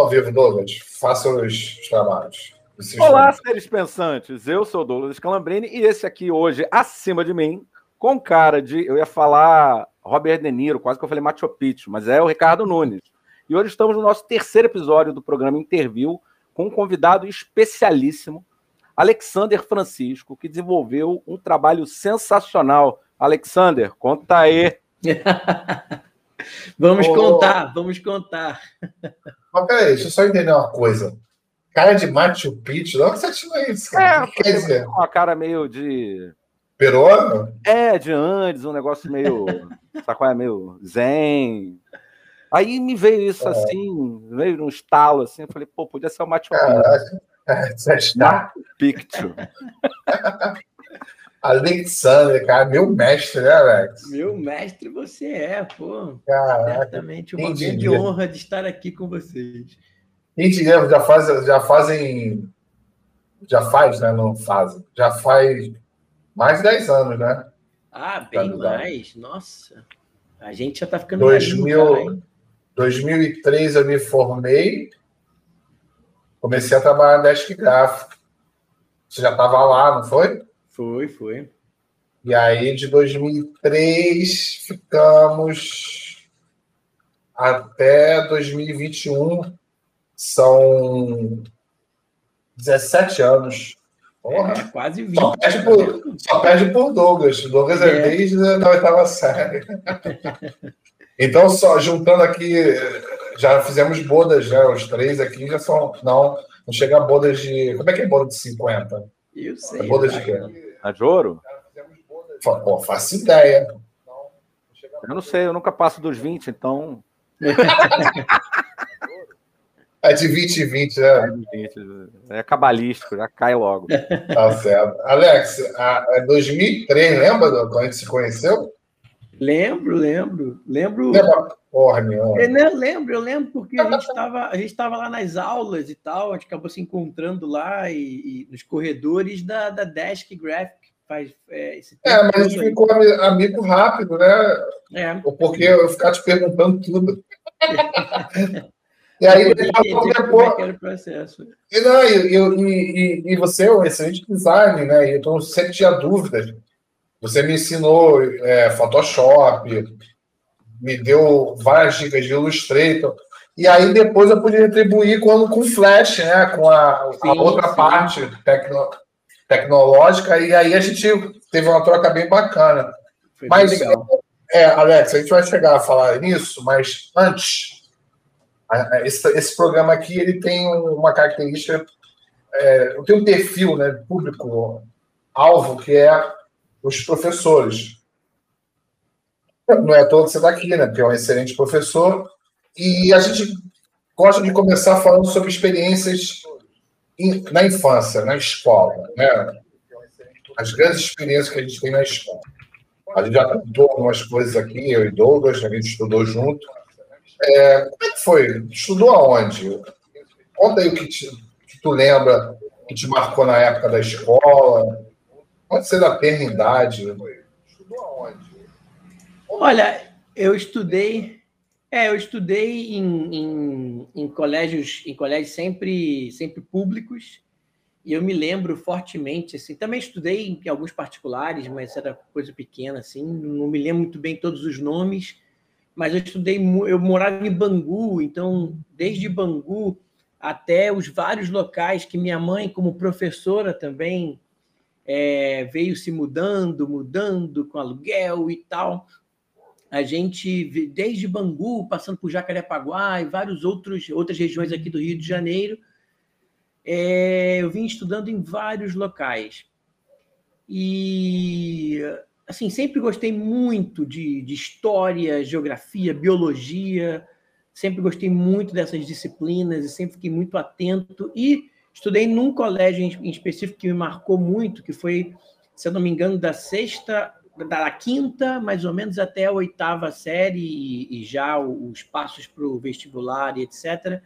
Ao vivo, Douglas. Faça os, os trabalhos. Olá, seres pensantes. Eu sou o Douglas Calambrini e esse aqui hoje, acima de mim, com cara de. Eu ia falar Robert De Niro, quase que eu falei Macho Picchu, mas é o Ricardo Nunes. E hoje estamos no nosso terceiro episódio do programa Interview com um convidado especialíssimo, Alexander Francisco, que desenvolveu um trabalho sensacional. Alexander, conta aí. vamos oh. contar, vamos contar. Mas peraí, deixa eu só entender uma coisa. Cara de Machu Picchu, não você tinha isso, cara? É, que quer dizer? Uma cara meio de. Peruano? É, de Andes, um negócio meio. sabe é? Meio zen. Aí me veio isso é. assim, veio num estalo assim, eu falei, pô, podia ser o Machu Picchu. É, você está. Picchu. Alexander, cara, meu mestre, né, Alex? Meu mestre você é, pô. Caraca, Certamente uma grande honra de estar aqui com vocês. Quem diria, já, faz, já fazem. Já faz, né? Não fazem. Já faz mais de 10 anos, né? Ah, bem mais. Nossa. A gente já tá ficando 2000, 2003 eu me formei. Comecei a trabalhar na Desk Gráfico. Você já estava lá, não foi? Foi, foi. E aí, de 2003, ficamos até 2021. São 17 anos. Porra. É, quase 20. Só perde por, só perde por Douglas. Douglas é, é desde a oitava série. então, só juntando aqui, já fizemos bodas, né? Os três aqui já são. Não, não chega a bodas de. Como é que é boda de 50? Eu sei. É bodas de quê? A de ouro? Pô, faço ideia. Eu não sei, eu nunca passo dos 20, então. é de 20 em 20, né? É, de 20, é cabalístico, já cai logo. Tá certo. Alex, a, a 2003, lembra quando a gente se conheceu? Lembro, lembro. Lembro. Lembra porra nenhuma. Eu lembro, eu lembro, porque a gente estava a gente lá nas aulas e tal, a gente acabou se encontrando lá e, e nos corredores da, da Desk Graphic. Faz, é, esse é, mas a gente ficou amigo rápido, né? É. Porque eu ficar te perguntando tudo. E aí, depois, processo. E, não, e, e, e, você é um excelente design, né? Então, eu sempre tinha dúvidas. Você me ensinou é, Photoshop, me deu várias dicas de Illustrator. E aí depois eu pude retribuir quando, com Flash, né? Com a, sim, a outra sim. parte tecno, tecnológica, e aí a gente teve uma troca bem bacana. Foi mas, legal. É, Alex, a gente vai chegar a falar nisso, mas antes, esse, esse programa aqui ele tem uma característica, é, tem um perfil né, público alvo que é os professores não é todo você está aqui, né? Porque é um excelente professor. E a gente gosta de começar falando sobre experiências na infância, na escola, né? As grandes experiências que a gente tem na escola. A gente já contou algumas coisas aqui, eu e Douglas, a gente estudou junto. É, como é que foi? Estudou aonde? Conta aí o que, te, que tu lembra que te marcou na época da escola. Pode ser da eternidade. Estudou aonde? Olha, eu estudei, é, eu estudei em, em, em, colégios, em colégios sempre, sempre públicos, e eu me lembro fortemente, assim, também estudei em, alguns particulares, mas era coisa pequena, assim, não me lembro muito bem todos os nomes, mas eu estudei, eu morava em Bangu, então, desde Bangu até os vários locais que minha mãe, como professora também, é, veio se mudando, mudando com aluguel e tal a gente, desde Bangu, passando por Jacarepaguá e várias outras regiões aqui do Rio de Janeiro, é, eu vim estudando em vários locais. E, assim, sempre gostei muito de, de história, geografia, biologia, sempre gostei muito dessas disciplinas e sempre fiquei muito atento. E estudei num colégio em específico que me marcou muito, que foi, se eu não me engano, da sexta da quinta, mais ou menos, até a oitava série e, e já os passos para o vestibular e etc.,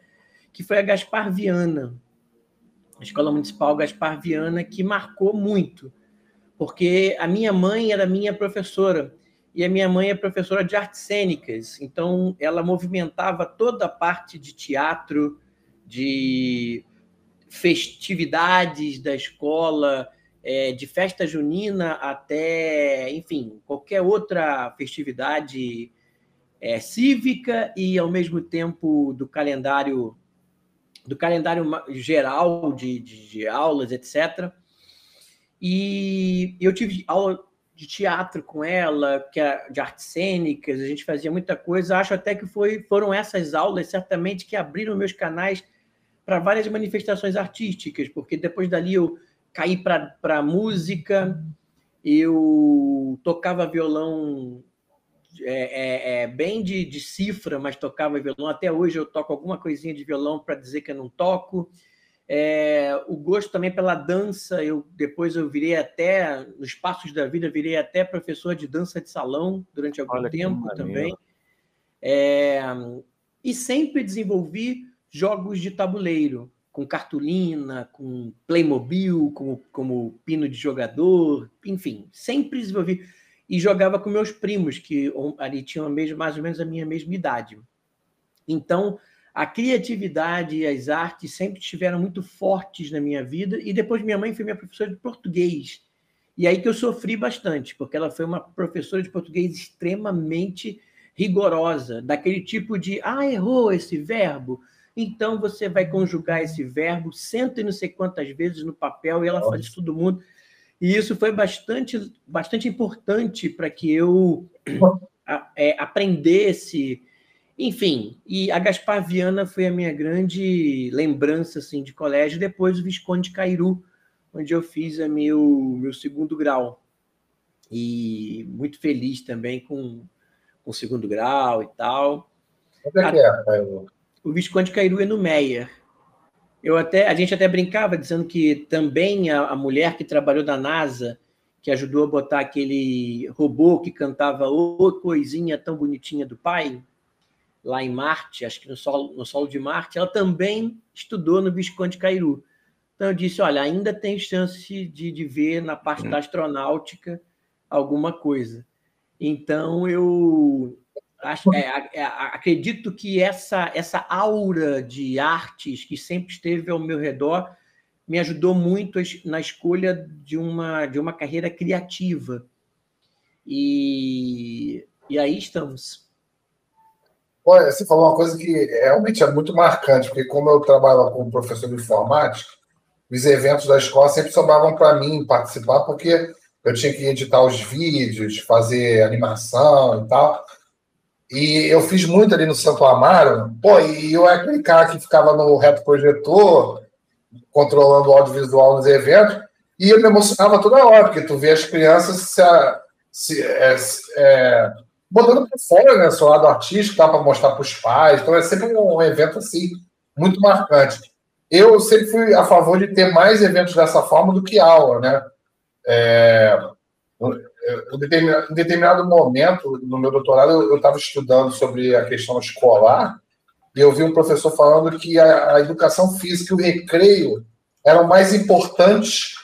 que foi a Gaspar Viana, a Escola Municipal Gaspar Viana, que marcou muito, porque a minha mãe era minha professora, e a minha mãe é professora de artes cênicas, então ela movimentava toda a parte de teatro, de festividades da escola, é, de festa junina até, enfim, qualquer outra festividade é, cívica e, ao mesmo tempo, do calendário do calendário geral de, de, de aulas, etc. E eu tive aula de teatro com ela, que é de artes cênicas, a gente fazia muita coisa. Acho até que foi, foram essas aulas, certamente, que abriram meus canais para várias manifestações artísticas, porque depois dali eu caí para a música, eu tocava violão é, é, é, bem de, de, cifra, mas tocava violão. Até hoje eu toco alguma coisinha de violão para dizer que eu não toco. É, o gosto também pela dança, eu depois eu virei até, nos passos da vida, virei até professor de dança de salão durante algum Olha tempo também. É, e sempre desenvolvi jogos de tabuleiro, com cartolina, com Playmobil, como, como pino de jogador, enfim, sempre desenvolvi e jogava com meus primos, que ali tinham mesmo, mais ou menos a minha mesma idade. Então, a criatividade e as artes sempre estiveram muito fortes na minha vida, e depois minha mãe foi minha professora de português. E aí que eu sofri bastante, porque ela foi uma professora de português extremamente rigorosa, daquele tipo de, ah, errou esse verbo, então você vai conjugar esse verbo cento e não sei quantas vezes no papel, e ela faz isso todo mundo. E isso foi bastante, bastante importante para que eu é, aprendesse. Enfim, e a Gaspar Viana foi a minha grande lembrança assim, de colégio. Depois o Visconde Cairu, onde eu fiz a meu, meu segundo grau. E muito feliz também com, com o segundo grau e tal. Onde é que é, O Visconde Cairu é no Meyer. Eu até, a gente até brincava dizendo que também a, a, mulher que trabalhou na NASA, que ajudou a botar aquele robô que cantava Ô coisinha tão bonitinha do pai, lá em Marte, acho que no solo, no solo de Marte, ela também estudou no Visconde Cairu. Então eu disse, olha, ainda tem chance de, de ver na parte da astronáutica alguma coisa. Então eu Acho, é, é, acredito que essa, essa aura de artes que sempre esteve ao meu redor me ajudou muito na escolha de uma, de uma carreira criativa. E, e aí estamos. Olha, você falou uma coisa que realmente é muito marcante, porque como eu trabalho como professor de informática, os eventos da escola sempre sobravam para mim participar, porque eu tinha que editar os vídeos, fazer animação e tal. E eu fiz muito ali no Santo Amaro. Pô, e eu era aquele cara que ficava no reto projetor, controlando o audiovisual nos eventos, e eu me emocionava toda hora, porque tu vê as crianças se, se é, é, botando para fora, né? Seu lado artístico, tá, para mostrar para os pais. Então é sempre um evento assim, muito marcante. Eu sempre fui a favor de ter mais eventos dessa forma do que aula, né? É, em determinado, em determinado momento no meu doutorado, eu estava estudando sobre a questão escolar e eu vi um professor falando que a, a educação física e o recreio eram mais importantes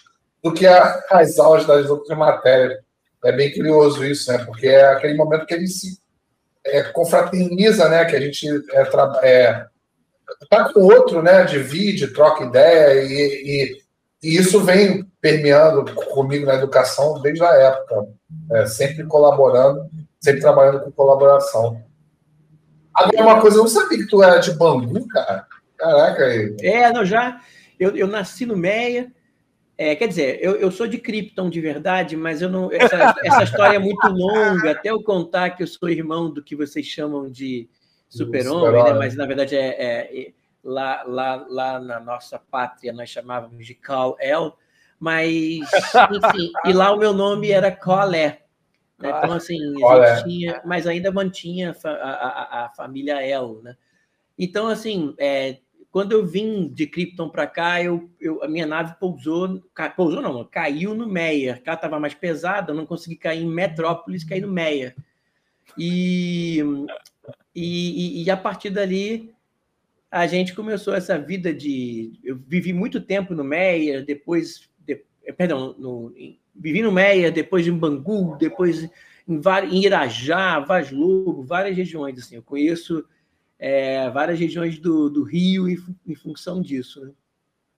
do que a, as aulas das outras matérias. É bem curioso isso, né? Porque é aquele momento que gente se é, confraterniza, né? Que a gente é, é, tá com o outro, né? Divide, troca ideia e, e, e isso vem permeando comigo na educação desde a época, é, sempre colaborando, sempre trabalhando com colaboração. Agora, uma coisa, eu não sabia que tu era de Bangu, cara. Caraca. Aí. É, não, já. Eu, eu nasci no Meia. É, quer dizer, eu, eu sou de Krypton de verdade, mas eu não. Essa, essa história é muito longa, até eu contar que eu sou irmão do que vocês chamam de super-homem, né? mas na verdade é, é, lá, lá, lá na nossa pátria nós chamávamos de Kal-El. Mas, enfim, e lá o meu nome era Colé. Né? Então, assim, a gente tinha, mas ainda mantinha a, a, a família El, né? Então, assim, é, quando eu vim de Krypton para cá, eu, eu, a minha nave pousou, pousou não, caiu no Meyer. Cá estava mais pesada, eu não consegui cair em Metrópolis, caí no Meyer. E, e, e, a partir dali, a gente começou essa vida de. Eu vivi muito tempo no Meyer, depois é, perdão, no, vivi no Meia, depois em Bangu, depois em, em Irajá, Vaz Lobo, várias regiões. Assim, eu conheço é, várias regiões do, do Rio em, em função disso. Né?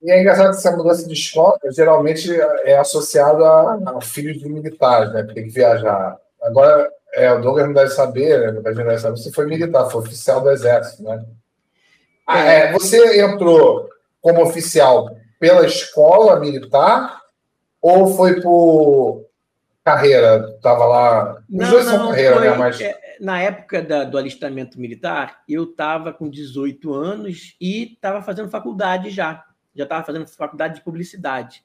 E é engraçado que essa mudança de escola geralmente é associada a, a filhos de militares, né? Que tem que viajar. Agora, é, o Douglas não deve saber, né? não deve saber, você foi militar, foi oficial do Exército, né? Ah, é, você entrou como oficial pela escola militar ou foi por carreira? Estava lá. Os não, dois não, são carreira, foi, né? Mas... É, na época da, do alistamento militar, eu estava com 18 anos e estava fazendo faculdade já. Já estava fazendo faculdade de publicidade.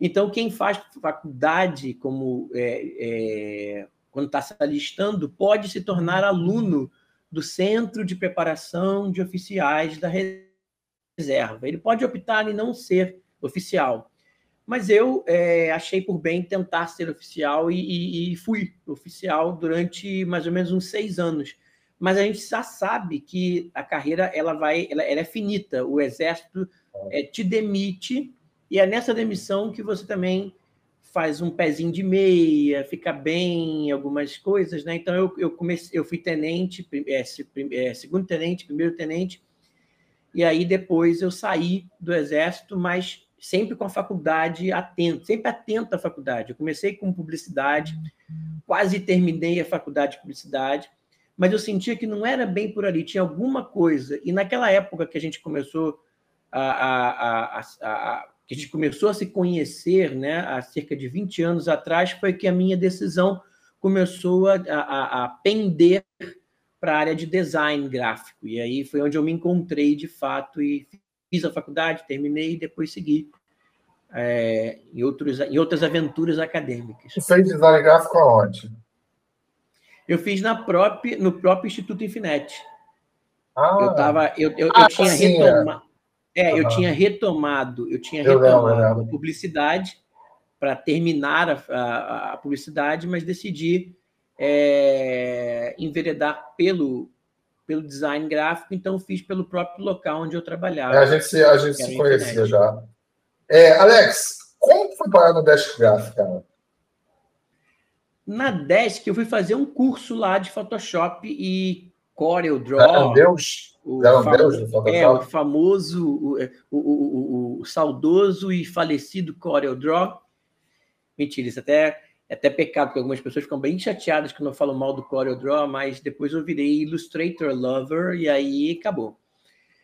Então, quem faz faculdade como é, é, quando está se alistando pode se tornar aluno do Centro de Preparação de Oficiais da Reserva. Ele pode optar em não ser oficial, mas eu é, achei por bem tentar ser oficial e, e, e, fui oficial durante mais ou menos uns seis anos. Mas a gente já sabe que a carreira ela vai, ela, ela é finita. O exército é, te demite e é nessa demissão que você também faz um pezinho de meia, fica bem em algumas coisas, né? Então eu, eu comecei, eu fui tenente, é, é, segundo tenente, primeiro tenente, e aí depois eu saí do exército, mas sempre com a faculdade atento, sempre atento à faculdade. Eu comecei com publicidade, quase terminei a faculdade de publicidade, mas eu sentia que não era bem por ali, tinha alguma coisa. E naquela época que a gente começou a, a, a, a que a gente começou a se conhecer né, há cerca de 20 anos atrás, foi que a minha decisão começou a, a, a pender para a área de design gráfico. E aí foi onde eu me encontrei de fato e fiz a faculdade, terminei e depois segui é, em, outros, em outras aventuras acadêmicas. Você fez design gráfico aonde? Eu fiz na própria, no próprio Instituto Infinet. Ah, eu, tava, eu, eu, ah, eu tinha sim, retomado. É. É, eu tinha retomado, eu tinha Eu lembro, retomado a publicidade para terminar a, a- a publicidade, mas decidi é, enveredar pelo, pelo design gráfico, então fiz pelo próprio local onde eu trabalhava. É, a gente, se- a gente se conhecia já. É, Alex, como foi parar no Desk cara? Na Desk, eu fui fazer um curso lá de Photoshop e Corel Draw. Deus? O Era famo- Deus do Photoshop? É, o famoso, o, o, o, o- o saudoso e falecido Corel Draw. Mentira, isso até, é até pecado, porque algumas pessoas ficam bem chateadas quando eu falo mal do Corel Draw, mas depois eu virei Illustrator Lover e aí acabou.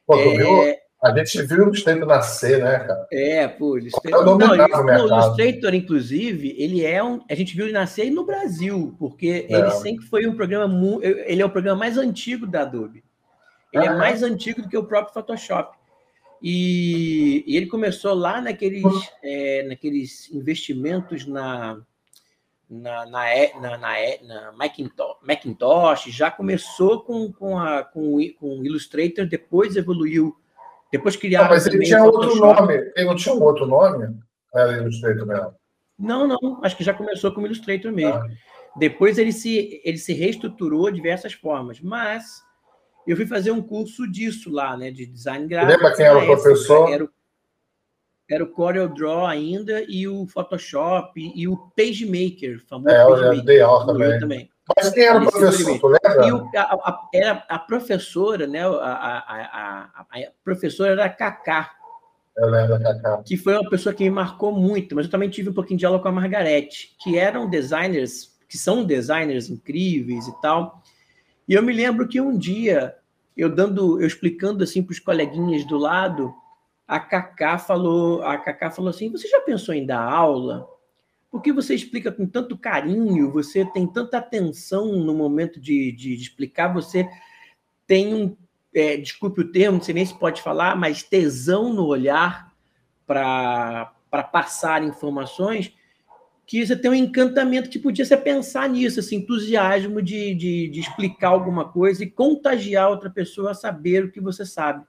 Pô, viu? É, A gente viu o Illustrator nascer, né, cara? é, pô, Eu Illustrator, não, o mercado. o Illustrator, inclusive, ele é um. A gente viu ele nascer no Brasil, porque É. ele sempre foi um programa. mu- Ele é o programa mais antigo da Adobe. Ele é Ah, é? mais antigo do que o próprio Photoshop. E, e ele começou lá naqueles, é, naqueles investimentos na, na, na, na, na, Macintosh, Macintosh, já começou com, com, a, com, com Illustrator, depois evoluiu, depois Não, criaram mas ele tinha outro nome. Ele não tinha um outro nome? Era Illustrator mesmo. Não, não, acho que já começou como Illustrator mesmo. Ah. Depois ele se, ele se reestruturou de diversas formas, mas eu fui fazer um curso disso lá, né, de design gráfico. lembra quem era o professor? Era o, era o Corel Draw ainda e o Photoshop e o PageMaker, famoso É, eu PageMaker. dei aula também. também. Mas quem era o professor? Tu E lembra? o, a, a- era a professora, né, a, a professora era a Cacá, Eu lembro da Cacá. que foi uma pessoa que me marcou muito, mas eu também tive um pouquinho de aula com a Margarete, que eram designers, que são designers incríveis e tal. E eu me lembro que um dia, eu dando, eu explicando assim para os coleguinhas do lado, a Cacá falou, a Cacá falou assim: "Você já pensou em dar aula? Porque você explica com tanto carinho, você tem tanta atenção no momento de, de, de explicar, você tem um é, desculpe o termo, não sei nem se pode falar, mas tesão no olhar para passar informações, que você tem um encantamento que podia ser pensar nisso, esse entusiasmo de, de, de explicar alguma coisa e contagiar outra pessoa a saber o que você sabe.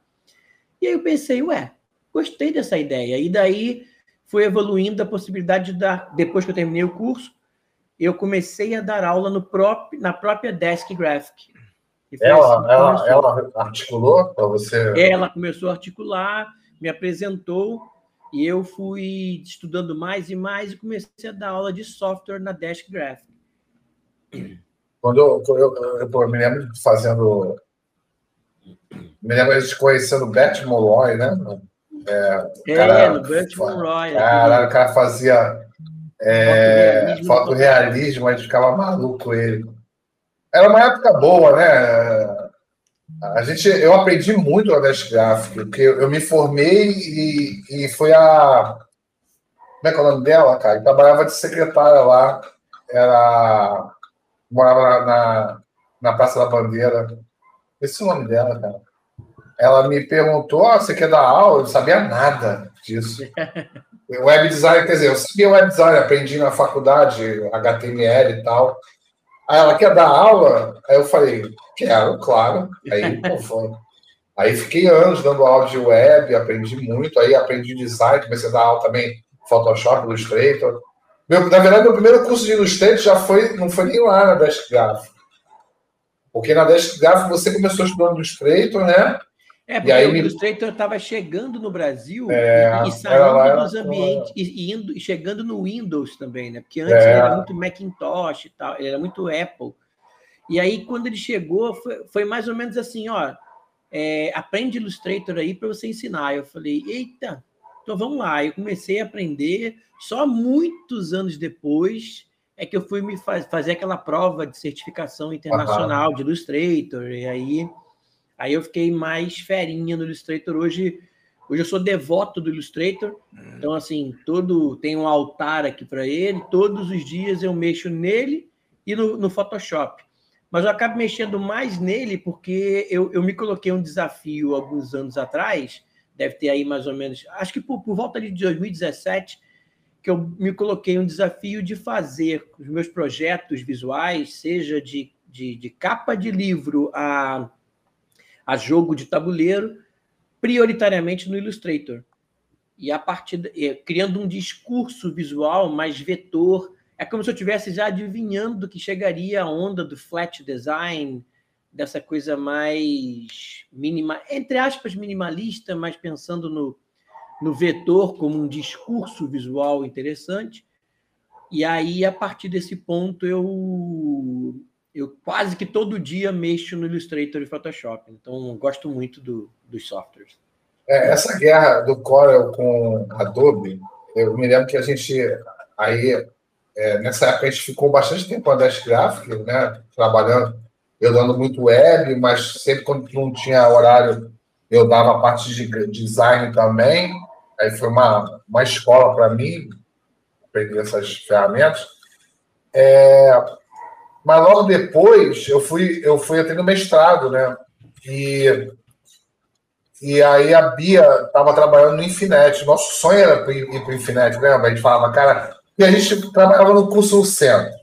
E aí eu pensei, ué, gostei dessa ideia. E daí foi evoluindo a possibilidade de dar, depois que eu terminei o curso, eu comecei a dar aula no próprio, na própria Desk Graphic. E foi assim Ela, ela, começou. ela articulou para você? Ela começou a articular, me apresentou e eu fui estudando mais e mais e comecei a dar aula de software na Desk Graphic. Quando eu, eu, eu, eu, me lembro fazendo Me lembro a gente conhecendo o Bert Molloy, né? É, é cara, no Bert Molloy. Caralho, o cara fazia é, fotorrealismo, a gente ficava maluco ele. Era uma época boa, né? A gente, eu aprendi muito na Dash Graphic, porque eu me formei e, e foi a. Como é que é o nome dela, cara? Eu trabalhava de secretária lá. Era. Morava na, na, na Praça da Bandeira. Esse é o nome dela, cara. Ela me perguntou: oh, você quer dar aula? Eu não sabia nada disso. web design, quer dizer, eu sabia web design, aprendi na faculdade, HTML e tal. Aí ela quer dar aula? Aí eu falei, quero, claro. Aí, pô, foi. Aí fiquei anos dando aula de web, aprendi muito, aí aprendi design, comecei a dar aula também Photoshop, Illustrator. Meu, na verdade, meu primeiro curso de Illustrator já foi, não foi nem lá na Desk Graphic. Porque na Desk Graphic você começou estudando Illustrator, né? É, porque aí, o Illustrator estava chegando no Brasil é, e saindo dos ambientes e, indo, e chegando no Windows também, né? Porque antes é. ele era muito Macintosh e tal, ele era muito Apple. E aí, quando ele chegou, foi, foi mais ou menos assim: ó, é, aprende Illustrator aí para você ensinar. Eu falei, eita, então vamos lá. Eu comecei a aprender, só muitos anos depois é que eu fui me faz, fazer aquela prova de certificação internacional uhum. de Illustrator, e aí Aí eu fiquei mais ferinha no Illustrator. Hoje, hoje eu sou devoto do Illustrator. Então, assim, todo tem um altar aqui para ele. Todos os dias eu mexo nele e no, no, Photoshop. Mas eu acabo mexendo mais nele porque eu, eu me coloquei um desafio alguns anos atrás. Deve ter aí mais ou menos, acho que por, por volta de 2017, que eu me coloquei um desafio de fazer os meus projetos visuais, seja de, de, de capa de livro a a jogo de tabuleiro, prioritariamente no Illustrator. E a partir criando um discurso visual mais vetor, é como se eu estivesse já adivinhando que chegaria a onda do flat design, dessa coisa mais minima, entre aspas, minimalista, mas pensando no, no vetor como um discurso visual interessante. E aí, a partir desse ponto, eu eu quase que todo dia mexo no Illustrator e Photoshop, então gosto muito do, dos softwares. É, essa guerra do Corel com Adobe, eu me lembro que a gente aí é, nessa época a gente ficou bastante tempo na Dash Graphic, né, trabalhando, eu dando muito web, mas sempre quando não tinha horário eu dava parte de design também. Aí foi uma, uma escola para mim aprender essas ferramentas. É, mas logo depois eu fui, eu fui atender mestrado, né? E, e aí a Bia estava trabalhando no Infinet. Nosso sonho era ir para o Infinet, lembra? A gente falava, cara, e a gente trabalhava no curso no centro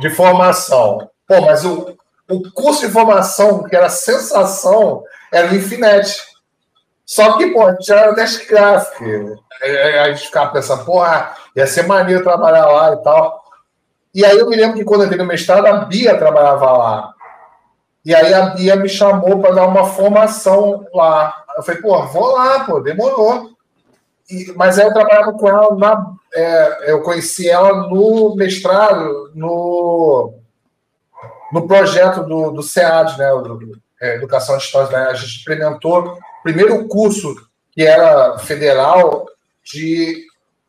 de formação. Pô, mas o, o curso de formação, que era sensação, era no Infinet. Só que, pô, tinha era Desk Graphic. A gente ficava pensando, porra, ia ser maneiro trabalhar lá e tal. E aí eu me lembro que quando eu entrei no mestrado, a Bia trabalhava lá. E aí a Bia me chamou para dar uma formação lá. Eu falei, pô, vou lá, pô, demorou. E, mas aí eu trabalhava com ela na. É, eu conheci ela no mestrado, no, no projeto do, do SEAD, né? Do, é, Educação de História. Né? A gente implementou o primeiro curso que era federal de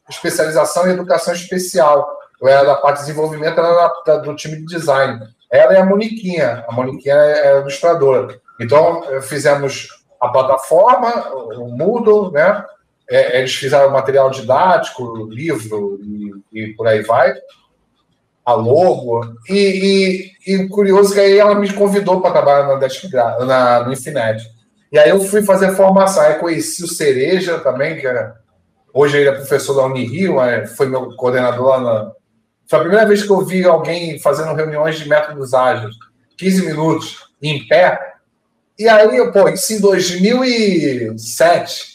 especialização em educação especial eu era da parte de desenvolvimento, ela era do time de design. Ela é a Moniquinha, a Moniquinha é, é ilustradora. Então, eh, fizemos a plataforma, o Moodle, né? É, eles fizeram material didático, livro e, e, por aí vai, a logo. E, e, e curioso que aí ela me convidou para trabalhar na, Desk, na, no Infinet. E aí eu fui fazer formação. Aí conheci o Cereja também, que era, hoje ele é professor da Unirio, foi meu coordenador lá na, foi a primeira vez que eu vi alguém fazendo reuniões de métodos ágeis, 15 minutos, em pé. E aí, pô, isso em 2007.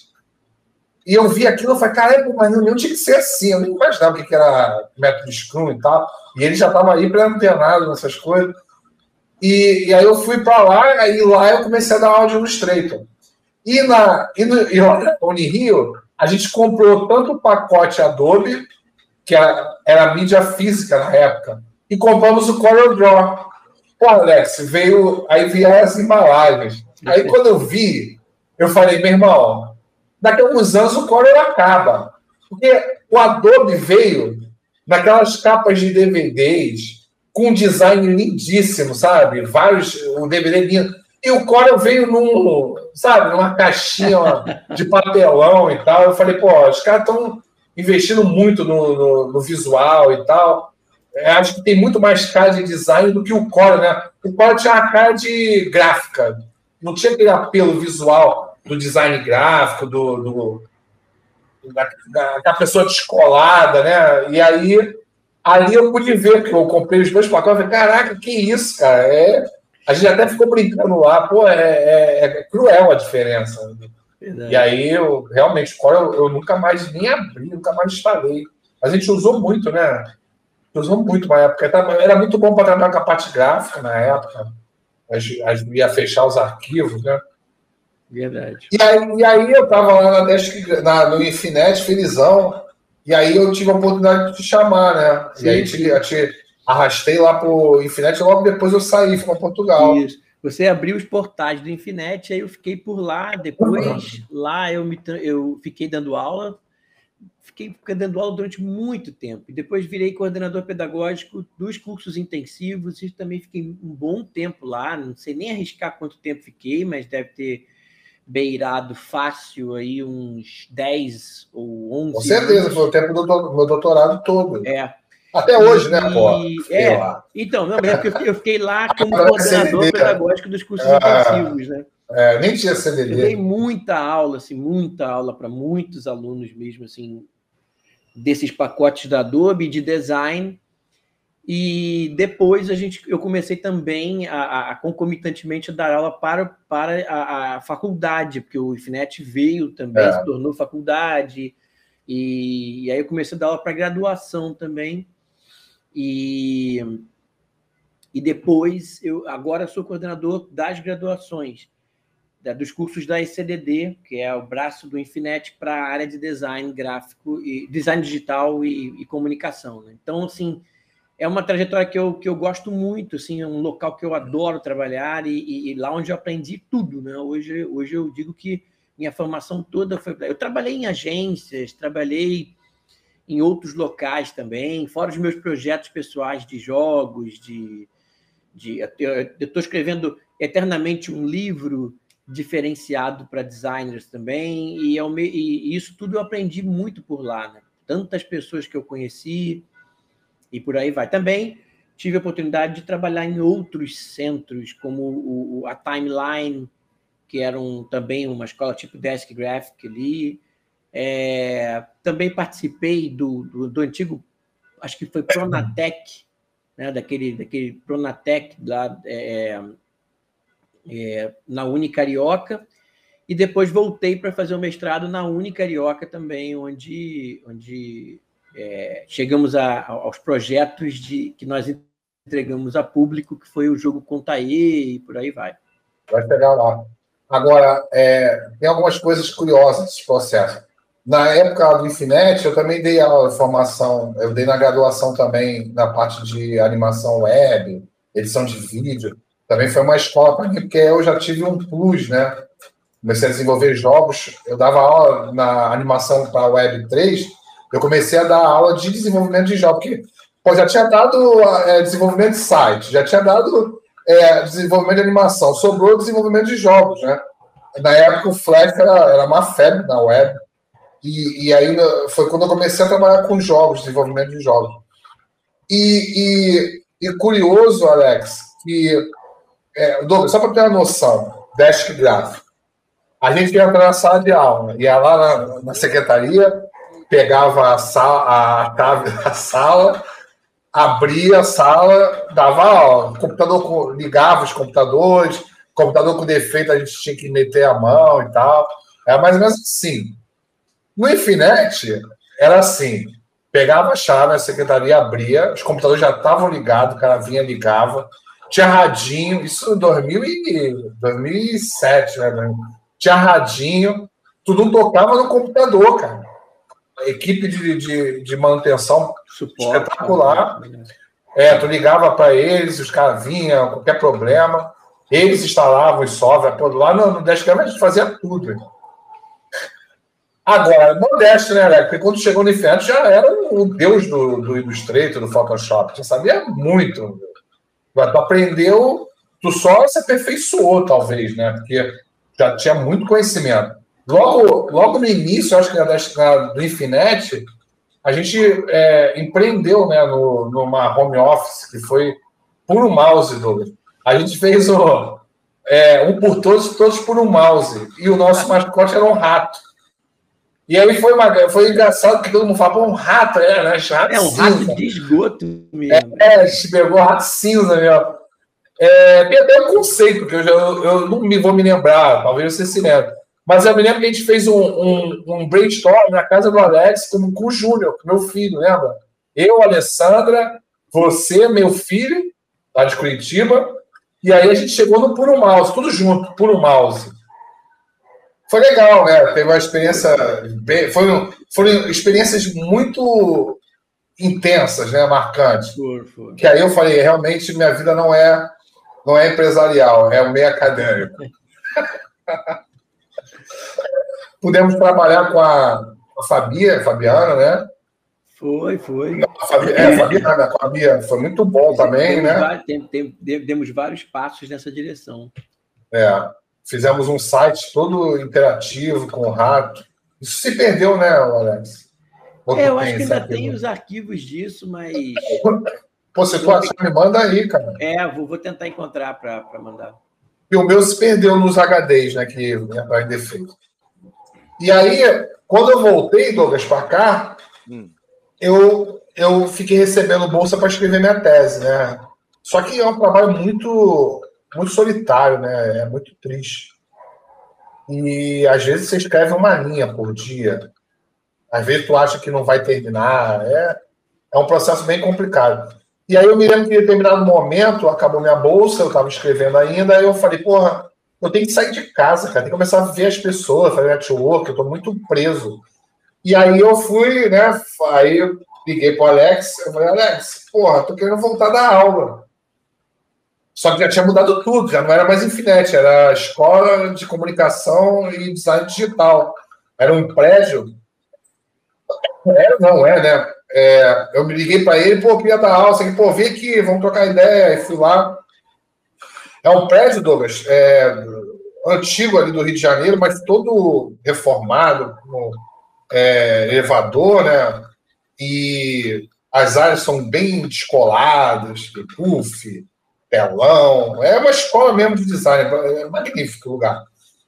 E eu vi aquilo e falei, caralho, mas não tinha que ser assim. Eu nem imaginava o que era método Scrum e tal. E ele já estava aí pré-antenado nessas coisas. E, e, aí eu fui para lá, e lá eu comecei a dar aula de Illustrator. E, na, e, no, e lá na Unirio, a gente comprou tanto o pacote Adobe que era, era mídia física na época, e compramos o Corel Draw. Pô, Alex, veio, aí vieram as embalagens. Aí quando eu vi, eu falei, meu irmão, daqui a alguns anos o Corel acaba. Porque o Adobe veio naquelas capas de DVDs com um design lindíssimo, sabe? Vários, um DVD lindo. E o Corel veio num, sabe, numa caixinha de papelão e tal. Eu falei, pô, os caras estão investindo muito no, no, no, visual e tal. Eu acho que tem muito mais cara de design do que o Corel, né? O Corel tinha uma cara de gráfica, não tinha aquele apelo visual do design gráfico, do, do da, da, da, pessoa descolada, né? E aí, ali eu pude ver, que eu comprei os dois pacotes, falei, caraca, que isso, cara? É, a gente até ficou brincando lá, pô, é, é, é cruel a diferença. Verdade. E aí, eu, realmente, eu, eu nunca mais nem abri, nunca mais instalei. A gente usou muito, né? Usou muito na época. Era muito bom para trabalhar com a parte gráfica na época. A gente ia fechar os arquivos, né? Verdade. E aí, e aí eu estava lá na Desk, na, no Infinet, felizão, e aí eu tive a oportunidade de te chamar, né? Sim. E aí te, eu te arrastei lá pro Infinet, logo depois eu saí, fui para Portugal. Isso. Você abriu os portais do Infinet, aí eu fiquei por lá, depois uhum. lá eu, me, eu fiquei dando aula, fiquei dando aula durante muito tempo. E depois virei coordenador pedagógico dos cursos intensivos e também fiquei um bom tempo lá. Não sei nem arriscar quanto tempo fiquei, mas deve ter beirado fácil aí uns 10 ou 11 Com certeza, anos. foi o tempo do meu doutorado todo. É. Até hoje, né, pô? É, então, não, eu fiquei lá como coordenador pedagógico dos cursos ah, intensivos, né? É, nem tinha CDD. Eu dei muita aula, assim, muita aula para muitos alunos mesmo, assim, desses pacotes da Adobe de design e depois a gente, eu comecei também a, a concomitantemente a dar aula para, para a, a, faculdade, porque o IFNET veio também, é. se tornou faculdade, e, e, aí eu comecei a dar aula para graduação também. E, e depois, eu agora sou coordenador das graduações, da, dos cursos da ECDD, que é o braço do Infinet para a área de design gráfico, e design digital e, e comunicação. Né? Então, assim, é uma trajetória que eu, que eu gosto muito, assim, é um local que eu adoro trabalhar e, e, e, lá onde eu aprendi tudo, né? Hoje, hoje eu digo que minha formação toda foi. Eu trabalhei em agências, trabalhei em outros locais também, fora os meus projetos pessoais de jogos, de. de eu estou escrevendo eternamente um livro diferenciado para designers também, e, eu, e, isso tudo eu aprendi muito por lá, né? Tantas pessoas que eu conheci e por aí vai. Também tive a oportunidade de trabalhar em outros centros, como o, a Timeline, que era um, também uma escola tipo Desk Graphic ali. É, também participei do, do, do, antigo, acho que foi Pronatec, né, daquele, daquele Pronatec lá é, é, na Unicarioca, e depois voltei para fazer o mestrado na Unicarioca também, onde, onde é, chegamos a, aos projetos de, que nós entregamos a público, que foi o jogo Contaê e por aí vai. Vai pegar lá. Agora, é, tem algumas coisas curiosas nesse processo. Na época do Infinet, eu também dei a formação, eu dei na graduação também na parte de animação web, edição de vídeo. Também foi uma escola para mim, porque eu já tive um plus, né? Comecei a desenvolver jogos, eu dava aula na animação para Web 3, eu comecei a dar aula de desenvolvimento de jogos, porque pô, já tinha dado é, desenvolvimento de site, já tinha dado é, desenvolvimento de animação, sobrou desenvolvimento de jogos, né? Na época o Flash era, era uma febre na web, e, e aí foi quando eu comecei a trabalhar com jogos, desenvolvimento de jogos. E, e, e curioso, Alex, que, é, só para ter uma noção, Desk Graphic, a gente ia entrar na sala de aula, ia lá na, na secretaria, pegava a sala, a chave da sala, abria a sala, dava aula. Computador ligava os computadores, computador com defeito a gente tinha que meter a mão e tal. Era mais ou menos assim. No Infinet, era assim: pegava a chave, a secretaria abria, os computadores já estavam ligados, o cara vinha, ligava, tinha radinho, isso em 2007, né? Tinha radinho, tu não tocava no computador, cara equipe de, de, de manutenção Suporte, espetacular. Né? É, tu ligava para eles, os caras vinham, qualquer problema. Eles instalavam os software, lá no, no Dashcam a gente fazia tudo. Agora, modesto, né, Alex? Porque quando chegou no Inferno já era o deus do, do Illustrator, do Photoshop. Já sabia muito. Agora, tu aprendeu, tu só se aperfeiçoou, talvez, né? Porque já tinha muito conhecimento. Logo, logo no início, acho que na, do Infinite, a gente é, empreendeu né, no, numa home office, que foi por um mouse, Douglas. A gente fez o, é, um por todos, todos por um mouse. E o nosso mascote era um rato. E aí foi, uma, foi engraçado que todo mundo fala, um rato, é, né? Rato é um cinza. rato de esgoto mesmo. É, a gente pegou rato cinza, meu. É, até um conceito, que eu, já, eu não me vou me lembrar, talvez você se lembre. Mas eu me lembro que a gente fez um, um, um brainstorm na casa do Alex com, com o Júnior, meu filho, lembra? Eu, Alessandra, você, meu filho, lá de Curitiba, e aí a gente chegou no Puro Mouse, tudo junto, Puro Mouse. Foi legal, né? Teve uma experiência. Bem, foram, foram experiências muito intensas, né? Marcantes. Que aí eu falei, realmente minha vida não é não é empresarial, é o meio acadêmico. Pudemos trabalhar com a, a Fabia, Fabiana, né? Foi, foi. A Fabi, é, a Fabiana, com a Bia, foi muito bom também, né? Vários, tem, tem, demos vários passos nessa direção. É, fizemos um site todo interativo com o rato. Isso se perdeu, né, Alex? é, eu acho que ainda tem os arquivos disso, mas. Pô, se tu achar, me manda aí, cara. É, vou, vou tentar encontrar para mandar. E o meu se perdeu nos HDs, né? Que entraram em defeito. E aí, quando eu voltei, Douglas, para cá, hum. eu, eu fiquei recebendo bolsa para escrever minha tese, né? Só que é um trabalho muito, muito solitário, né? É muito triste. E às vezes você escreve uma linha por dia. Às vezes tu acha que não vai terminar. É, é um processo bem complicado. E aí eu me lembro que em determinado momento acabou minha bolsa, eu estava escrevendo ainda, aí eu falei, porra, eu tenho que sair de casa, cara, tem que começar a ver as pessoas, fazer network, eu estou muito preso. E aí eu fui, né, aí eu liguei pro Alex, eu falei, Alex, porra, tô querendo voltar da aula. Só que já tinha mudado tudo, já não era mais Infinite, era escola de comunicação e design digital. Era um prédio. Era, não é, né? É, eu me liguei para ele, pô, queria dar aula, assim, pô, vem aqui, vamos trocar ideia. E fui lá. É um prédio, Douglas, é, antigo ali do Rio de Janeiro, mas todo reformado, com é, elevador, né? E as áreas são bem descoladas, puff, telão. É uma escola mesmo de design, é magnífico o lugar.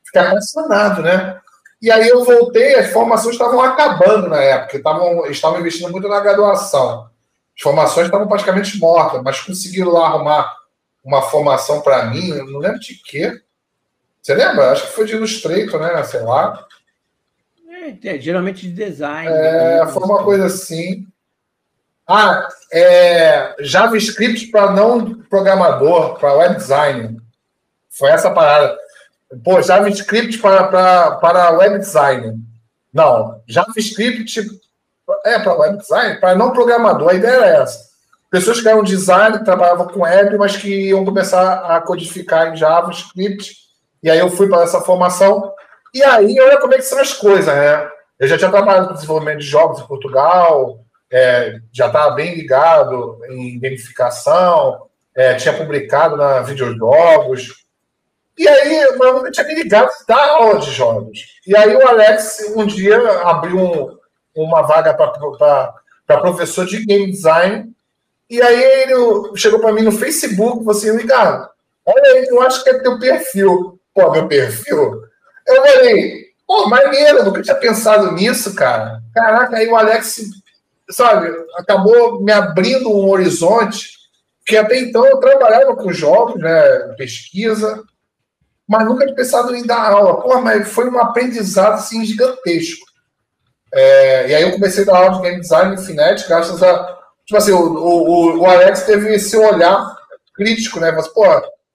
Fiquei apaixonado, né? E aí eu voltei, as formações estavam acabando na época, estavam, estavam investindo muito na graduação. As formações estavam praticamente mortas, mas conseguiram lá arrumar uma formação para mim, eu não lembro de quê. Você lembra? Acho que foi de Illustrator, né? Sei lá. É, é geralmente de design. É, foi uma coisa assim. Ah, é, JavaScript para não programador, para web design. Foi essa parada. Pô, JavaScript para, para, para web design. Não, JavaScript é para web design, para não programador. A ideia era essa. Pessoas que eram design, trabalhavam com web, mas que iam começar a codificar em JavaScript. E aí eu fui para essa formação. E aí, olha como é que são as coisas, né? Eu já tinha trabalhado com desenvolvimento de jogos em Portugal, é, já estava bem ligado em gamificação, é, tinha publicado na videojogos, e aí, eu tinha me ligado da aula de jogos. E aí, o Alex, um dia, abriu um, uma vaga para professor de game design. E aí, ele chegou para mim no Facebook, você assim, ligado. Olha aí, eu acho que é teu perfil. Pô, meu perfil? Eu falei, pô, maneiro, nunca tinha pensado nisso, cara. Caraca, aí o Alex, sabe, acabou me abrindo um horizonte, que até então eu trabalhava com jogos, né, pesquisa, mas nunca tinha pensado em dar aula. Pô, mas foi um aprendizado assim, gigantesco. É, e aí eu comecei a dar aula de game design no Finet, graças a. Tipo assim, o, o, o Alex teve esse olhar crítico, né? Mas, pô,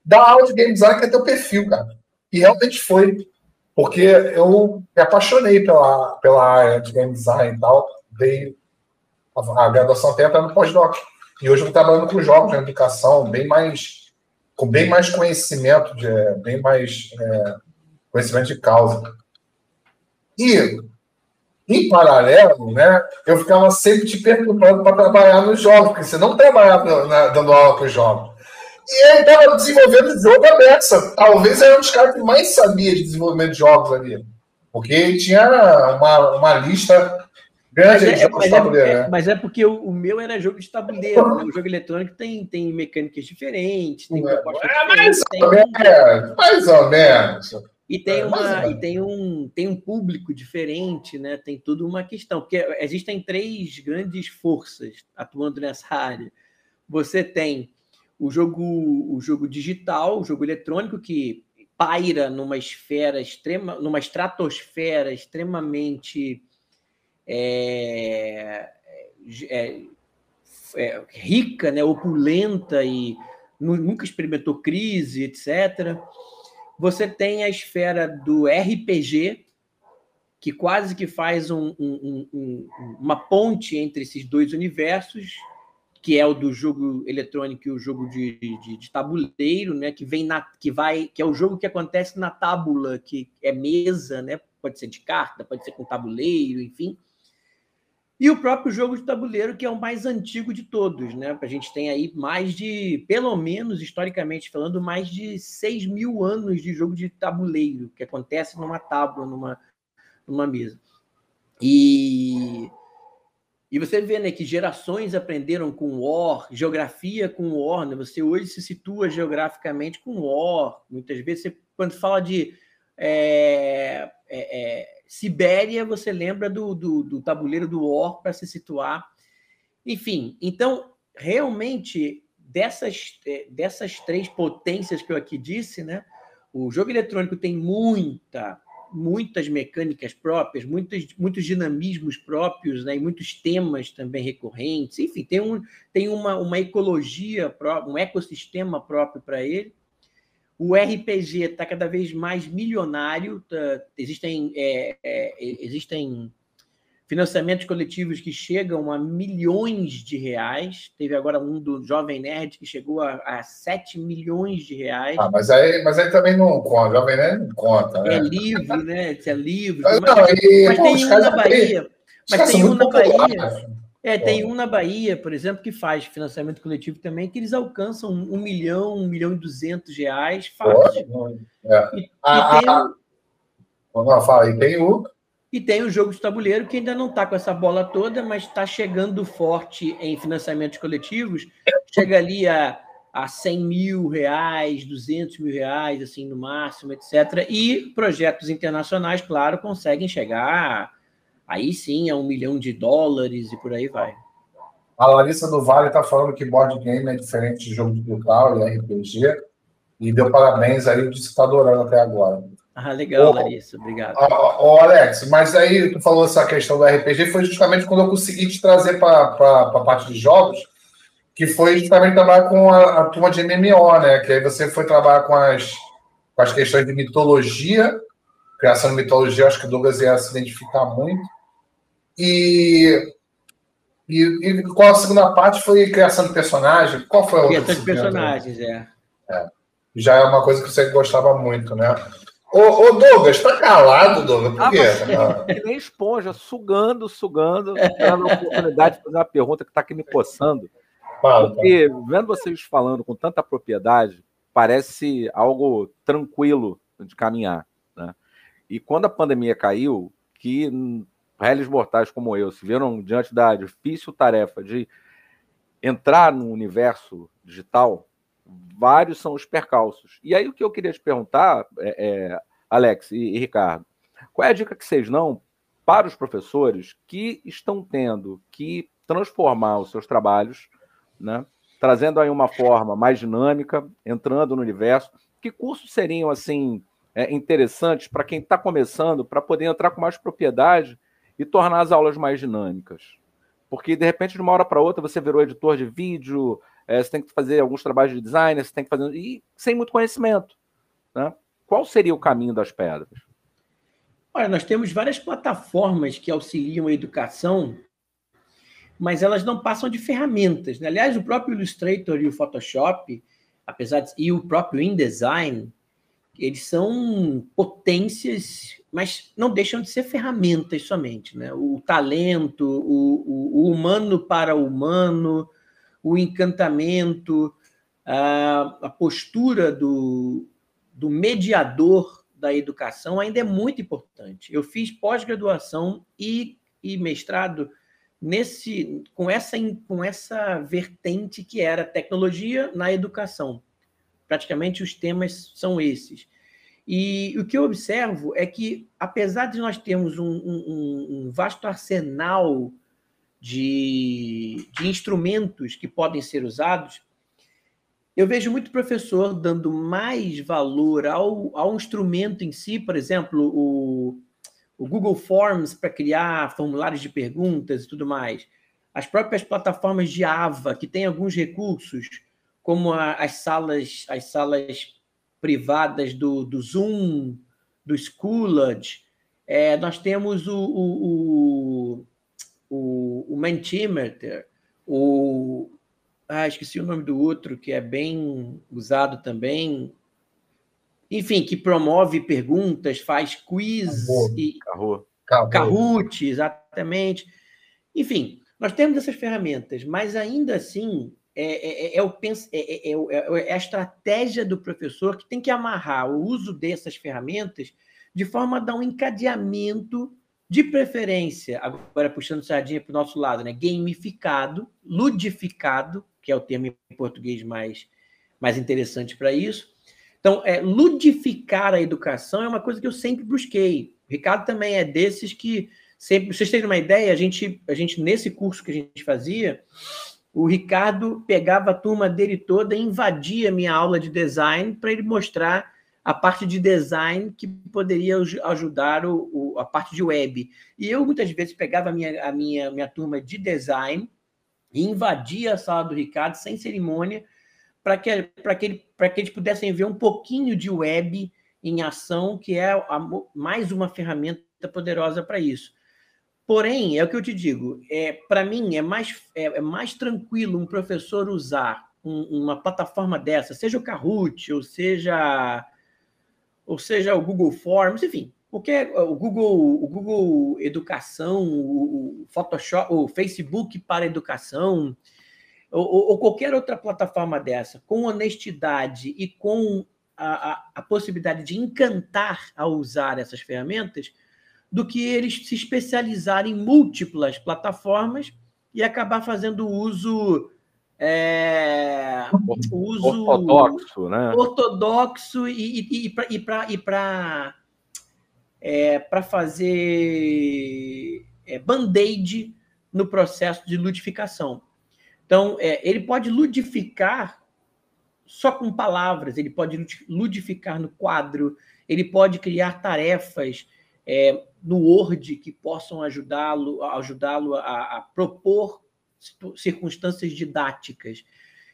dá aula de game design que é teu perfil, cara. E realmente foi. Porque eu me apaixonei pela, pela área de game design e tal. Dei a, a graduação até no pós-doc. E hoje eu estou trabalhando com jogos na educação, bem mais com bem mais conhecimento, de, bem mais é, conhecimento de causa. E, em paralelo, né, eu ficava sempre te perguntando para trabalhar nos jogos, porque você não trabalhava na, dando aula para os jogos. E ele estava desenvolvendo jogo aberto. Talvez era um dos caras que mais sabia de desenvolvimento de jogos ali. Porque ele tinha uma, uma lista grande mas de é, jogos mas de tabuleiro. É, né? mas é porque o, o, meu era jogo de tabuleiro. né? O jogo eletrônico tem, tem mecânicas diferentes, tem propostas é, mais, diferentes. Ou menos, mais ou menos. E tem, É, uma, e tem, um, tem um público diferente, né? Tem tudo uma questão, porque existem três grandes forças atuando nessa área. Você tem o jogo, o jogo digital, o jogo eletrônico, que paira numa esfera extrema, numa estratosfera extremamente é, é, é, rica, né, opulenta e nunca experimentou crise, etc. Você tem a esfera do RPG, que quase que faz um, um, um, uma ponte entre esses dois universos, que é o do jogo eletrônico e o jogo de, de, de, tabuleiro, né? Que vem na, que vai, que é o jogo que acontece na tábula, que é mesa, né? Pode ser de carta, pode ser com tabuleiro, enfim. E o próprio jogo de tabuleiro, que é o mais antigo de todos, né? A gente tem aí mais de, pelo menos historicamente falando, mais de 6 mil anos de jogo de tabuleiro, que acontece numa tábua, numa, numa mesa. E e você vê né, que gerações aprenderam com War, geografia com War. Né? Você hoje se situa geograficamente com War. Muitas vezes, você, quando fala de é, é, é, Sibéria, você lembra do, do, do tabuleiro do War para se situar. Enfim, então, realmente, dessas, dessas três potências que eu aqui disse, né, o jogo eletrônico tem muita muitas mecânicas próprias, muitos, muitos dinamismos próprios, né, e muitos temas também recorrentes. Enfim, tem, um, tem uma, uma ecologia, própria, um ecossistema próprio para ele. O RPG está cada vez mais milionário. Tá, existem, é, é, existem financiamentos coletivos que chegam a milhões de reais. Teve agora um do Jovem Nerd que chegou a, a 7 milhões de reais. Ah, mas aí, mas aí também não conta, Jovem Nerd não conta. Né? É livro, né? É livro. Mas, mas, não, e, mas pô, tem um na Bahia. Mas tem um na Bahia. É, tem um na Bahia, por exemplo, que faz financiamento coletivo também, que eles alcançam um milhão, um milhão e duzentos reais fácil. Pô, é. E, Ah, e tem, ah, Não, fala aí, tem o. E tem o jogo de tabuleiro que ainda não está com essa bola toda, mas está chegando forte em financiamentos coletivos. Chega ali a, a 100 mil reais, 200 mil reais, assim, no máximo, etc. E projetos internacionais, claro, conseguem chegar aí sim a um milhão de dólares e por aí vai. A Larissa do Vale está falando que board game é diferente de jogo de brutal e RPG. E deu parabéns aí, disse que está adorando até agora. Ah, legal, Ô, Larissa, obrigado. Ó, Alex, mas aí tu falou essa questão do RPG, foi justamente quando eu consegui te trazer para a parte de jogos, que foi justamente trabalhar com a, a turma de MMO, né? Que aí você foi trabalhar com as, com as questões de mitologia, criação de mitologia, acho que o Douglas ia se identificar muito. E, e, e qual a segunda parte foi criação de personagem? Qual foi a outra? Criação de personagens, é. Já é uma coisa que você gostava muito, né? Ô, ô Douglas, tá calado, Douglas? Por Ah, quê? mas- Que nem esponja, sugando, sugando, dando a oportunidade de fazer uma pergunta que está aqui me coçando. Fala. Porque, vendo vocês falando com tanta propriedade, parece algo tranquilo de caminhar. Né? E quando a pandemia caiu, que réis mortais como eu se viram diante da difícil tarefa de entrar no universo digital, vários são os percalços. E aí o que eu queria te perguntar, é, é, Alex e, e Ricardo, qual é a dica que vocês dão para os professores que estão tendo que transformar os seus trabalhos né? trazendo aí uma forma mais dinâmica, entrando no universo. Que cursos seriam assim é, interessantes para quem está começando, para poder entrar com mais propriedade e tornar as aulas mais dinâmicas? Porque de repente, de uma hora para outra, você virou editor de vídeo, é, você tem que fazer alguns trabalhos de design, você tem que fazer e sem muito conhecimento. Né? Qual seria o caminho das pedras? Olha, nós temos várias plataformas que auxiliam a educação, mas elas não passam de ferramentas. Né? Aliás, o próprio Illustrator e o Photoshop, apesar de, e o próprio InDesign, eles são potências, mas não deixam de ser ferramentas somente. Né? O talento, o, o, o humano para o humano, o encantamento, a, a postura do, do mediador da educação ainda é muito importante. Eu fiz pós-graduação e, e mestrado nesse com essa com essa vertente que era tecnologia na educação. Praticamente os temas são esses. E o que eu observo é que, apesar de nós termos um, um, um vasto arsenal de, de instrumentos que podem ser usados, eu vejo muito professor dando mais valor ao, ao instrumento em si, por exemplo, o, o Google Forms para criar formulários de perguntas e tudo mais, as próprias plataformas de AVA, que tem alguns recursos, como a, as salas, as salas privadas do, do Zoom, do Schoolage, é, nós temos o, o, o, o, o Mentimeter, o, ah, esqueci o nome do outro, que é bem usado também. Enfim, que promove perguntas, faz quiz Carro. e. Carro. Kahoot, exatamente. Enfim, nós temos essas ferramentas, mas ainda assim é, é, é, o, é, é, é, a estratégia do professor que tem que amarrar o uso dessas ferramentas de forma a dar um encadeamento de preferência, agora puxando sardinha para o nosso lado, né? gamificado, ludificado, que é o termo em português mais, mais interessante para isso. Então, é, ludificar a educação é uma coisa que eu sempre busquei. O Ricardo também é desses que sempre. Vocês terem uma ideia, a gente, a gente, nesse curso que a gente fazia, o Ricardo pegava a turma dele toda e invadia minha aula de design para ele mostrar a parte de design que poderia ajudar o, o, a parte de web. E eu muitas vezes pegava a minha, a minha, minha turma de design e invadia a sala do Ricardo sem cerimônia para que, que, ele, que eles pudessem ver um pouquinho de web em ação, que é a, mais uma ferramenta poderosa para isso. Porém, é o que eu te digo, é, para mim é mais, é, é, mais tranquilo um professor usar um, uma plataforma dessa, seja o Kahoot, ou seja, ou seja o Google Forms, enfim, o que é o Google, o Google Educação, o Photoshop, o Facebook para Educação, ou, ou qualquer outra plataforma dessa, com honestidade e com a, a, a, possibilidade de encantar ao usar essas ferramentas, do que eles se especializarem em múltiplas plataformas e acabar fazendo uso é, uso ortodoxo, né? Ortodoxo e, e, e para é, para fazer é, band-aid no processo de ludificação. Então, é, ele pode ludificar só com palavras, ele pode ludificar no quadro, ele pode criar tarefas é, no Word que possam ajudá-lo ajudá-lo a, a propor circunstâncias didáticas.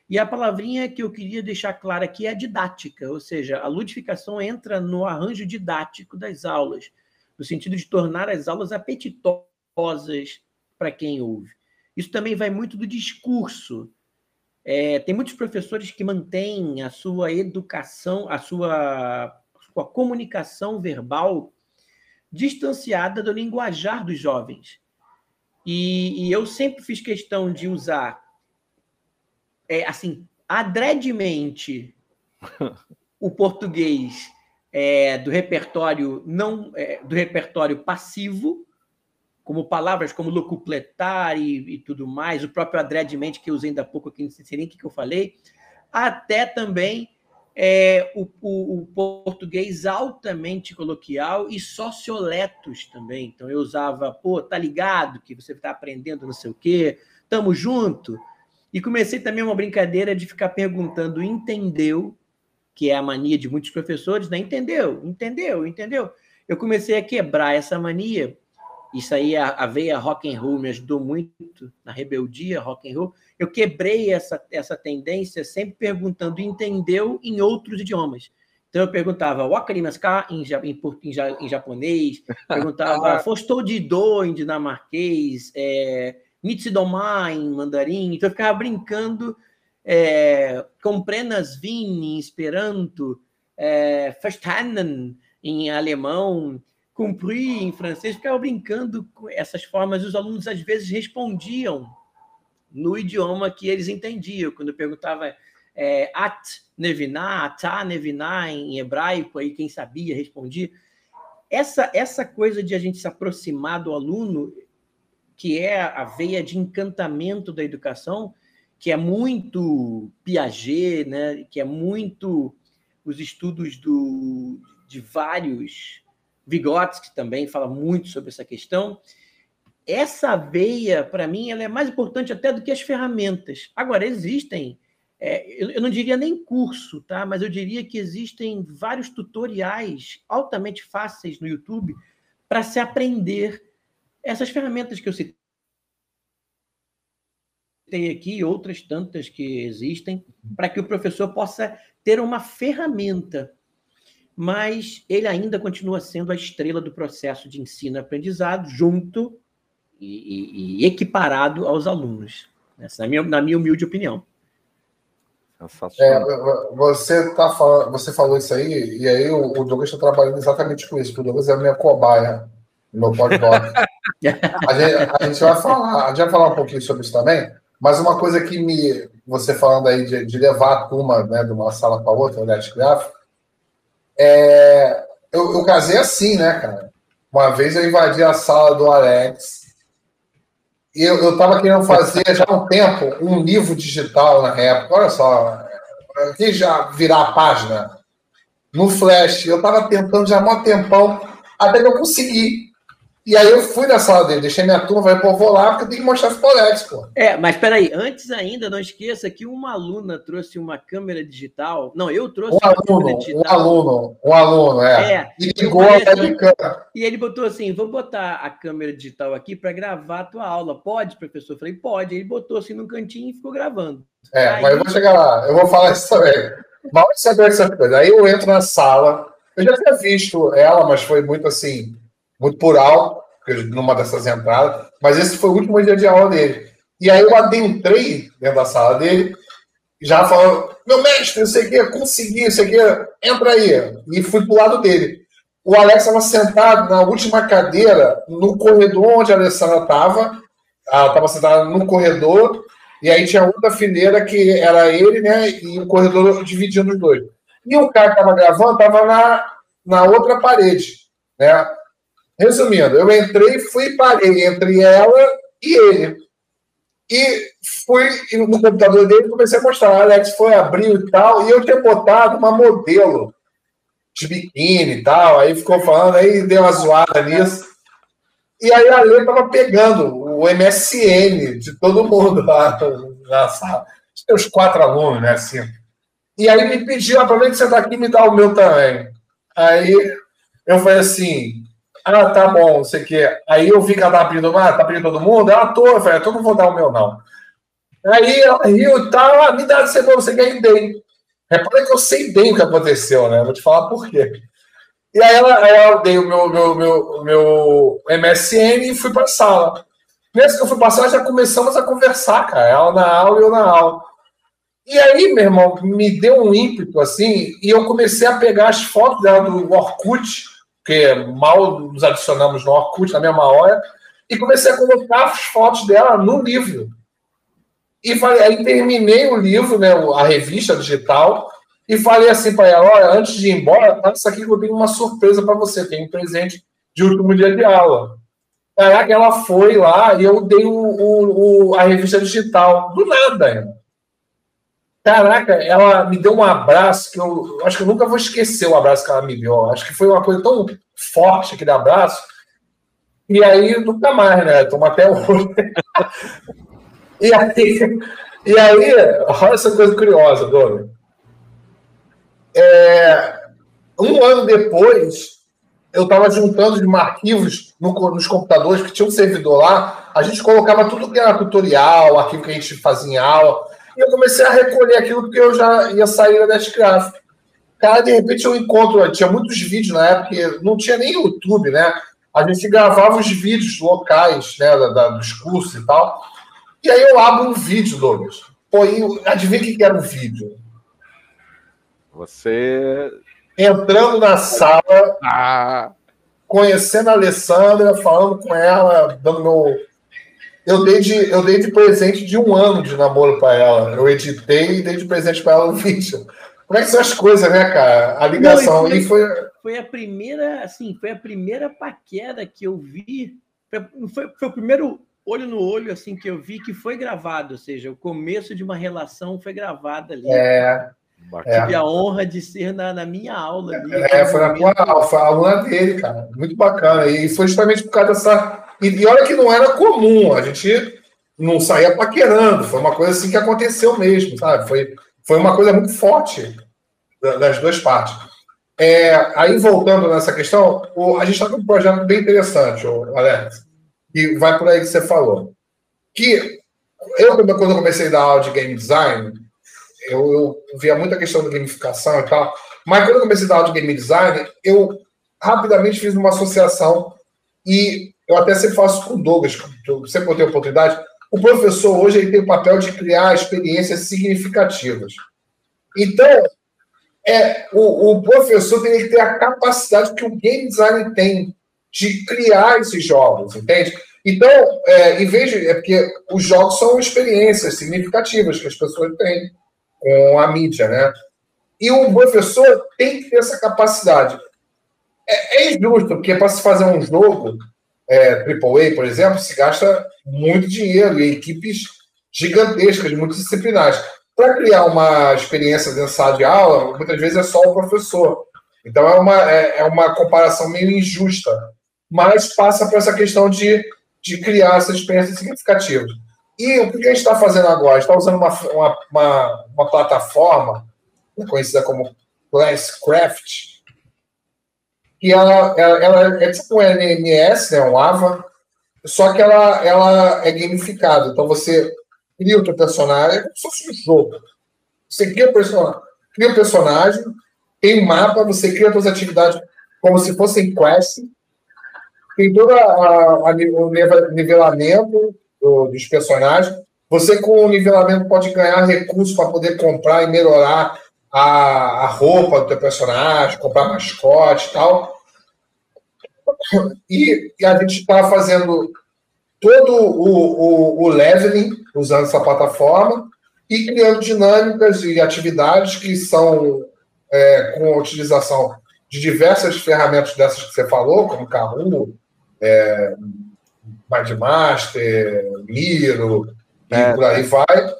E a palavrinha que eu queria deixar clara aqui é didática, ou seja, a ludificação entra no arranjo didático das aulas, no sentido de tornar as aulas apetitosas para quem ouve. Isso também vai muito do discurso. É, tem muitos professores que mantêm a sua educação, a sua, a sua comunicação verbal distanciada do linguajar dos jovens. E, e eu sempre fiz questão de usar é, assim, adredemente o português é, do repertório não é, do repertório passivo, como palavras como locupletar e, e, tudo mais, o próprio adredemente que eu usei ainda há pouco aqui, não sei nem o que eu falei, até também é, o, o, o, português altamente coloquial e socioletos também. Então eu usava, pô, tá ligado que você está aprendendo não sei o quê, tamo junto. E comecei também uma brincadeira de ficar perguntando, entendeu? Que é a mania de muitos professores, né? Entendeu? Entendeu? Entendeu? Eu comecei a quebrar essa mania. Isso aí, a, a veia rock and roll me ajudou muito na rebeldia rock and roll. Eu quebrei essa, essa tendência sempre perguntando, entendeu? Em outros idiomas. Então eu perguntava wakarimaska em, em, em, em japonês, perguntava fostou de do em dinamarquês, é, Nitsidomá em mandarim, então eu ficava brincando é, comprenas vin em Esperanto, é, verstanden em alemão, cumprir em francês, ficava brincando com essas formas, os alunos às vezes respondiam no idioma que eles entendiam. Quando eu perguntava é, at neviná, atá neviná em hebraico, aí quem sabia respondia. Essa, essa coisa de a gente se aproximar do aluno, que é a veia de encantamento da educação, que é muito Piaget, né? que é muito os estudos do, de vários Vygotsky também fala muito sobre essa questão. Essa veia, para mim, ela é mais importante até do que as ferramentas. Agora, existem, é, eu, eu não diria nem curso, tá? mas eu diria que existem vários tutoriais altamente fáceis no YouTube para se aprender essas ferramentas que eu citei aqui, outras tantas que existem, para que o professor possa ter uma ferramenta mas ele ainda continua sendo a estrela do processo de ensino-aprendizado, junto e, e, e, equiparado aos alunos. Essa é a minha, na minha humilde opinião. É, você, tá falando, você falou isso aí, e aí o, o Douglas está trabalhando exatamente com isso, porque o Douglas é a minha cobaia no meu podcast. a, gente, a gente vai falar, a gente vai falar um pouquinho sobre isso também, mas uma coisa que me. Você falando aí de, de levar a turma né, de uma sala para outra, o Net Graph, é, eu, eu casei assim, né, cara? Uma vez eu invadi a sala do Alex e eu, eu tava querendo fazer já há um tempo um livro digital na época. Olha só, quem já virar a página no Flash. Eu tava tentando já há um tempão, até que eu consegui. E aí eu fui na sala dele, deixei minha turma, falei, pô, vou lá porque eu tenho que mostrar pro Alex, pô. É, mas peraí, antes ainda, não esqueça que uma aluna trouxe uma câmera digital. Não, eu trouxe um aluno, Um aluno, um aluno, é. é e ligou a webcam. Assim, e ele botou assim: vou botar a câmera digital aqui para gravar a tua aula. Pode, professor? Eu falei, pode. Ele botou assim no cantinho e ficou gravando. É, aí... mas eu vou chegar lá, eu vou falar isso também. Mal de saber essa coisa. Aí eu entro na sala, eu já tinha visto ela, mas foi muito assim muito por alto, numa dessas entradas, mas esse foi o último dia de aula dele. E aí eu adentrei dentro da sala dele, já falando, meu mestre, não sei o que, consegui, sei entra aí. E fui pro lado dele. O Alex estava sentado na última cadeira, no corredor onde a Alessandra estava. Ela estava sentada no corredor, e aí tinha outra fileira que era ele, né? E o corredor dividindo os dois. E o cara que estava gravando estava na, na outra parede, né? Resumindo, eu entrei, fui parei entre ela e ele. E fui no computador dele comecei a mostrar. Alex foi, abriu e tal, e eu tinha botado uma modelo de biquíni e tal. Aí ficou falando, aí deu uma zoada nisso. E aí a Lê estava pegando o MSN de todo mundo lá na sala. Uns quatro alunos, né? Assim. E aí me pediu, aproveita que você está aqui me dá o meu também. Aí eu falei assim, ah, tá bom, sei o quê. Aí eu vi que ela tá abrindo, ah, tá abrindo todo mundo? Ela tô, eu falei, eu não vou dar o meu, não. Aí ela riu e tal, ah, me dá de cebola, você quer dei. Repara que eu sei bem o que aconteceu, né? Vou te falar por quê. E aí ela, ela dei o meu, meu, meu, meu MSN e fui para a sala. Nesse que eu fui sala, já começamos a conversar, cara. Ela na aula e eu na aula. E aí, meu irmão, me deu um ímpeto assim, e eu comecei a pegar as fotos dela do Orkut porque mal nos adicionamos no Orkut na mesma hora, e comecei a colocar as fotos dela no livro. E falei, aí terminei o livro, né, a revista digital, e falei assim para ela: olha, antes de ir embora, passa aqui que eu tenho uma surpresa para você, tem um presente de último dia de aula. Caraca, ela foi lá e eu dei o, o, o a revista digital. Do nada. Caraca, ela me deu um abraço que eu acho que eu nunca vou esquecer o abraço que ela me deu. Acho que foi uma coisa tão forte aquele abraço. E aí, nunca mais, né? Toma até hoje. e aí, e aí, olha essa coisa curiosa, Douglas. É, um ano depois, eu estava juntando de arquivos no, nos computadores, que tinha um servidor lá, a gente colocava tudo que era tutorial, arquivo que a gente fazia em aula. E eu comecei a recolher aquilo porque eu já ia sair da Deskcraft. Cara, de repente eu encontro, tinha muitos vídeos na época, não tinha nem YouTube, né? A gente gravava os vídeos locais, né, da, da, dos cursos e tal. E aí eu abro um vídeo, Douglas. Pô, e adivinha o que era o vídeo? Você. Entrando na sala, Ah, conhecendo a Alessandra, falando com ela, dando meu. Eu dei de, eu dei de presente de um ano de namoro para ela. Eu editei e dei de presente para ela o vídeo. Como é que são as coisas, né, cara? A ligação aí foi. Foi a primeira, assim, foi a primeira paquera que eu vi. Foi, foi, foi o primeiro olho no olho, assim, que eu vi que foi gravado. Ou seja, o começo de uma relação foi gravado ali. É, bacana. Tive a honra de ser na, na minha aula ali. é, foi na tua aula, foi a aluna dele, cara. Muito bacana. E foi justamente por causa dessa. E, e olha que não era comum, a gente não saía paquerando, foi uma coisa assim que aconteceu mesmo, sabe? Foi, foi uma coisa muito forte da- das duas partes. É, aí, voltando nessa questão, a gente está com um projeto bem interessante, Alex, que vai por aí que você falou. Que eu, quando eu comecei a dar aula de game design, eu, eu via muita questão da gamificação e tal, mas quando eu comecei a dar aula de game design, eu rapidamente fiz uma associação e eu até sempre faço com o Douglas, que eu sempre ter oportunidade. O professor hoje ele tem o papel de criar experiências significativas. Então, é, o, o professor tem que ter a capacidade que o game design tem de criar esses jogos, entende? Então, é, em vez de. É porque os jogos são experiências significativas que as pessoas têm com a mídia, né? E o professor tem que ter essa capacidade. É, é injusto, porque para se fazer um jogo é, AAA, por exemplo, se gasta muito dinheiro e equipes gigantescas, multidisciplinares. Para criar uma experiência dentro sala de aula, muitas vezes é só o professor. Então é uma, é, é uma comparação meio injusta, mas passa por essa questão de, de criar essas experiências significativas. E o que a gente está fazendo agora? A gente está usando uma, uma, uma, uma plataforma conhecida como Classcraft, que ela, ela, ela é tipo um LMS, né, um AVA, só que ela, ela é gamificada. Então você cria o teu personagem, é como se fosse um jogo. Você cria o personagem, cria o personagem, tem um mapa, você cria suas atividades como se fossem quests, tem todo a, o nivelamento do, dos personagens. Você, com o nivelamento, pode ganhar recursos para poder comprar e melhorar a, a roupa do teu personagem, comprar mascote e tal. E, e a gente está fazendo todo o, o, o leveling usando essa plataforma e criando dinâmicas e atividades que são é, com a utilização de diversas ferramentas dessas que você falou, como Kahoot, é, Mindmaster, Miro, e É, por aí vai,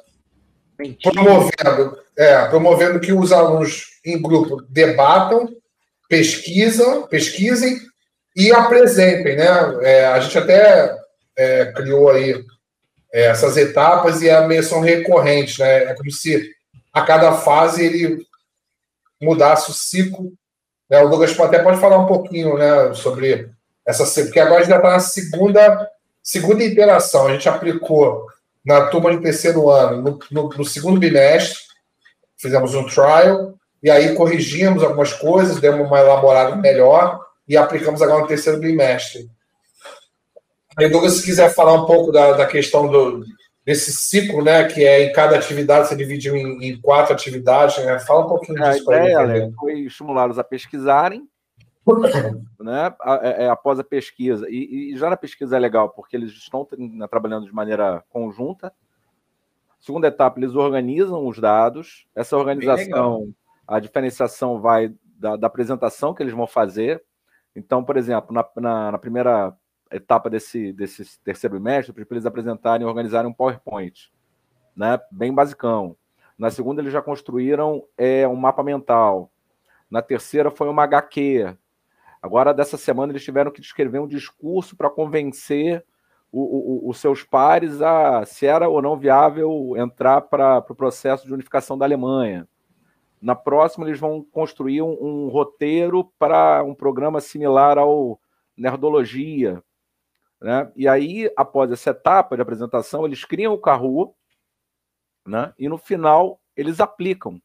promovendo, é, promovendo que os alunos em grupo debatam, pesquisam, pesquisem e apresentem, né? É, a gente até é, criou aí é, essas etapas e é meio são recorrentes, né? É como se a cada fase ele mudasse o ciclo. Né? O Douglas até pode falar um pouquinho, né, sobre essa porque agora a gente já está na segunda segunda interação. A gente aplicou na turma de terceiro ano, no, no, no segundo bimestre, fizemos um trial e aí corrigimos algumas coisas, demos uma elaborada melhor e aplicamos agora no terceiro bimestre. Aí, Douglas, se quiser falar um pouco da, da questão do, desse ciclo, né, que é em cada atividade você dividiu em, em quatro atividades, né? Fala um pouquinho A disso para ele ideia. Alex, foi estimulá-los a pesquisarem, né, é, é, após a pesquisa. E, e já na pesquisa é legal, porque eles estão né, trabalhando de maneira conjunta. Segunda etapa, eles organizam os dados. Essa organização, a diferenciação vai da, da apresentação que eles vão fazer. Então, por exemplo, na, na- na primeira etapa desse, desse terceiro bimestre, para eles apresentarem e organizarem um PowerPoint, né, bem basicão. Na segunda, eles já construíram é, um mapa mental. Na terceira, foi uma HQ. Agora, dessa semana, eles tiveram que escrever um discurso para convencer o- o- os seus pares a se era ou não viável entrar para o pro processo de unificação da Alemanha. Na próxima, eles vão construir um, um roteiro para um programa similar ao Nerdologia. Né? E aí, após essa etapa de apresentação, eles criam o Kahoot, né? e no final eles aplicam.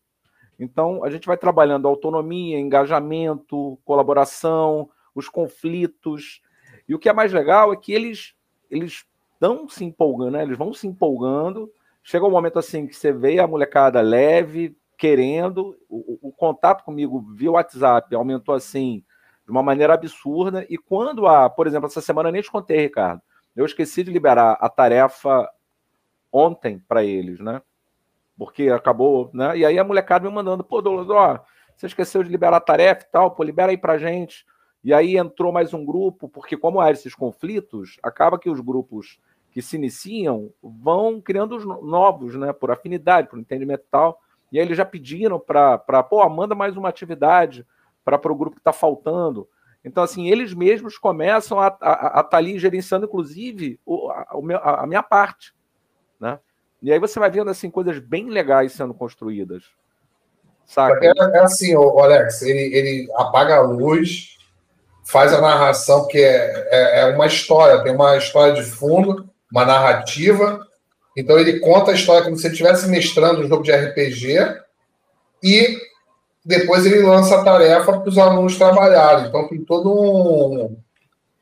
Então, a gente vai trabalhando autonomia, engajamento, colaboração, os conflitos. E o que é mais legal é que eles eles estão se empolgando, né? eles vão se empolgando, chega um momento assim que você vê a molecada leve, querendo, o, o, contato comigo via WhatsApp aumentou assim de uma maneira absurda. E quando a, por exemplo, essa semana eu nem te contei, Ricardo, eu esqueci de liberar a tarefa ontem para eles, né? Porque acabou, né? E aí a molecada me mandando, pô, Douglas, ó, você esqueceu de liberar a tarefa e tal, pô, libera aí pra gente. E aí entrou mais um grupo, porque como há esses conflitos, acaba que os grupos que se iniciam vão criando os novos, né? Por afinidade, por entendimento e tal. E aí eles já pediram para, pô, manda mais uma atividade para o grupo que está faltando. Então, assim, eles mesmos começam a estar tá ali gerenciando, inclusive, o, a, a, minha parte. Né? E aí você vai vendo assim, coisas bem legais sendo construídas. Saca? É, é assim, o Alex, ele, ele apaga a luz, faz a narração, que é, é, é uma história, tem uma história de fundo, uma narrativa. Então ele conta a história como se ele estivesse mestrando um jogo de RPG e depois ele lança a tarefa para os alunos trabalharem. Então tem todo um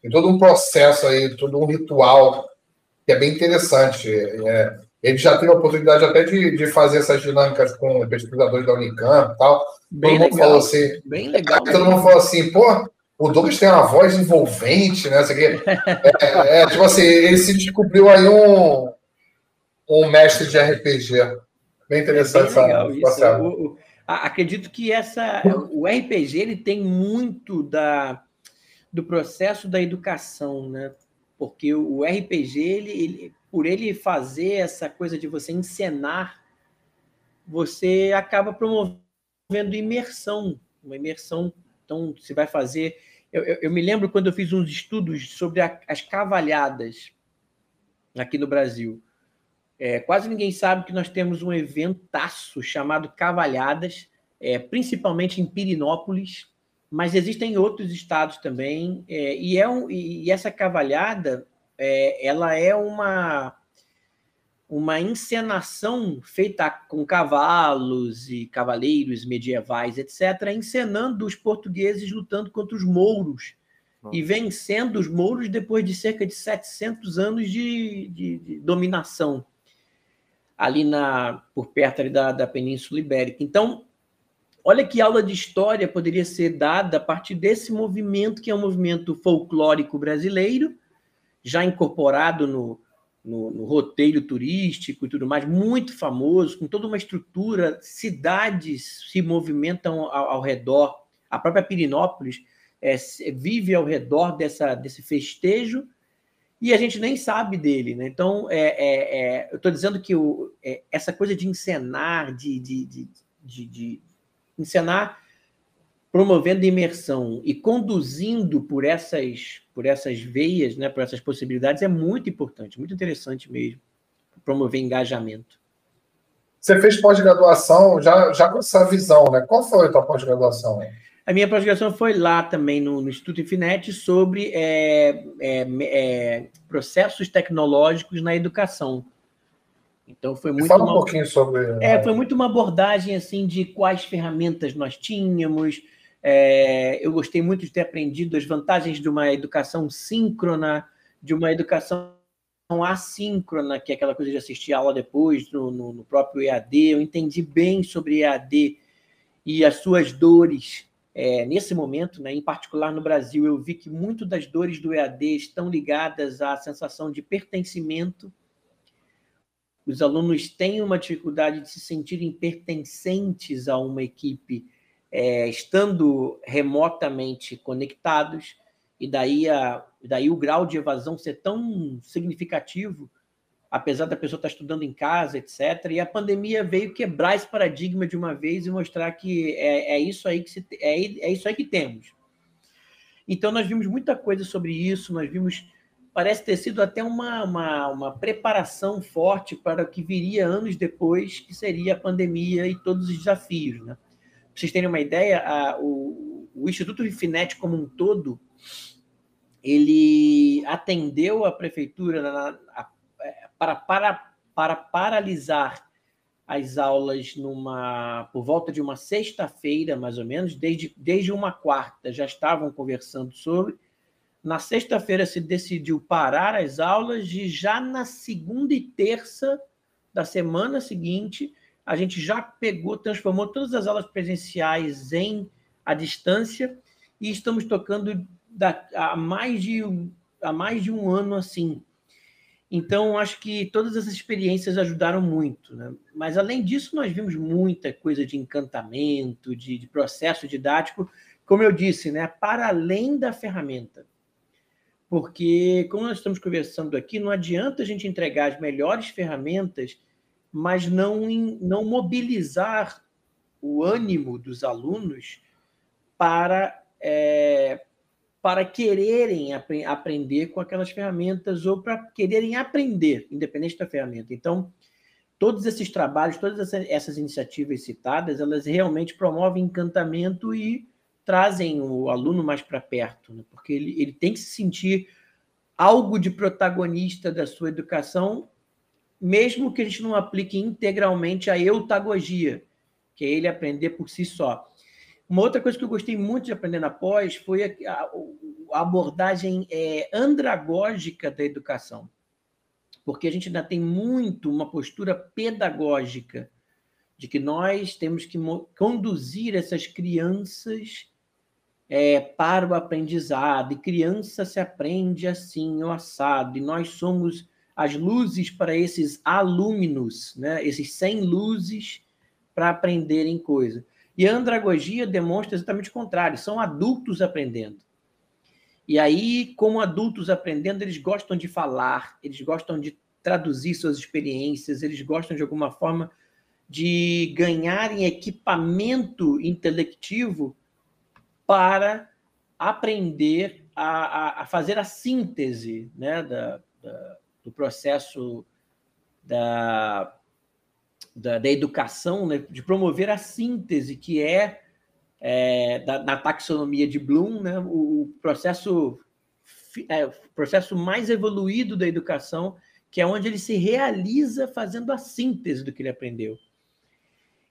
tem todo um processo aí, todo um ritual que é bem interessante. É, ele já teve a oportunidade até de, de fazer essas dinâmicas com pesquisadores da Unicamp e tal. Bem todo legal, mundo falou assim, bem legal. Todo mundo falou assim, pô, o Douglas tem uma voz envolvente, né? É, é, tipo assim, ele se descobriu aí um, um mestre de RPG. Bem interessante é bem legal, essa, isso. acredito que essa, o RPG ele tem muito da, do processo da educação, né? Porque o RPG, ele, ele, por ele fazer essa coisa de você encenar, você acaba promovendo imersão, uma imersão. Então, você vai fazer. Eu, eu, eu me lembro quando eu fiz uns estudos sobre a, as cavalhadas aqui no Brasil. É, quase ninguém sabe que nós temos um eventaço chamado Cavalhadas, é, principalmente em Pirinópolis, mas existem outros estados também. É, e, é um, e essa cavalhada é, ela é uma uma encenação feita com cavalos e cavaleiros medievais, etc., encenando os portugueses lutando contra os mouros e vencendo os mouros depois de cerca de 700 anos de, de, de dominação ali na por perto da, da Península Ibérica. Então, olha que aula de história poderia ser dada a partir desse movimento, que é um movimento folclórico brasileiro, já incorporado no, no, no, roteiro turístico e tudo mais, muito famoso, com toda uma estrutura, cidades se movimentam ao, ao redor, a própria Pirinópolis é, vive ao redor dessa, desse festejo e a gente nem sabe dele. Né? Então, é, é, é eu estou dizendo que o, é, essa coisa de encenar, de, de, de, de, de encenar promovendo imersão e conduzindo por essas por essas veias, né, por essas possibilidades é muito importante, muito interessante mesmo promover engajamento. Você fez pós-graduação já, já com essa visão, né? Qual foi a tua pós-graduação? A minha pós-graduação foi lá também no, no Instituto Infinet sobre é, é, é, processos tecnológicos na educação. Então foi muito Fala um uma, pouquinho sobre. É, foi muito uma abordagem assim de quais ferramentas nós tínhamos, é, eu gostei muito de ter aprendido as vantagens de uma educação síncrona, de uma educação assíncrona, que é aquela coisa de assistir aula depois no, no, no próprio EAD. Eu entendi bem sobre EAD e as suas dores é, nesse momento, né, em particular no Brasil, eu vi que muito das dores do EAD estão ligadas à sensação de pertencimento. Os alunos têm uma dificuldade de se sentirem pertencentes a uma equipe é, estando remotamente conectados, e daí, a, daí o grau de evasão ser tão significativo, apesar da pessoa estar estudando em casa, etc. E a pandemia veio quebrar esse paradigma de uma vez e mostrar que é, é isso aí que se, é, é isso aí que temos. Então nós vimos muita coisa sobre isso, nós vimos parece ter sido até uma, uma, uma, preparação forte para o que viria anos depois, que seria a pandemia e todos os desafios. Né? Vocês terem uma ideia, a, o, o Instituto Infinet como um todo, ele atendeu a prefeitura na, a, é, para, para, para paralisar as aulas numa por volta de uma sexta-feira, mais ou menos, desde, desde uma quarta já estavam conversando sobre. Na sexta-feira se decidiu parar as aulas e já na segunda e terça da semana seguinte, a gente já pegou, transformou todas as aulas presenciais em à distância e estamos tocando há, mais de, mais de um ano assim. Então, acho que todas essas experiências ajudaram muito. Né? Mas, além disso, nós vimos muita coisa de encantamento, de, de processo didático, como eu disse, né? para além da ferramenta. Porque, como nós estamos conversando aqui, não adianta a gente entregar as melhores ferramentas, mas não, não mobilizar o ânimo dos alunos para, é, para quererem ap aprender com aquelas ferramentas ou para quererem aprender, independente da ferramenta. Então, todos esses trabalhos, todas essas iniciativas citadas, elas realmente promovem encantamento e trazem o aluno mais para perto, né? porque ele, ele tem que se sentir algo de protagonista da sua educação, mesmo que a gente não aplique integralmente a eutagogia, que é ele aprender por si só. Uma outra coisa que eu gostei muito de aprender na pós foi a, a, abordagem é, andragógica da educação, porque a gente ainda tem muito uma postura pedagógica de que nós temos que conduzir essas crianças é, para o aprendizado, e criança se aprende assim, o assado, e nós somos as luzes para esses alumnos, né? esses 100 luzes para aprenderem coisa. E a andragogia demonstra exatamente o contrário, são adultos aprendendo. E aí, como adultos aprendendo, eles gostam de falar, eles gostam de traduzir suas experiências, eles gostam de alguma forma de ganharem equipamento intelectivo para aprender a, a, fazer a síntese né, da, da, do processo da, da, da educação, né, de promover a síntese, que é, é da, taxonomia de Bloom, né, o processo, é, o processo mais evoluído da educação, que é onde ele se realiza fazendo a síntese do que ele aprendeu.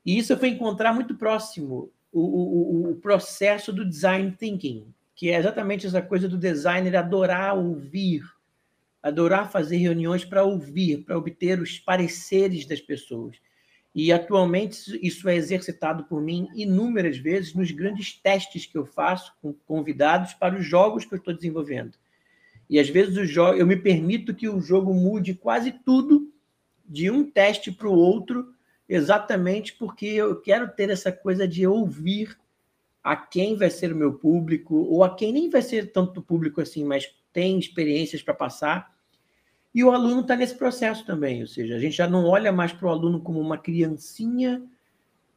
E isso eu fui encontrar muito próximo o, o, o processo do design thinking, que é exatamente essa coisa do designer adorar ouvir, adorar fazer reuniões para ouvir, para obter os pareceres das pessoas. E atualmente isso é exercitado por mim inúmeras vezes nos grandes testes que eu faço com convidados para os jogos que eu estou desenvolvendo. E às vezes o eu me permito que o jogo mude quase tudo de um teste para o outro exatamente porque eu quero ter essa coisa de ouvir a quem vai ser o meu público, ou a quem nem vai ser tanto público assim, mas tem experiências para passar. E o aluno está nesse processo também, ou seja, a gente já não olha mais para o aluno como uma criancinha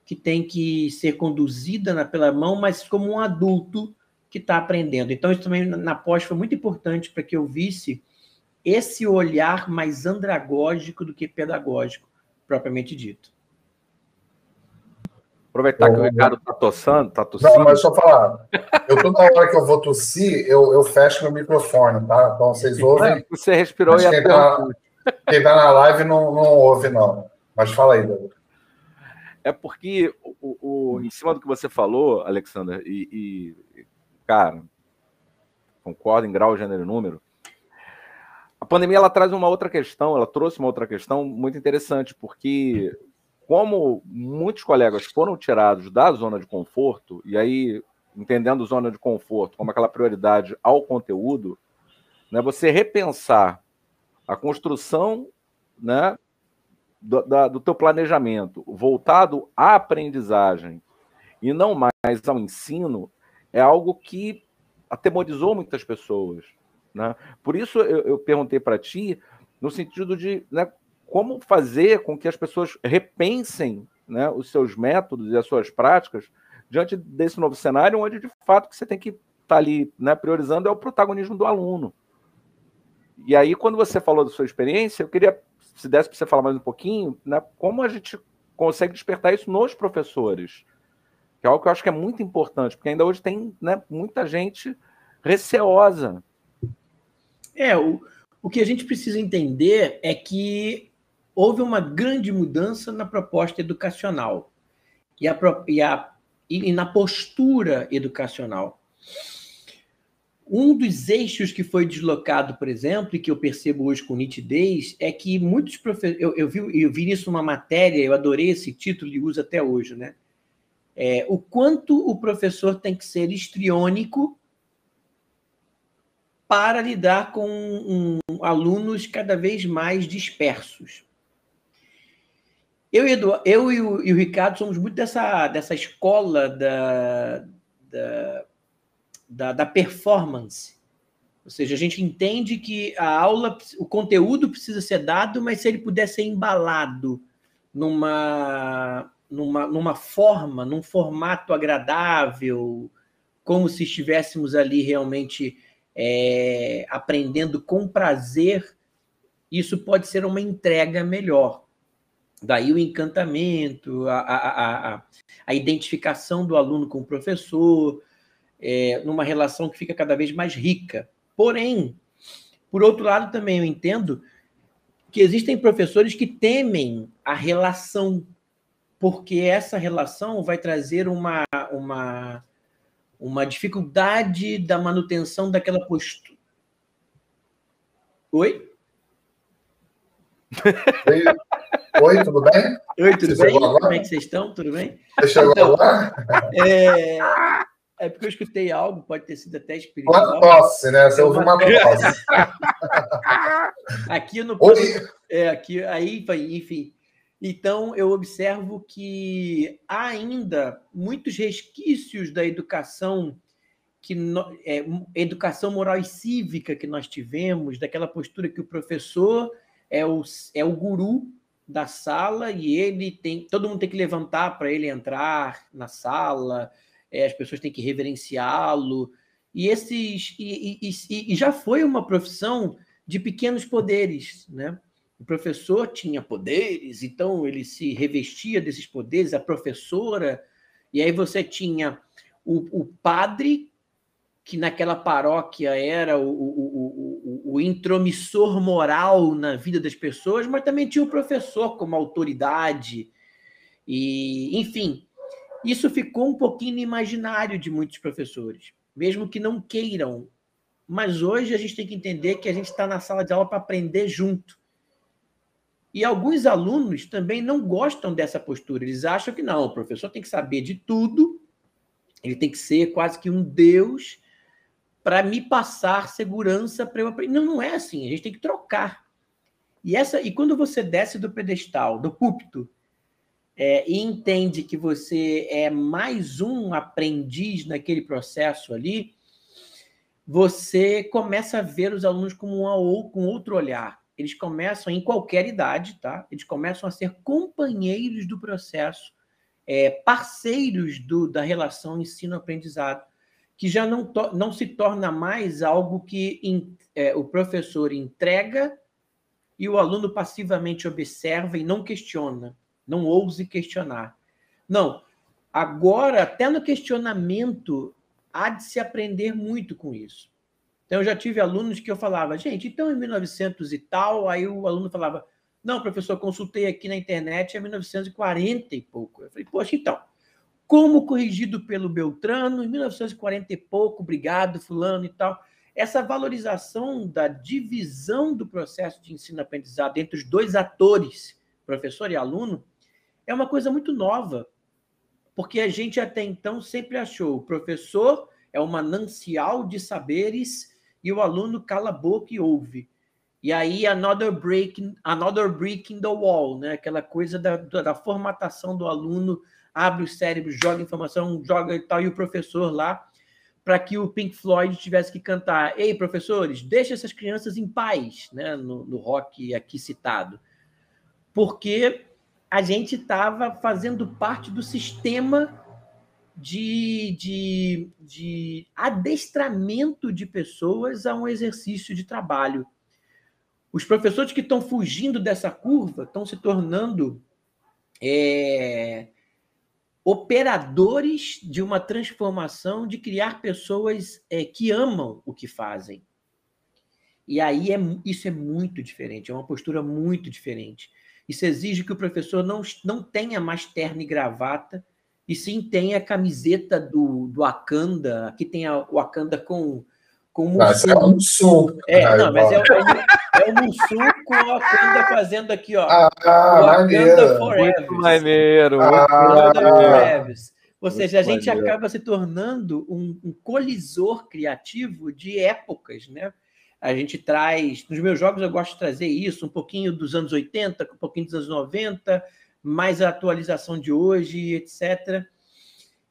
que tem que ser conduzida na, pela mão, mas como um adulto que está aprendendo. Então, isso também na pós foi muito importante para que eu visse esse olhar mais andragógico do que pedagógico, propriamente dito. Aproveitar que o Ricardo está tossando, está tossindo. Não, mas deixa eu falar. Eu toda hora que eu vou tossir, eu, eu fecho meu microfone, tá? Então vocês ouvem. Você respirou e quem está quem tá na live não, não ouve, não. Mas fala aí, David. É porque o, o, em cima do que você falou, Alexander, e, e cara, concordo em grau, gênero e número. A pandemia ela traz uma outra questão, ela trouxe uma outra questão muito interessante, porque como muitos colegas foram tirados da zona de conforto, e aí, entendendo zona de conforto como aquela prioridade ao conteúdo, né, você repensar a construção né, do, da, do teu planejamento voltado à aprendizagem e não mais ao ensino, é algo que atemorizou muitas pessoas. Né? Por isso eu, eu perguntei para ti, no sentido de né, como fazer com que as pessoas repensem né, os seus métodos e as suas práticas diante desse novo cenário, onde de fato que você tem que estar tá ali né, priorizando é o protagonismo do aluno. E aí, quando você falou da sua experiência, eu queria, se desse para você falar mais um pouquinho, né, como a gente consegue despertar isso nos professores, que é algo que eu acho que é muito importante, porque ainda hoje tem né, muita gente receosa. É, o, o que a gente precisa entender é que houve uma grande mudança na proposta educacional e, a, e, a, e na postura educacional. Um dos eixos que foi deslocado, por exemplo, e que eu percebo hoje com nitidez, é que muitos professores. Eu, eu, vi, eu vi isso numa matéria, eu adorei esse título e uso até hoje, né? É, o quanto o professor tem que ser histriônico para lidar com um, alunos cada vez mais dispersos. Eu, Edu, eu e, o, e, o, Ricardo somos muito dessa, dessa escola da, da, da, da performance. Ou seja, a gente entende que a aula, o conteúdo precisa ser dado, mas se ele puder ser embalado numa, numa, numa forma, num formato agradável, como se estivéssemos ali realmente é, aprendendo com prazer, isso pode ser uma entrega melhor. Daí o encantamento, a, a, a, a identificação do aluno com o professor, é, numa relação que fica cada vez mais rica. Porém, por outro lado, também eu entendo que existem professores que temem a relação, porque essa relação vai trazer uma, uma, uma dificuldade da manutenção daquela postura. Oi? Oi, tudo bem? Oi, tudo Você bem? Como é que vocês estão? Tudo bem? Você chegou então, agora? É... é porque eu escutei algo, pode ter sido até espiritual. Uma tosse, né? Você ouviu uma tosse. aqui no Oi? é aqui aí, enfim. Então eu observo que há ainda muitos resquícios da educação que no, é, educação moral e cívica que nós tivemos, daquela postura que o professor é o, é o guru da sala e ele tem. Todo mundo tem que levantar para ele entrar na sala, é, as pessoas têm que reverenciá-lo. E esses. E, e, e, já foi uma profissão de pequenos poderes, né? O professor tinha poderes, então ele se revestia desses poderes, a professora, e aí você tinha o, o padre, que naquela paróquia era o, o, o, o, intromissor moral na vida das pessoas, mas também tinha o professor como autoridade. E, enfim, isso ficou um pouquinho no imaginário de muitos professores, mesmo que não queiram. Mas hoje a gente tem que entender que a gente está na sala de aula para aprender junto. E alguns alunos também não gostam dessa postura. Eles acham que não, o professor tem que saber de tudo, ele tem que ser quase que um Deus para me passar segurança para eu aprender. Não, não é assim. A gente tem que trocar. E essa e quando você desce do pedestal, do púlpito, é, e entende que você é mais um aprendiz naquele processo ali, você começa a ver os alunos com, uma, ou, com outro olhar. Eles começam, em qualquer idade, tá? Eles começam a ser companheiros do processo, é, parceiros do, da relação ensino-aprendizado que já não, não se torna mais algo que in, é, o professor entrega e o aluno passivamente observa e não questiona, não ouse questionar. Não, agora, até no questionamento, há de se aprender muito com isso. Então, eu já tive alunos que eu falava, gente, então em 1900 e tal, aí o aluno falava, não, professor, consultei aqui na internet, é 1940 e pouco. Eu falei, poxa, então, como corrigido pelo Beltrano, em 1940 e pouco, obrigado, fulano e tal. Essa valorização da divisão do processo de ensino-aprendizado entre os dois atores, professor e aluno, é uma coisa muito nova, porque a gente até então sempre achou o professor é o manancial de saberes e o aluno cala a boca e ouve. E aí, another break, another in the wall, né? aquela coisa da, da formatação do aluno abre o cérebro, joga informação, joga e tal, e o professor lá, para que o Pink Floyd tivesse que cantar: Ei, professores, deixa essas crianças em paz, né? no, no rock aqui citado. Porque a gente estava fazendo parte do sistema de, de, de adestramento de pessoas a um exercício de trabalho. Os professores que estão fugindo dessa curva estão se tornando é, operadores de uma transformação de criar pessoas é, que amam o que fazem. E aí é, isso é muito diferente, é uma postura muito diferente. Isso exige que o professor não, não tenha mais terno e gravata, e sim tenha a camiseta do, do Akanda. Aqui tem o Akanda com, com o Mussu. é o Mussu. É, não, mas é, é, é, o Mussu com a Wakanda fazendo aqui, ó. Ah, Wakanda Forever. Muito maneiro. Ah, Forever. Ou seja, a gente maneiro. acaba se tornando um, um, colisor criativo de épocas, né? A gente traz, nos meus jogos eu gosto de trazer isso, um pouquinho dos anos 80, um pouquinho dos anos 90, mais a atualização de hoje, etc.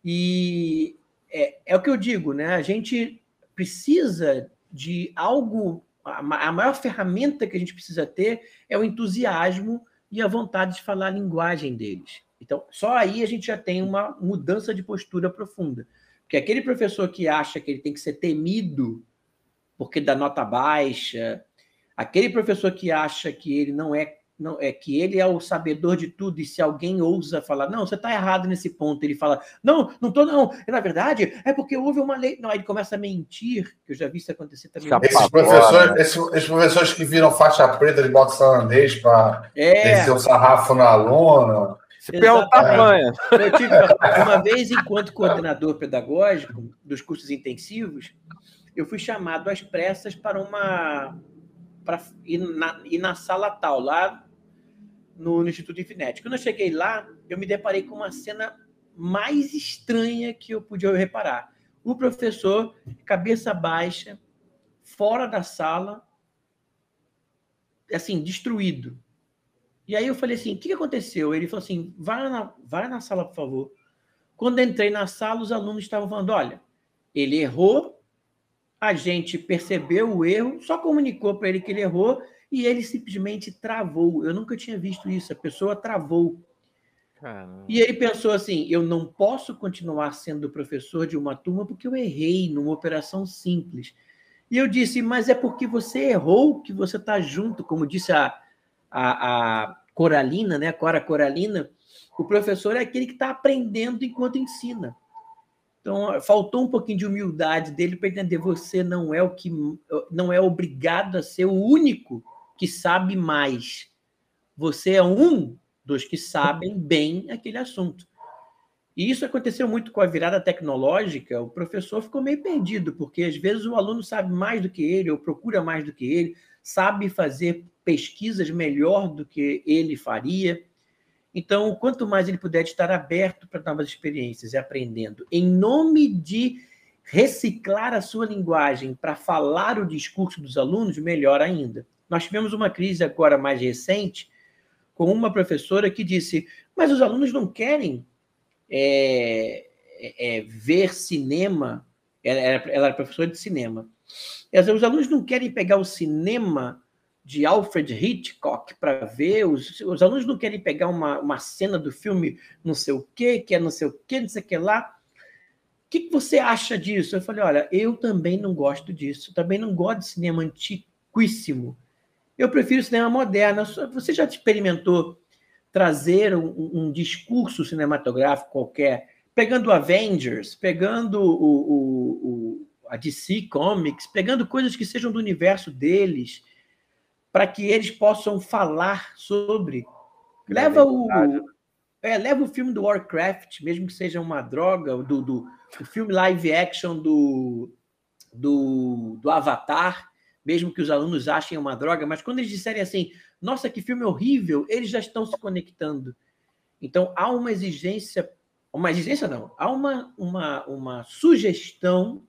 E é, é o que eu digo, né? A gente precisa de algo, a maior ferramenta que a gente precisa ter é o entusiasmo e a vontade de falar a linguagem deles. Então, só aí a gente já tem uma mudança de postura profunda. Porque aquele professor que acha que ele tem que ser temido porque dá nota baixa, aquele professor que acha que ele não é não, é que ele é o sabedor de tudo, e se alguém ousa falar, não, você está errado nesse ponto, ele fala, não, não estou, não, e, na verdade, é porque houve uma lei. Não, aí ele começa a mentir, que eu já vi isso acontecer também. Esses professores, esses, esses, professores que viram faixa preta de boxe holandês para é. descer o sarrafo na aluna. Se perguntar, é. Eu tive, uma vez, enquanto coordenador pedagógico dos cursos intensivos, eu fui chamado às pressas para uma para ir na, ir na sala tal, lá no, no Instituto Infinet. Quando eu cheguei lá, eu me deparei com uma cena mais estranha que eu podia reparar. O professor, cabeça baixa, fora da sala, assim, destruído. E aí eu falei assim: o que aconteceu? Ele falou assim: vai na, vai na sala, por favor. Quando entrei na sala, os alunos estavam falando: olha, ele errou, a gente percebeu o erro, só comunicou para ele que ele errou e ele simplesmente travou. Eu nunca tinha visto isso. A pessoa travou. Caramba. E ele pensou assim: eu não posso continuar sendo professor de uma turma porque eu errei numa operação simples. E eu disse: mas é porque você errou que você está junto, como disse a, a, a Coralina, né? Cora Coralina. O professor é aquele que está aprendendo enquanto ensina. Então, faltou um pouquinho de humildade dele para entender você não é o que não é obrigado a ser o único que sabe mais. Você é um dos que sabem bem aquele assunto. E isso aconteceu muito com a virada tecnológica. O professor ficou meio perdido, porque às vezes o aluno sabe mais do que ele, ou procura mais do que ele, sabe fazer pesquisas melhor do que ele faria. Então, quanto mais ele puder estar aberto para novas experiências e aprendendo, em nome de reciclar a sua linguagem para falar o discurso dos alunos, melhor ainda. Nós tivemos uma crise agora mais recente com uma professora que disse: mas os alunos não querem é, é, é ver cinema. Ela era, ela era, professora de cinema. Os alunos não querem pegar o cinema de Alfred Hitchcock para ver, os, os alunos não querem pegar uma, uma cena do filme não sei o quê, que é não sei o quê, não sei o que lá. O que, que você acha disso? Eu falei: olha, eu também não gosto disso, também não gosto de cinema antiquíssimo. Eu prefiro cinema moderno. Você já experimentou trazer um, um discurso cinematográfico qualquer, pegando Avengers, pegando o, o, o, a DC Comics, pegando coisas que sejam do universo deles, para que eles possam falar sobre. Leva o, é, leva o filme do Warcraft, mesmo que seja uma droga, do, do o filme live action do, do, do Avatar mesmo que os alunos achem uma droga, mas quando eles disserem assim, nossa, que filme horrível, eles já estão se conectando. Então, há uma exigência, uma exigência não, há uma, uma, uma sugestão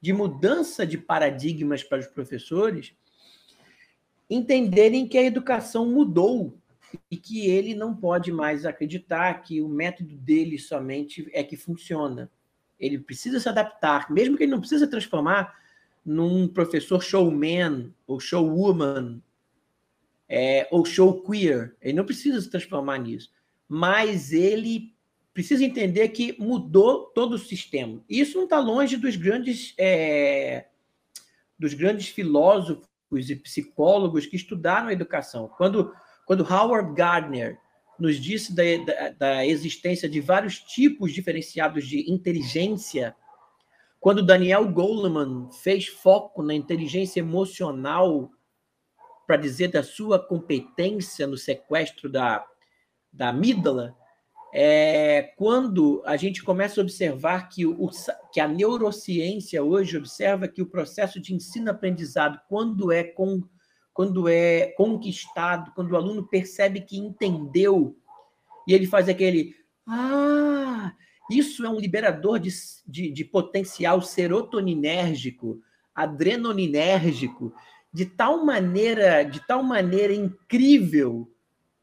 de mudança de paradigmas para os professores entenderem que a educação mudou e que ele não pode mais acreditar que o método dele somente é que funciona. Ele precisa se adaptar, mesmo que ele não precisa transformar num professor showman ou showwoman é, ou show queer. Ele não precisa se transformar nisso. Mas ele precisa entender que mudou todo o sistema. Isso não está longe dos grandes, é, dos grandes filósofos e psicólogos que estudaram a educação. Quando, quando Howard Gardner nos disse da, da, da existência de vários tipos diferenciados de inteligência quando Daniel Goleman fez foco na inteligência emocional para dizer da sua competência no sequestro da, da amígdala, é quando a gente começa a observar que, o, que a neurociência hoje observa que o processo de ensino-aprendizado, quando é com, quando é conquistado, quando o aluno percebe que entendeu, e ele faz aquele ah, isso é um liberador de, de, de potencial serotoninérgico, adrenoninérgico, de tal maneira, de tal maneira incrível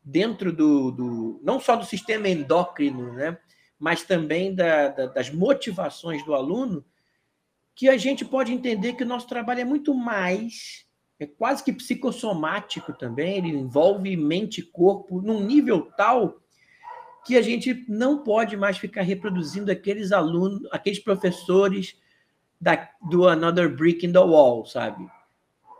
dentro do, do não só do sistema endócrino, né, mas também da, da, das motivações do aluno, que a gente pode entender que o nosso trabalho é muito mais, é quase que psicossomático também, ele envolve mente e corpo num nível tal que a gente não pode mais ficar reproduzindo aqueles alunos, aqueles professores da, do Another Brick in the Wall, sabe?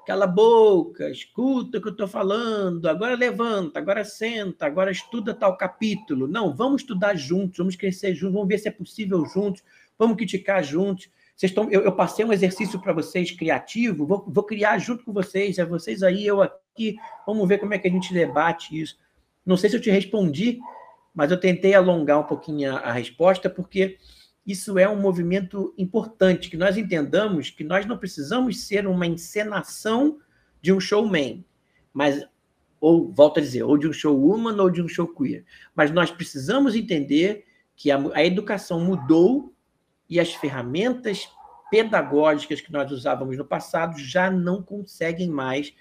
Cala a boca, escuta o que eu estou falando, agora levanta, agora senta, agora estuda tal capítulo. Não, vamos estudar juntos, vamos crescer juntos, vamos ver se é possível juntos, vamos criticar juntos. Vocês estão, eu, eu passei um exercício para vocês criativo, vou, vou criar junto com vocês, é vocês aí, eu aqui, vamos ver como é que a gente debate isso. Não sei se eu te respondi, mas eu tentei alongar um pouquinho a, a resposta, porque isso é um movimento importante, que nós entendamos que nós não precisamos ser uma encenação de um showman, mas ou volto a dizer, ou de um showwoman ou de um show queer, mas nós precisamos entender que a, a educação mudou e as ferramentas pedagógicas que nós usávamos no passado já não conseguem mais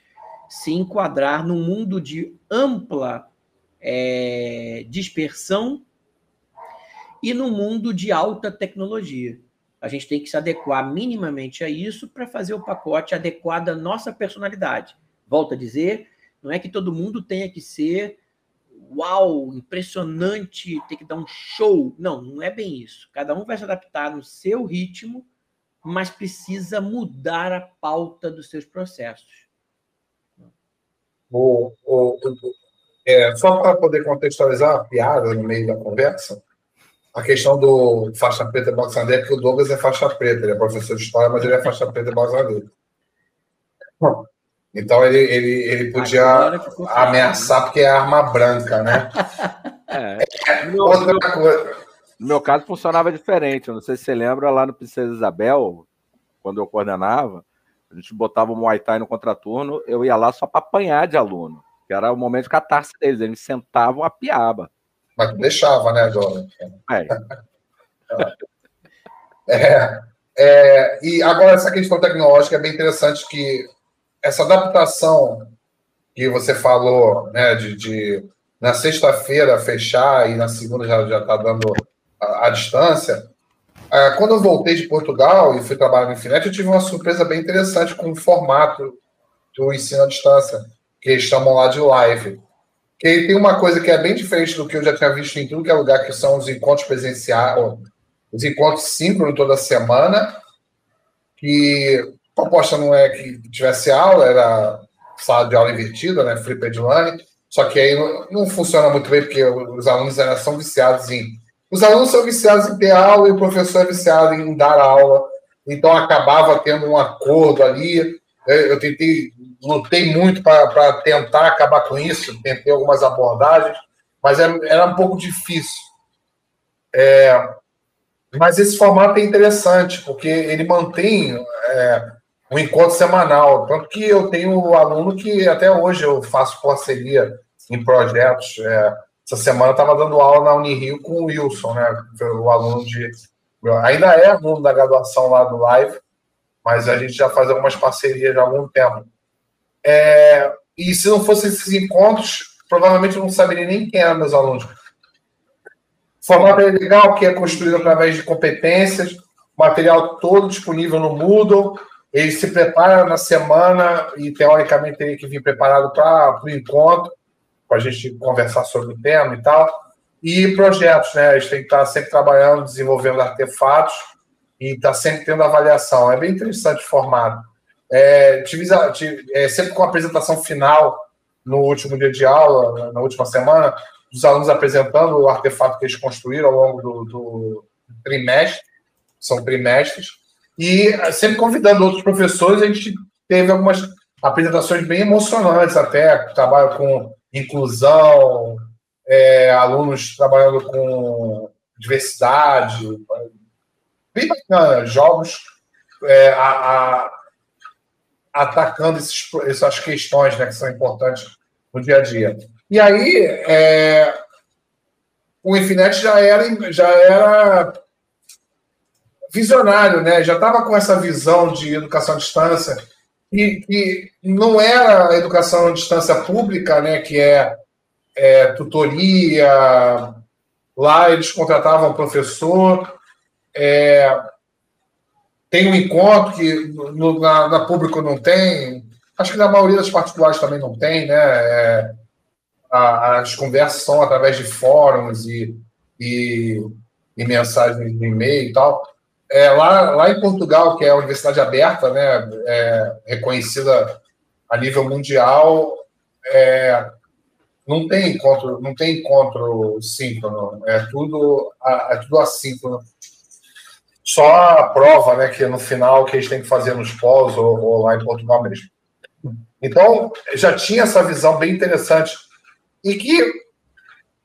se enquadrar num mundo de ampla é, dispersão e no mundo de alta tecnologia. A gente tem que se adequar minimamente a isso para fazer o pacote adequado à nossa personalidade. Volto a dizer, não é que todo mundo tenha que ser uau, impressionante, ter que dar um show. Não, não é bem isso. Cada um vai se adaptar no seu ritmo, mas precisa mudar a pauta dos seus processos. O, é, só para poder contextualizar a piada no meio da conversa, a questão do faixa preta e boxadeira, porque o Douglas é faixa preta, ele é professor de história, mas ele é faixa preta e boxadeira. Então ele, ele, ele podia ameaçar porque é arma branca, né? É. é no, outra meu, coisa. No meu caso funcionava diferente. Eu não sei se você lembra lá no Princesa Isabel, quando eu coordenava, a gente botava o Muay Thai no contraturno, eu ia lá só para apanhar de aluno que era o momento de catarse deles, eles sentavam a piaba. Mas deixava, né, Dona? É. é, é, e agora essa questão tecnológica é bem interessante que essa adaptação que você falou, né, de, de na sexta-feira fechar e na segunda já está dando a, a distância. É, quando eu voltei de Portugal e fui trabalhar no Infinet, eu tive uma surpresa bem interessante com o formato do ensino à distância que eles chamam lá de live. Que tem uma coisa que é bem diferente do que eu já tinha visto em tudo que é lugar, que são os encontros presenciais, os encontros síncronos toda semana, que a proposta não é que tivesse aula, era sala de aula invertida, né, flipped learning, só que aí não, não, funciona muito bem, porque os alunos ainda são viciados em... Os alunos são viciados em ter aula e o professor é viciado em dar aula, então acabava tendo um acordo ali, eu tentei lutei muito para tentar acabar com isso, tentei algumas abordagens, mas era, é, era um pouco difícil. É, mas esse formato é interessante, porque ele mantém é, um encontro semanal. Tanto que eu tenho um aluno que até hoje eu faço parceria em projetos. É, essa semana eu estava dando aula na Unirio com o Wilson, né? O aluno de. Ainda é aluno da graduação lá do Live, mas a gente já faz algumas parcerias há algum tempo. É, e se não fossem esses encontros, provavelmente eu não saberia nem quem eram meus alunos. Formato é legal, que é construído através de competências, material todo disponível no Moodle. Ele se prepara na semana e, teoricamente, teria que vir preparado para o encontro, para a gente conversar sobre o tema e tal. E projetos, né? A gente tem que estar sempre trabalhando, desenvolvendo artefatos e estar sempre tendo avaliação. É bem interessante o formato. É, tive, tive é, sempre com a apresentação final no último dia de aula, na última semana, dos alunos apresentando o artefato que eles construíram ao longo do, do trimestre, são trimestres, e sempre convidando outros professores, a gente teve algumas apresentações bem emocionantes até, trabalho com inclusão, é, alunos trabalhando com diversidade, jogos é, a, a, atacando esses, essas questões né, que são importantes no dia a dia. E aí, é, o Infinite já era, já era visionário, né? já estava com essa visão de educação à distância, e, e não era a educação à distância pública, né? que é, é tutoria, lá eles contratavam professor, é, tem um encontro que no, na, na público não tem, acho que na maioria das particulares também não tem, né? É, a, as conversas são através de fóruns e, e, e mensagens de e-mail e tal. É, lá, lá em Portugal, que é a universidade aberta, né, é, reconhecida a nível mundial, é, não tem encontro, não tem encontro síncrono, é tudo, é tudo assíncrono. Só a prova, né, que no final que eles têm que fazer nos pós ou, ou lá em Portugal mesmo. Então, já tinha essa visão bem interessante e que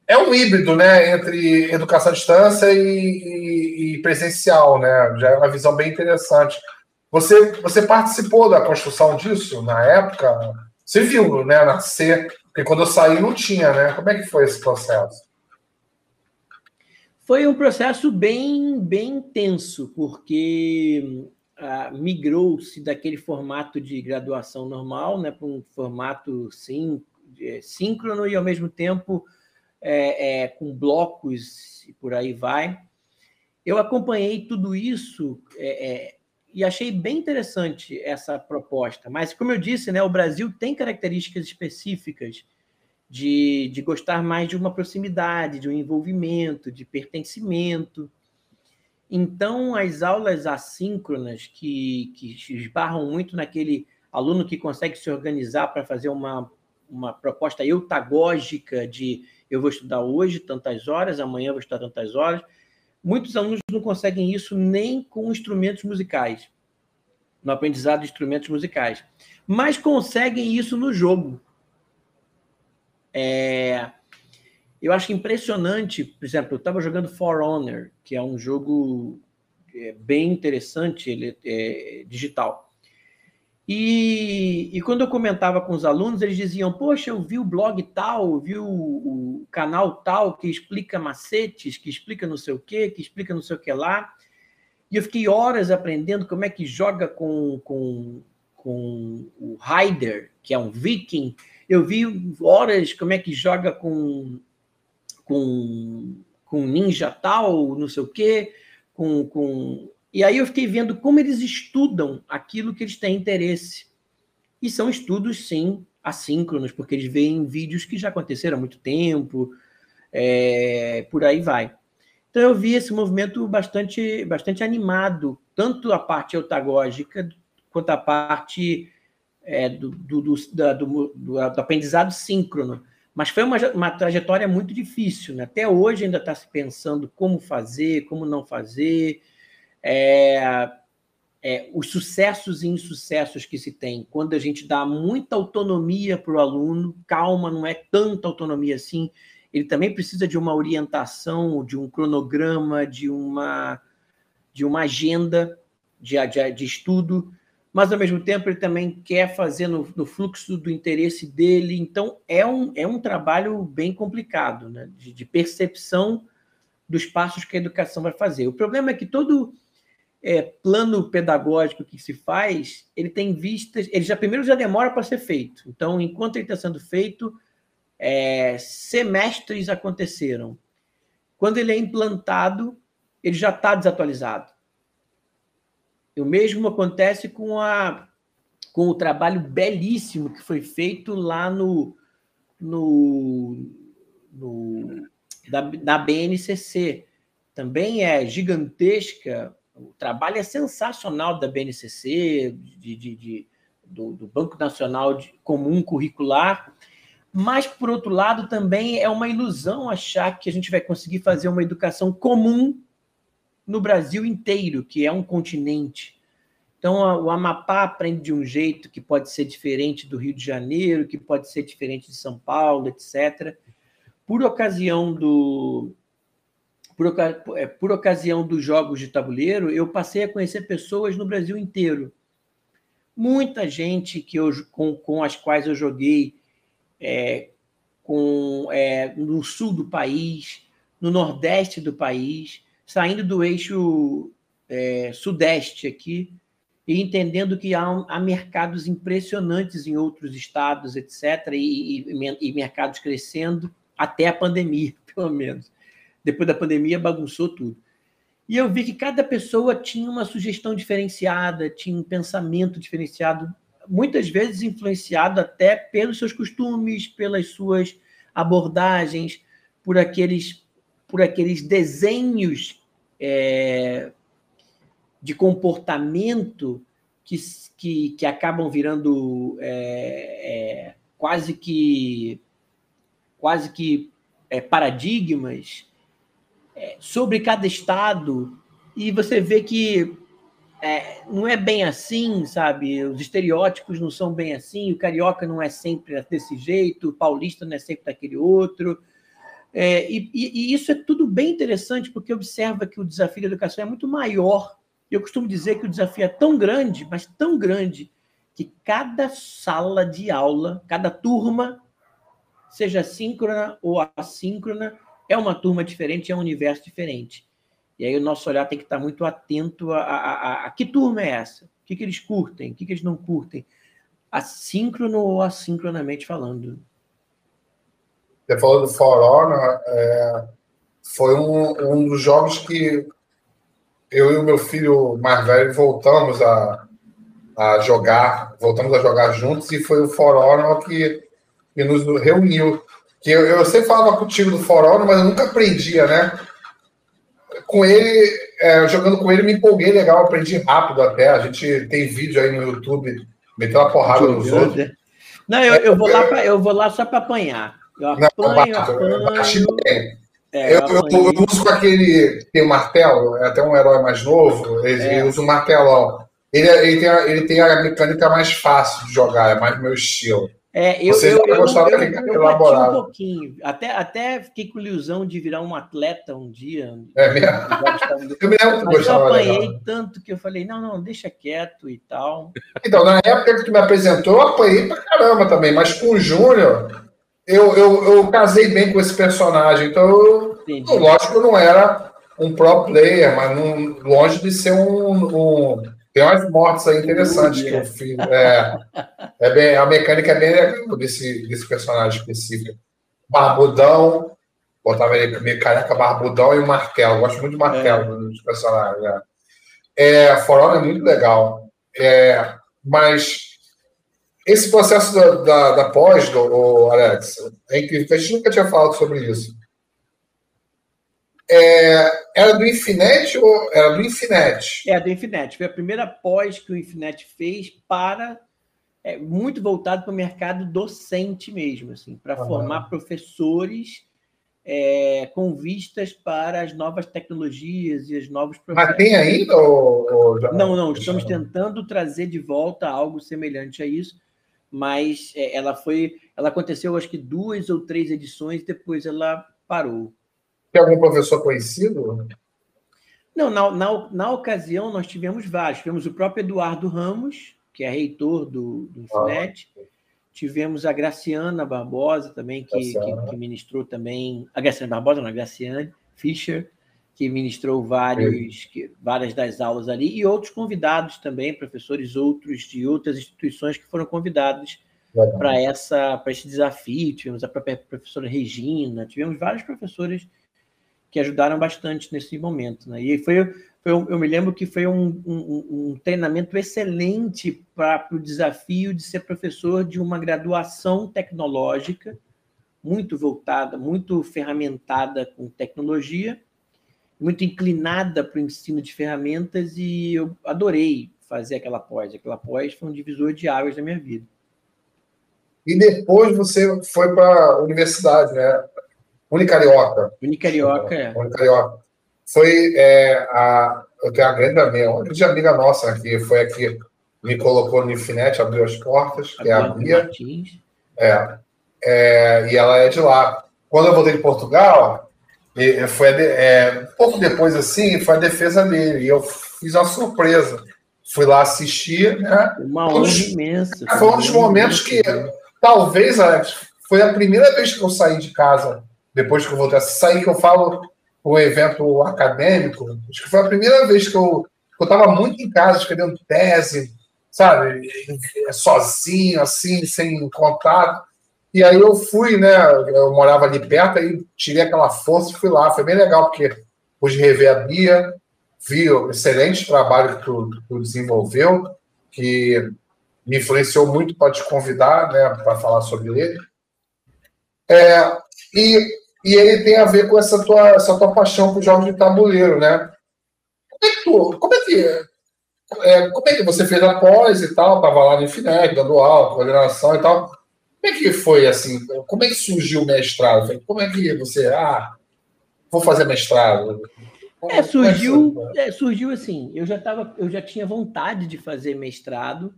é um híbrido, né, entre educação à distância e, e, e, presencial, né? Já é uma visão bem interessante. Você, você participou da construção disso na época? Você viu, né, nascer? Porque quando eu saí não tinha, né? Como é que foi esse processo? Foi um processo bem, bem intenso, porque ah, migrou-se daquele formato de graduação normal né, para um formato sim, síncrono e, ao mesmo tempo, é, é, com blocos e por aí vai. Eu acompanhei tudo isso é, é, e achei bem interessante essa proposta. Mas, como eu disse, né, o Brasil tem características específicas de, de gostar mais de uma proximidade, de um envolvimento, de pertencimento. Então, as aulas assíncronas, que, que esbarram muito naquele aluno que consegue se organizar para fazer uma, uma proposta eutagógica de eu vou estudar hoje tantas horas, amanhã vou estudar tantas horas. Muitos alunos não conseguem isso nem com instrumentos musicais, no aprendizado de instrumentos musicais, mas conseguem isso no jogo. É, eu acho impressionante, por exemplo, eu estava jogando For Honor, que é um jogo é, bem interessante, ele é digital. E, e, quando eu comentava com os alunos, eles diziam: Poxa, eu vi o blog tal, vi o, o, canal tal que explica macetes, que explica não sei o quê, que explica não sei o que lá. E eu fiquei horas aprendendo como é que joga com, com, com o Ryder, que é um viking, eu vi horas como é que joga com, com, com ninja tal, não sei o quê, com, com... E aí eu fiquei vendo como eles estudam aquilo que eles têm interesse. E são estudos, sim, assíncronos, porque eles veem vídeos que já aconteceram há muito tempo, é, por aí vai. Então eu vi esse movimento bastante, bastante animado, tanto a parte eutagógica quanto a parte é, do, do, do, da, do, do, aprendizado síncrono. Mas foi uma, uma trajetória muito difícil. Né? Até hoje ainda está se pensando como fazer, como não fazer. É, é, os sucessos e insucessos que se tem quando a gente dá muita autonomia para o aluno, calma, não é tanta autonomia assim, ele também precisa de uma orientação, de um cronograma, de uma, de uma agenda de, de, de estudo mas ao mesmo tempo ele também quer fazer no, no, fluxo do interesse dele. Então é um, é um trabalho bem complicado, né? de, de percepção dos passos que a educação vai fazer. O problema é que todo é, plano pedagógico que se faz, ele tem vistas, ele já primeiro já demora para ser feito. Então, enquanto ele está sendo feito, é, semestres aconteceram. Quando ele é implantado, ele já está desatualizado. O mesmo acontece com, a, com o trabalho belíssimo que foi feito lá no, no, no da, da BNCC. Também é gigantesca. O trabalho é sensacional da BNCC, de, de, de do, do, Banco Nacional de Comum Curricular. Mas, por outro lado, também é uma ilusão achar que a gente vai conseguir fazer uma educação comum no Brasil inteiro, que é um continente. Então, o Amapá aprende de um jeito que pode ser diferente do Rio de Janeiro, que pode ser diferente de São Paulo, etc. por ocasião do por, é, por ocasião dos jogos de tabuleiro, eu passei a conhecer pessoas no Brasil inteiro. Muita gente que eu, com, com as quais eu joguei é, com, é, no sul do país, no nordeste do país, saindo do eixo é, sudeste aqui, e entendendo que há, há, mercados impressionantes em outros estados, etc., e, e, e mercados crescendo até a pandemia, pelo menos depois da pandemia bagunçou tudo. E eu vi que cada pessoa tinha uma sugestão diferenciada, tinha um pensamento diferenciado, muitas vezes influenciado até pelos seus costumes, pelas suas abordagens, por aqueles, por aqueles desenhos é, de comportamento que, que, que acabam virando é, é, quase que quase que é, paradigmas é, sobre cada estado e você vê que é, não é bem assim, sabe? Os estereótipos não são bem assim, o carioca não é sempre desse jeito, o paulista não é sempre daquele outro. É, e, e, isso é tudo bem interessante, porque observa que o desafio da educação é muito maior. Eu costumo dizer que o desafio é tão grande, mas tão grande, que cada sala de aula, cada turma, seja síncrona ou assíncrona, é uma turma diferente, é um universo diferente. E aí o nosso olhar tem que estar muito atento a, a, a, a que turma é essa? O que, que eles curtem? O que, que eles não curtem? Assíncrono ou assincronamente falando. Você falou do For Honor, é, foi um, um dos jogos que eu e o meu filho mais velho voltamos a, a jogar, voltamos a jogar juntos, e foi o For Honor que, que nos reuniu que eu, eu sempre falava contigo do For mas eu nunca aprendia, né? Com ele, é, jogando com ele, me empolguei legal, aprendi rápido até. A gente tem vídeo aí no YouTube, meteu uma porrada nos outros. Não, eu, eu, vou lá pra, eu vou lá só para apanhar. Eu apanho, não, apanho. É, eu, eu, eu, uso com aquele. Tem o um martelo, é até um herói mais novo, ele, é. usa o um martelão. Ele, ele, tem a, ele tem a mecânica mais fácil de jogar, é mais meu estilo. É, eu, Você eu, eu, eu, eu, eu bati um pouquinho. Até, até fiquei com ilusão de virar um atleta um dia. É mesmo? eu me lembro Mas eu apanhei legal. tanto que eu falei, não, não, deixa quieto e tal. Então, na época que tu me apresentou, eu apanhei pra caramba também. Mas com o Júnior, eu, eu, eu casei bem com esse personagem. Então, eu, lógico que eu não era um pro player, mas não, longe de ser um, um tem umas mortes aí interessantes que eu fiz. É, é bem, a mecânica é bem legal desse, desse personagem específico. Barbudão, botava ele meio careca, barbudão e o martelo. Eu gosto muito de martelo é. dos personagens. É, é For é muito legal. É, mas esse processo da, da, da pós, do, Alex, é incrível. A gente nunca tinha falado sobre isso. É, era do Infinet ou era do Infinet? É, do Infinet. Foi a primeira pós que o Infinet fez para. É, muito voltado para o mercado docente mesmo, assim, para formar professores é, com vistas para as novas tecnologias e as novos processos. Mas tem ainda? Ou, ou já... Não, não. Estamos tentando trazer de volta algo semelhante a isso, mas é, ela foi. Ela aconteceu acho que duas ou três edições, depois ela parou. Tem algum professor conhecido? Não, na, na, na, ocasião nós tivemos vários. Tivemos o próprio Eduardo Ramos, que é reitor do, do Infinet. Ah. Tivemos a Graciana Barbosa também, que, que, que, ministrou também. A Graciana Barbosa, não, a Graciane Fischer, que ministrou vários, que, várias das aulas ali, e outros convidados também, professores outros de outras instituições que foram convidados para essa para esse desafio. Tivemos a própria professora Regina, tivemos vários professores que ajudaram bastante nesse momento. Né? E foi, foi eu me lembro que foi um, um, um treinamento excelente para o desafio de ser professor de uma graduação tecnológica, muito voltada, muito ferramentada com tecnologia, muito inclinada para o ensino de ferramentas, e eu adorei fazer aquela pós. Aquela pós foi um divisor de águas da minha vida. E depois você foi para a universidade, né? Unicarioca. Unicarioca, é. Unicarioca. Foi é, a. Eu tenho uma grande amiga, uma grande amiga nossa que foi aqui, me colocou no Infinet, abriu as portas, que é a Bia. É, é, e ela é de lá. quando eu voltei de Portugal, foi a de, é, pouco depois assim, foi a defesa dele. E eu fiz uma surpresa. Fui lá assistir. Né? Uma honra imensa. Foi um dos momentos que, talvez, Alex, foi a primeira vez que eu saí de casa, depois que eu voltei a sair, que eu falo o evento acadêmico. Acho que foi a primeira vez que eu eu estava muito em casa escrevendo tese, sabe, sozinho, assim, sem contato. E aí eu fui, né? Eu morava ali perto, aí tirei aquela força e fui lá. Foi bem legal, porque pude rever a Bia, vi o excelente trabalho que tu, tu desenvolveu, que me influenciou muito para te convidar, né, para falar sobre ele. É, e, e ele tem a ver com essa tua, essa tua paixão por jogos de tabuleiro, né? Como é que, tu, como é, que é, como é que você fez a pós e tal? Estava lá no Infinec, dando aula, coordenação e tal. Como é que foi assim? Como é que surgiu o mestrado? Como é que você, ah, vou fazer mestrado? É, é surgiu, é, surgiu assim. Eu já tava, eu já tinha vontade de fazer mestrado.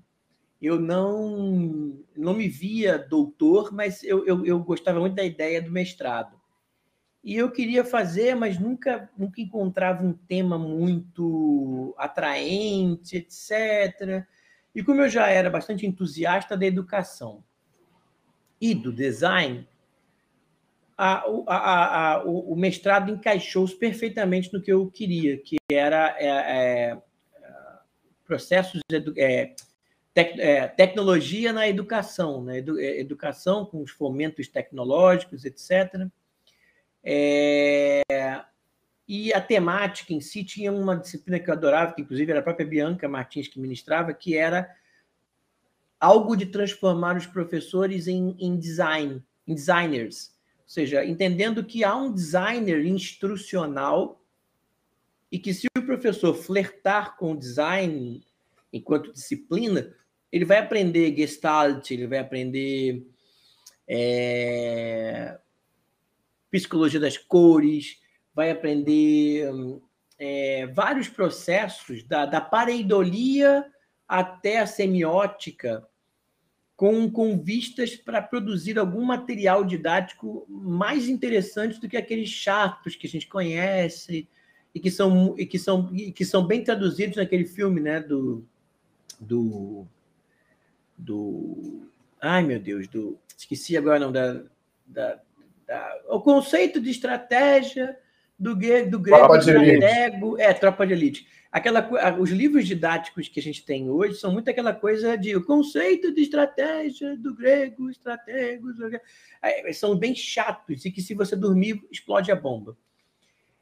Eu não, não me via doutor, mas eu, eu, eu gostava muito da ideia do mestrado. E eu queria fazer, mas nunca, nunca encontrava um tema muito atraente, etc. E como eu já era bastante entusiasta da educação e do design, a, a, a, o, mestrado encaixou-se perfeitamente no que eu queria, que era é, é, processos é, tec, é, tecnologia na educação, né? Edu, é, educação com os fomentos tecnológicos, etc. É, e a temática em si tinha uma disciplina que eu adorava, que inclusive era a própria Bianca Martins que ministrava, que era algo de transformar os professores em, em design, em designers. Ou seja, entendendo que há um designer instrucional e que se o professor flertar com o design enquanto disciplina, ele vai aprender Gestalt, ele vai aprender é, psicologia das cores, vai aprender é, vários processos, da, da pareidolia até a semiótica, com, com vistas para produzir algum material didático mais interessante do que aqueles chatos que a gente conhece e que são, e que são, e que são bem traduzidos naquele filme né, do, do, do. Ai, meu Deus, do. Esqueci agora não, da, da, da, o conceito de estratégia do, do grego, tropa de elite. é, tropa de elite aquela, os livros didáticos que a gente tem hoje são muito aquela coisa de o conceito de estratégia do grego, estrategos, são bem chatos e que se você dormir explode a bomba.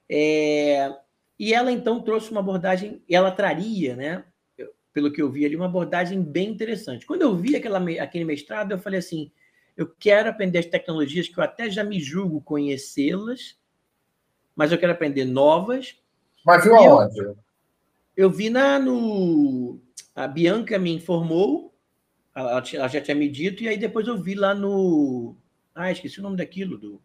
É, e ela então trouxe uma abordagem, ela traria, né? Pelo que eu vi ali, uma abordagem bem interessante. Quando eu vi aquela, aquele mestrado, eu falei assim: eu quero aprender as tecnologias que eu até já me julgo conhecê-las, mas eu quero aprender novas. Mas viu aonde? Eu, eu vi na, no. A Bianca me informou, ela, ela, já tinha me dito, e aí depois eu vi lá no. Ah, esqueci o nome daquilo. Do...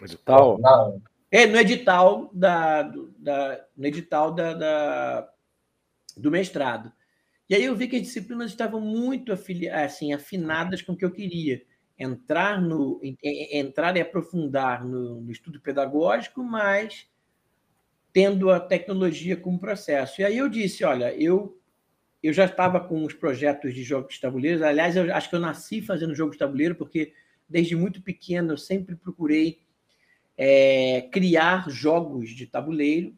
Edital? Não. É, no edital da, da, no edital da, da, do mestrado. E aí eu vi que as disciplinas estavam muito assim, afinadas com o que eu queria. Entrar, no, entrar e aprofundar no, no estudo pedagógico, mas tendo a tecnologia como processo. E aí eu disse, olha, eu eu já estava com os projetos de jogos de tabuleiro. Aliás, eu acho que eu nasci fazendo jogo de tabuleiro, porque desde muito pequeno eu sempre procurei é, criar jogos de tabuleiro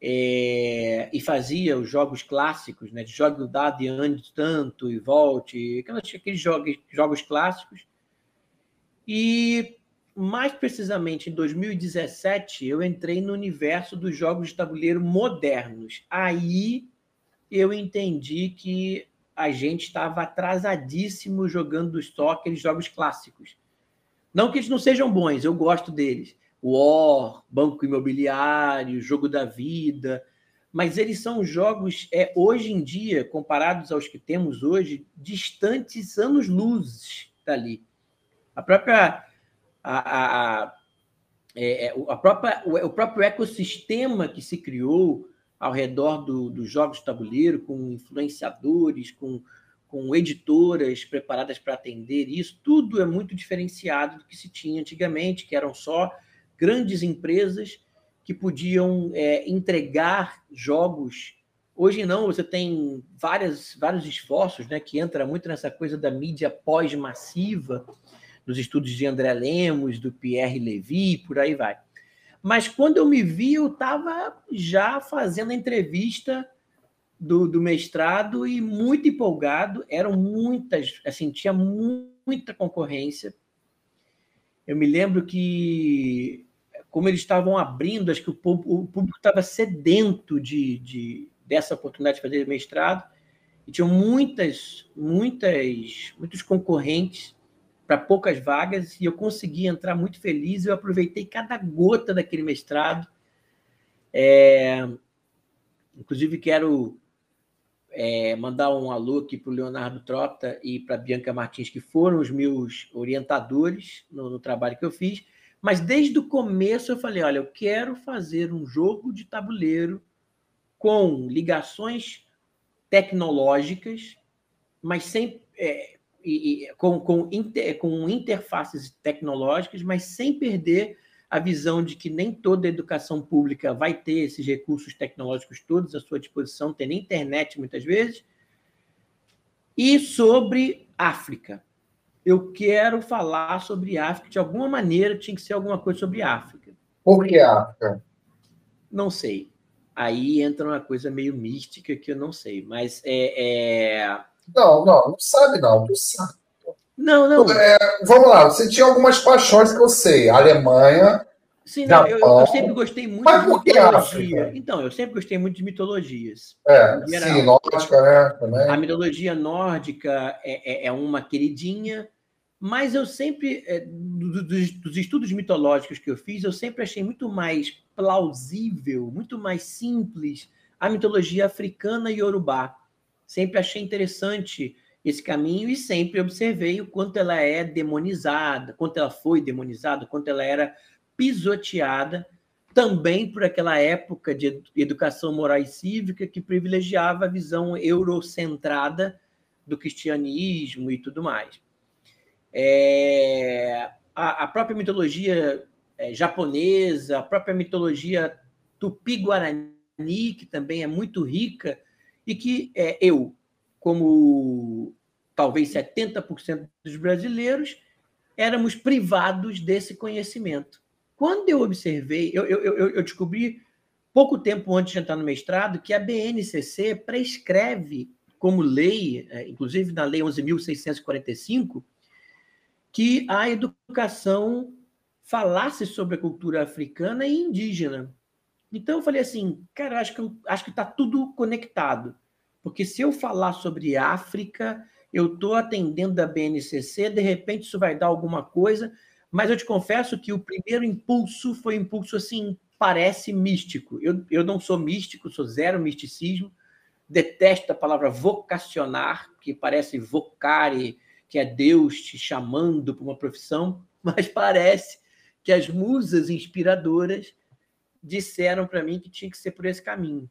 é, e fazia os jogos clássicos, né? Jogue o dado e ande tanto e volte, aqueles jogos, jogos clássicos. E mais precisamente em 2017, eu entrei no universo dos jogos de tabuleiro modernos. Aí eu entendi que a gente estava atrasadíssimo jogando só aqueles jogos clássicos. Não que eles não sejam bons, eu gosto deles. War, Banco Imobiliário, Jogo da Vida, mas eles são jogos, é, hoje em dia, comparados aos que temos hoje, distantes anos-luz dali. A própria a, a, é, é a própria, o próprio ecossistema que se criou ao redor do, dos jogos de tabuleiro, com influenciadores, com, com editoras preparadas para atender isso, tudo é muito diferenciado do que se tinha antigamente, que eram só grandes empresas que podiam é, entregar jogos. Hoje não, você tem várias, vários esforços, né, que entra muito nessa coisa da mídia pós-massiva, dos estudos de André Lemos, do Pierre Levy, por aí vai. Mas quando eu me vi, eu estava já fazendo a entrevista do, do, mestrado e muito empolgado. Eram muitas, assim, tinha muita concorrência. Eu me lembro que, como eles estavam abrindo, acho que o, público estava sedento de, de, dessa oportunidade de fazer mestrado, e tinham muitas, muitas, muitos concorrentes para poucas vagas, e eu consegui entrar muito feliz. Eu aproveitei cada gota daquele mestrado. É, inclusive, quero é, mandar um alô aqui para o Leonardo Trota e para Bianca Martins, que foram os meus orientadores no, no, trabalho que eu fiz. Mas desde o começo eu falei: olha, eu quero fazer um jogo de tabuleiro com ligações tecnológicas, mas sem. É, e, e, com, com, inter, com interfaces tecnológicas, mas sem perder a visão de que nem toda educação pública vai ter esses recursos tecnológicos todos à sua disposição, tem nem internet muitas vezes. E sobre África. Eu quero falar sobre África, de alguma maneira tinha que ser alguma coisa sobre África. Por que África? Não sei. Aí entra uma coisa meio mística que eu não sei, mas é. é... Não, não, não sabe, não. Não sabe. Não, não. É, vamos lá, você tinha algumas paixões que eu sei. Alemanha. Sim, não, eu, eu, sempre gostei muito Mas de mitologia. África? Então, eu sempre gostei muito de mitologias. É, sim, nórdica, né? Também. A mitologia nórdica é, é, é uma queridinha, mas eu sempre, é, dos, dos, estudos mitológicos que eu fiz, eu sempre achei muito mais plausível, muito mais simples a mitologia africana e urubá. Sempre achei interessante esse caminho e sempre observei o quanto ela é demonizada, quanto ela foi demonizada, quanto ela era pisoteada também por aquela época de educação moral e cívica que privilegiava a visão eurocentrada do cristianismo e tudo mais. É, a, a, própria mitologia é, japonesa, a própria mitologia tupi-guarani, que também é muito rica, e que é, eu, como talvez 70% dos brasileiros, éramos privados desse conhecimento. Quando eu observei, eu, eu, eu, eu descobri pouco tempo antes de entrar no mestrado que a BNCC prescreve como lei, é, inclusive na Lei 11.645, que a educação falasse sobre a cultura africana e indígena. Então eu falei assim, cara, acho que acho que está tudo conectado. Porque se eu falar sobre África, eu estou atendendo a BNCC, de repente isso vai dar alguma coisa, mas eu te confesso que o primeiro impulso foi um impulso assim, parece místico. Eu, eu não sou místico, sou zero misticismo, detesto a palavra vocacionar, que parece vocare, que é Deus te chamando para uma profissão, mas parece que as musas inspiradoras disseram para mim que tinha que ser por esse caminho.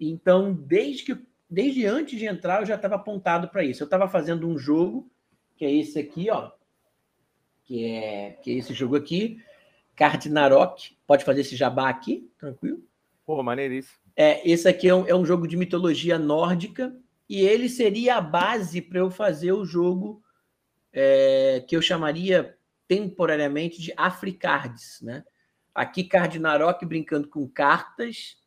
Então, desde que desde antes de entrar, eu já estava apontado para isso. Eu estava fazendo um jogo, que é esse aqui, ó, que é, que é esse jogo aqui, Cardinarok. Pode fazer esse jabá aqui, tranquilo? Pô, maneiríssimo. É, esse aqui é um, é um jogo de mitologia nórdica, e ele seria a base para eu fazer o jogo é, que eu chamaria temporariamente de Africards, né? Aqui, Cardinarok brincando com cartas,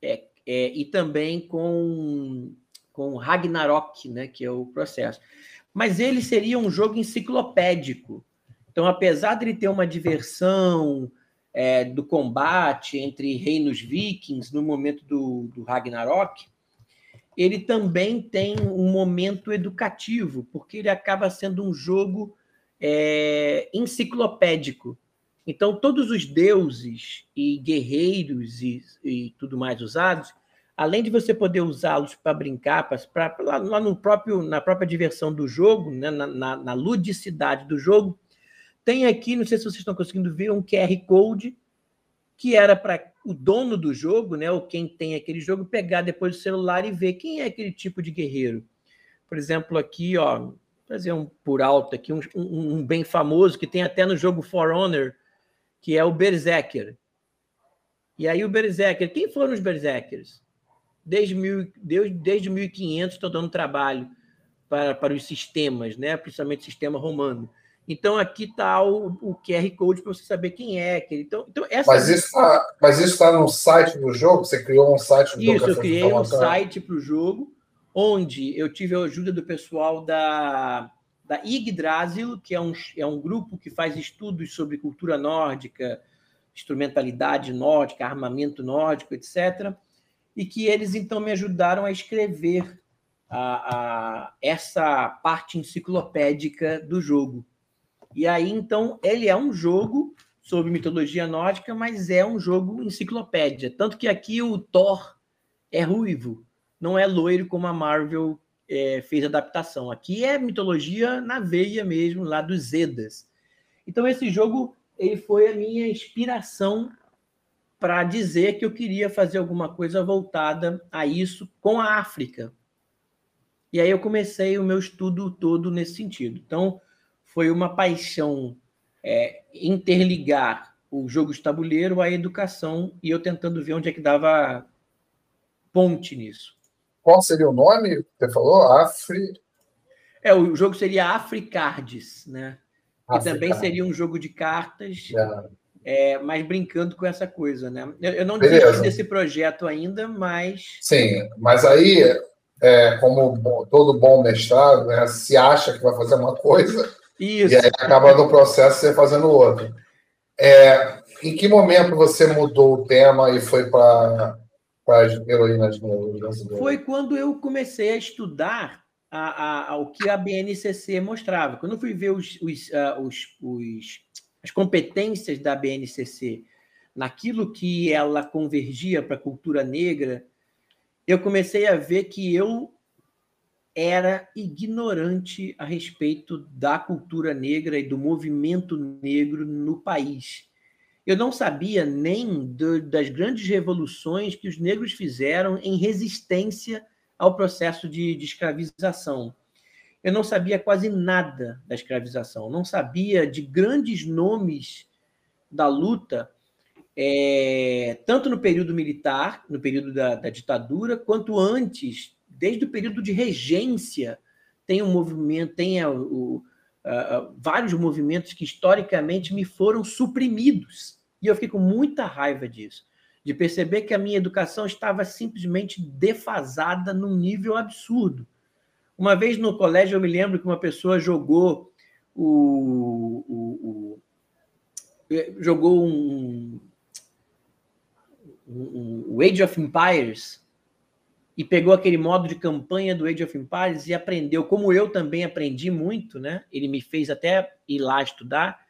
é, é, e também com, com Ragnarok, né, que é o processo. Mas ele seria um jogo enciclopédico. Então, apesar de ele ter uma diversão é, do combate entre reinos vikings no momento do, do Ragnarok, ele também tem um momento educativo, porque ele acaba sendo um jogo é, enciclopédico. Então, todos os deuses e guerreiros e, e tudo mais usados, além de você poder usá-los para brincar, pra, lá, lá, no próprio, na própria diversão do jogo, né, na, na, na, ludicidade do jogo, tem aqui, não sei se vocês estão conseguindo ver, um QR Code que era para o dono do jogo, né, ou quem tem aquele jogo, pegar depois do celular e ver quem é aquele tipo de guerreiro. por exemplo, aqui, ó, fazer um por alto aqui, um, um, um, bem famoso que tem até no jogo For Honor, que é o Berserker. E aí o Berserker, quem foram os Berserkers? Desde, mil, desde, desde 1500 estou dando trabalho para, para os sistemas, né? principalmente o sistema romano. Então, aqui está o, o, QR Code para você saber quem é. Então, então essa... Mas isso está tá no site do jogo? Você criou um site do Isso, eu criei um site para o jogo, onde eu tive a ajuda do pessoal da, da Yggdrasil, que é um, é um grupo que faz estudos sobre cultura nórdica, instrumentalidade nórdica, armamento nórdico, etc. E que eles, então, me ajudaram a escrever a, a, essa parte enciclopédica do jogo. E aí, então, ele é um jogo sobre mitologia nórdica, mas é um jogo enciclopédia. Tanto que aqui o Thor é ruivo, não é loiro como a Marvel é, fez adaptação. Aqui é mitologia na veia mesmo, lá dos Zedas. Então, esse jogo ele foi a minha inspiração para dizer que eu queria fazer alguma coisa voltada a isso com a África, e aí eu comecei o meu estudo todo nesse sentido. Então, foi uma paixão é, interligar o jogo de tabuleiro à educação e eu tentando ver onde é que dava ponte nisso. Qual seria o nome? Você falou? Afri. É, o jogo seria Africards, né? Que também seria um jogo de cartas, é. É, mas brincando com essa coisa, né? Eu, eu não desisti desse projeto ainda, mas. Sim, mas aí é, como todo bom mestrado, né, se acha que vai fazer uma coisa Isso. e aí acaba no processo você fazendo outra. É, em que momento você mudou o tema e foi para as heroínas negras? Foi quando eu comecei a estudar a, a, a, o que a BNCC mostrava. Quando eu fui ver os, os, uh, os, os, as competências da BNCC naquilo que ela convergia para a cultura negra, eu comecei a ver que eu era ignorante a respeito da cultura negra e do movimento negro no país. Eu não sabia nem do, das grandes revoluções que os negros fizeram em resistência ao processo de, de escravização. Eu não sabia quase nada da escravização, não sabia de grandes nomes da luta é, tanto no período militar, no período da, da, ditadura, quanto antes, desde o período de regência, tem um movimento, tem a, o, a, vários movimentos que historicamente me foram suprimidos. E eu fiquei com muita raiva disso, de perceber que a minha educação estava simplesmente defasada num nível absurdo. Uma vez no colégio, eu me lembro que uma pessoa jogou o, o, o jogou um, o Age of Empires e pegou aquele modo de campanha do Age of Empires e aprendeu, como eu também aprendi muito, né? Ele me fez até ir lá estudar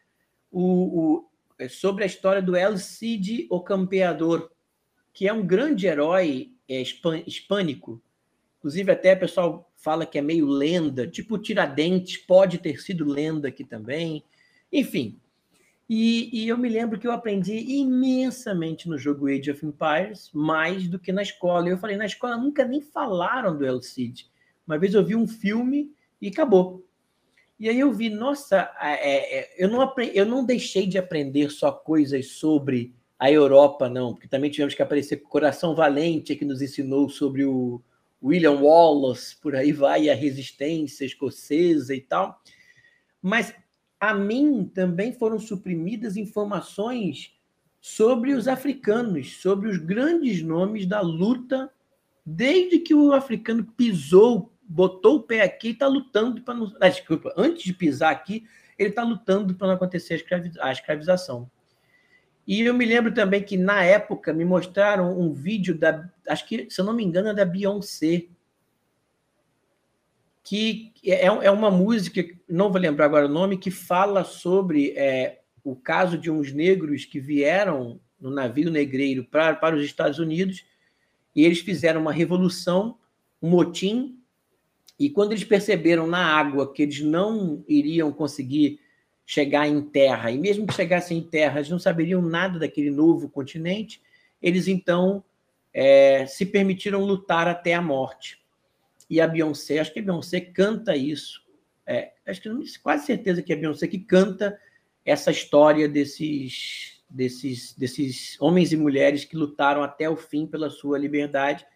o, o é sobre a história do El Cid, o Campeador, que é um grande herói é, hispânico. Inclusive, até o pessoal fala que é meio lenda, tipo Tiradentes, pode ter sido lenda aqui também. Enfim, e, e, eu me lembro que eu aprendi imensamente no jogo Age of Empires, mais do que na escola. Eu falei, na escola nunca nem falaram do El Cid. Uma vez eu vi um filme e acabou. E aí eu vi, nossa, é, é, eu, não eu não deixei de aprender só coisas sobre a Europa, não, porque também tivemos que aparecer Coração Valente, que nos ensinou sobre o William Wallace, por aí vai, a resistência escocesa e tal. Mas a mim também foram suprimidas informações sobre os africanos, sobre os grandes nomes da luta, desde que o africano pisou, botou o pé aqui e está lutando para não. Ah, desculpa, antes de pisar aqui, ele está lutando para não acontecer a escravização. E eu me lembro também que, na época, me mostraram um vídeo da. Acho que, se eu não me engano, é da Beyoncé, que é, é uma música, não vou lembrar agora o nome, que fala sobre é, o caso de uns negros que vieram no navio negreiro para, para os Estados Unidos e eles fizeram uma revolução, um motim, e quando eles perceberam na água que eles não iriam conseguir chegar em terra, e mesmo que chegassem em terra, eles não saberiam nada daquele novo continente, eles então é, se permitiram lutar até a morte. E a Beyoncé, acho que a Beyoncé canta isso. É, acho que quase certeza que é a Beyoncé que canta essa história desses, desses, desses homens e mulheres que lutaram até o fim pela sua liberdade,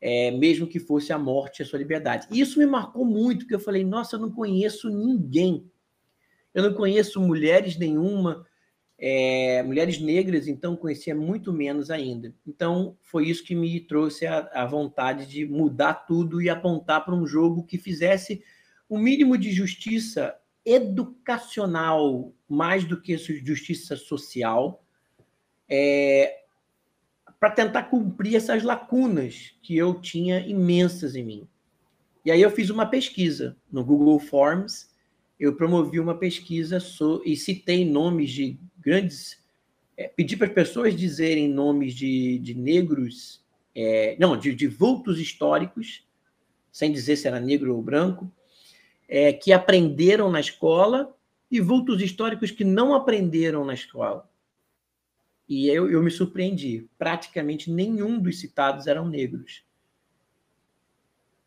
é, mesmo que fosse a morte a sua liberdade. E isso me marcou muito, porque eu falei, nossa, eu não conheço ninguém. Eu não conheço mulheres nenhuma, é, mulheres negras, então conhecia muito menos ainda. Então foi isso que me trouxe a, a vontade de mudar tudo e apontar para um jogo que fizesse o mínimo de justiça educacional, mais do que justiça social, é, para tentar cumprir essas lacunas que eu tinha imensas em mim. E aí eu fiz uma pesquisa no Google Forms, eu promovi uma pesquisa so, e citei nomes de grandes. É, pedi para as pessoas dizerem nomes de, de negros, é, não, de, de vultos históricos, sem dizer se era negro ou branco, é, que aprenderam na escola e vultos históricos que não aprenderam na escola. E eu, eu me surpreendi. Praticamente nenhum dos citados eram negros.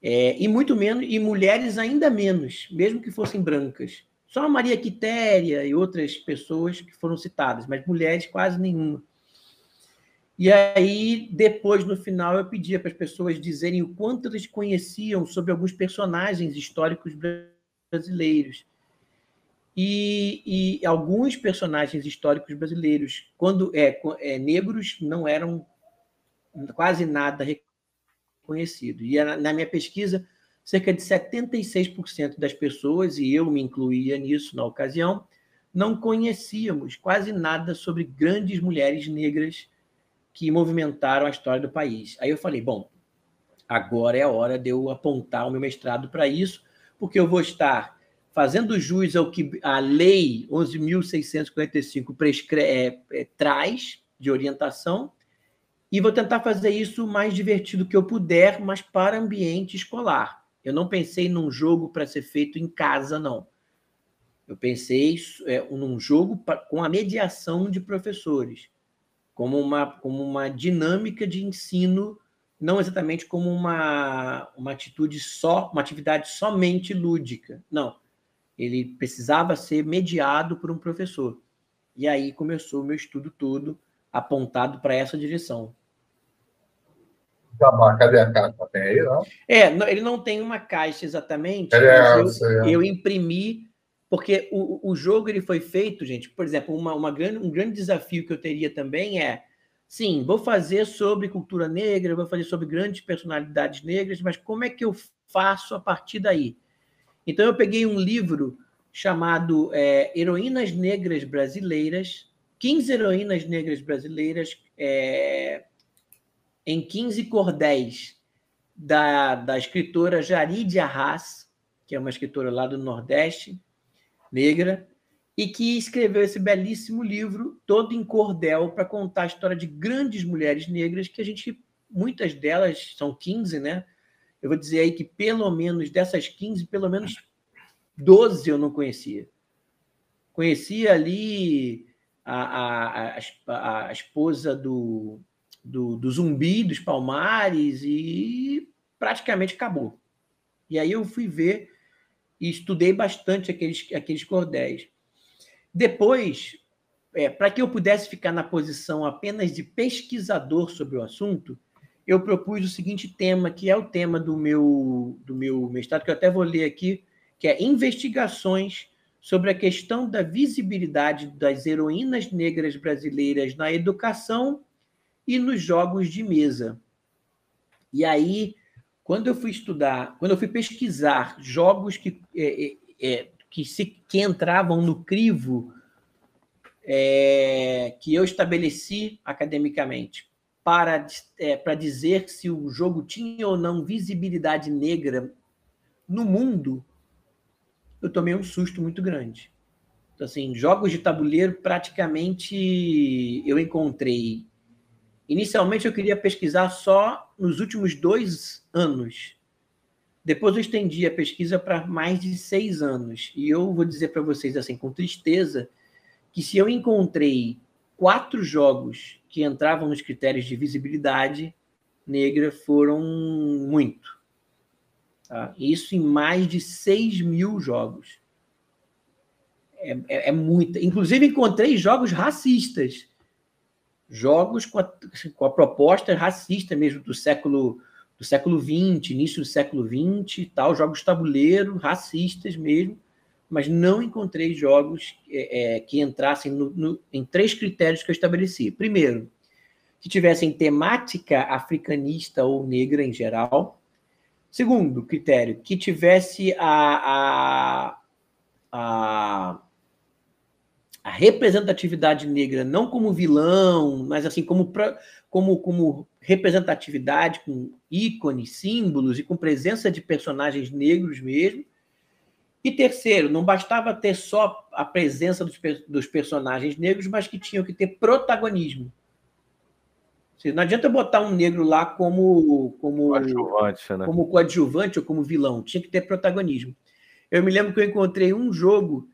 É, e muito menos, e mulheres ainda menos, mesmo que fossem brancas. Só a Maria Quitéria e outras pessoas que foram citadas, mas mulheres quase nenhuma. E aí, depois, no final, eu pedia para as pessoas dizerem o quanto eles conheciam sobre alguns personagens históricos brasileiros. E, e alguns personagens históricos brasileiros, quando é, é, negros, não eram quase nada reconhecidos. E na minha pesquisa, cerca de 76% das pessoas, e eu me incluía nisso na ocasião, não conhecíamos quase nada sobre grandes mulheres negras que movimentaram a história do país. Aí eu falei, bom, agora é a hora de eu apontar o meu mestrado para isso, porque eu vou estar fazendo jus ao que a lei 11.645 é, é, traz de orientação, e vou tentar fazer isso o mais divertido que eu puder, mas para ambiente escolar. Eu não pensei num jogo para ser feito em casa, não. Eu pensei é, num jogo pra, com a mediação de professores, como uma, como uma dinâmica de ensino, não exatamente como uma, uma atitude só, uma atividade somente lúdica. Não. Ele precisava ser mediado por um professor. E aí começou o meu estudo todo apontado para essa direção. Cadê a caixa? Tem aí, não? É, ele não tem uma caixa exatamente. É, eu, eu, imprimi, porque o, o jogo ele foi feito, gente. Por exemplo, uma, uma grande, um grande desafio que eu teria também é: sim, vou fazer sobre cultura negra, vou fazer sobre grandes personalidades negras, mas como é que eu faço a partir daí? Então, eu peguei um livro chamado é, Heroínas Negras Brasileiras, 15 heroínas negras brasileiras. É, em 15 cordéis da, da escritora Jaride Arras, que é uma escritora lá do Nordeste, negra, e que escreveu esse belíssimo livro, todo em cordel, para contar a história de grandes mulheres negras, que a gente, muitas delas, são 15, né? Eu vou dizer aí que pelo menos dessas 15, pelo menos 12 eu não conhecia. Conhecia ali a, a, a, a esposa do, do, do Zumbi, dos Palmares, e praticamente acabou. E aí eu fui ver e estudei bastante aqueles, aqueles cordéis. Depois, é, para que eu pudesse ficar na posição apenas de pesquisador sobre o assunto, eu propus o seguinte tema, que é o tema do meu, do meu mestrado, que eu até vou ler aqui, que é investigações sobre a questão da visibilidade das heroínas negras brasileiras na educação e nos jogos de mesa. E aí, quando eu fui estudar, quando eu fui pesquisar jogos que, é, é, é, que, se, que entravam no crivo é, que eu estabeleci academicamente para, é, para dizer se o jogo tinha ou não visibilidade negra no mundo, eu tomei um susto muito grande. Então, assim, jogos de tabuleiro, praticamente eu encontrei Inicialmente eu queria pesquisar só nos últimos dois anos. Depois eu estendi a pesquisa para mais de seis anos. E eu vou dizer para vocês, assim, com tristeza, que se eu encontrei quatro jogos que entravam nos critérios de visibilidade negra, foram muito. Tá? Isso em mais de 6 mil jogos. É, é, é muita. Inclusive, encontrei jogos racistas. Jogos com a, com a proposta racista mesmo do século do século XX, início do século XX tal, jogos tabuleiro, racistas mesmo, mas não encontrei jogos é, é, que entrassem no, no, em três critérios que eu estabeleci. Primeiro, que tivessem temática africanista ou negra em geral. Segundo critério, que tivesse a, a, a, a representatividade negra não como vilão, mas assim como, como, como representatividade com ícones, símbolos e com presença de personagens negros mesmo. E terceiro, não bastava ter só a presença dos, dos personagens negros, mas que tinham que ter protagonismo. Não adianta botar um negro lá como como coadjuvante, né? como coadjuvante ou como vilão, tinha que ter protagonismo. Eu me lembro que eu encontrei um jogo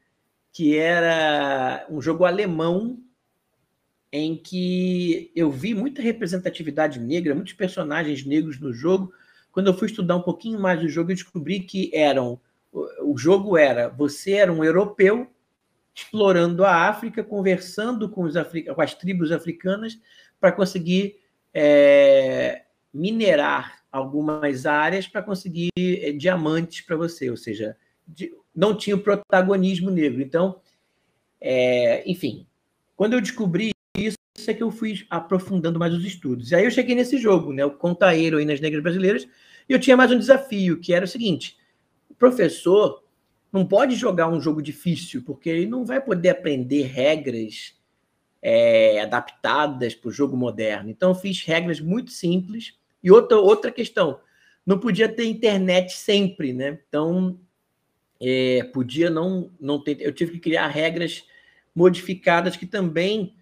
que era um jogo alemão em que eu vi muita representatividade negra, muitos personagens negros no jogo. Quando eu fui estudar um pouquinho mais do jogo, eu descobri que eram o jogo era você era um europeu explorando a África, conversando com, os com as tribos africanas para conseguir é, minerar algumas áreas para conseguir é, diamantes para você, ou seja, de, não tinha o protagonismo negro. Então, é, enfim, quando eu descobri isso, é que eu fui aprofundando mais os estudos. E aí eu cheguei nesse jogo, né, o Conta Heroínas Negras Brasileiras, e eu tinha mais um desafio, que era o seguinte: o professor não pode jogar um jogo difícil, porque ele não vai poder aprender regras é, adaptadas para o jogo moderno. Então, eu fiz regras muito simples. E outra, outra questão, não podia ter internet sempre, né? Então, é, podia não, não ter. Eu tive que criar regras modificadas que também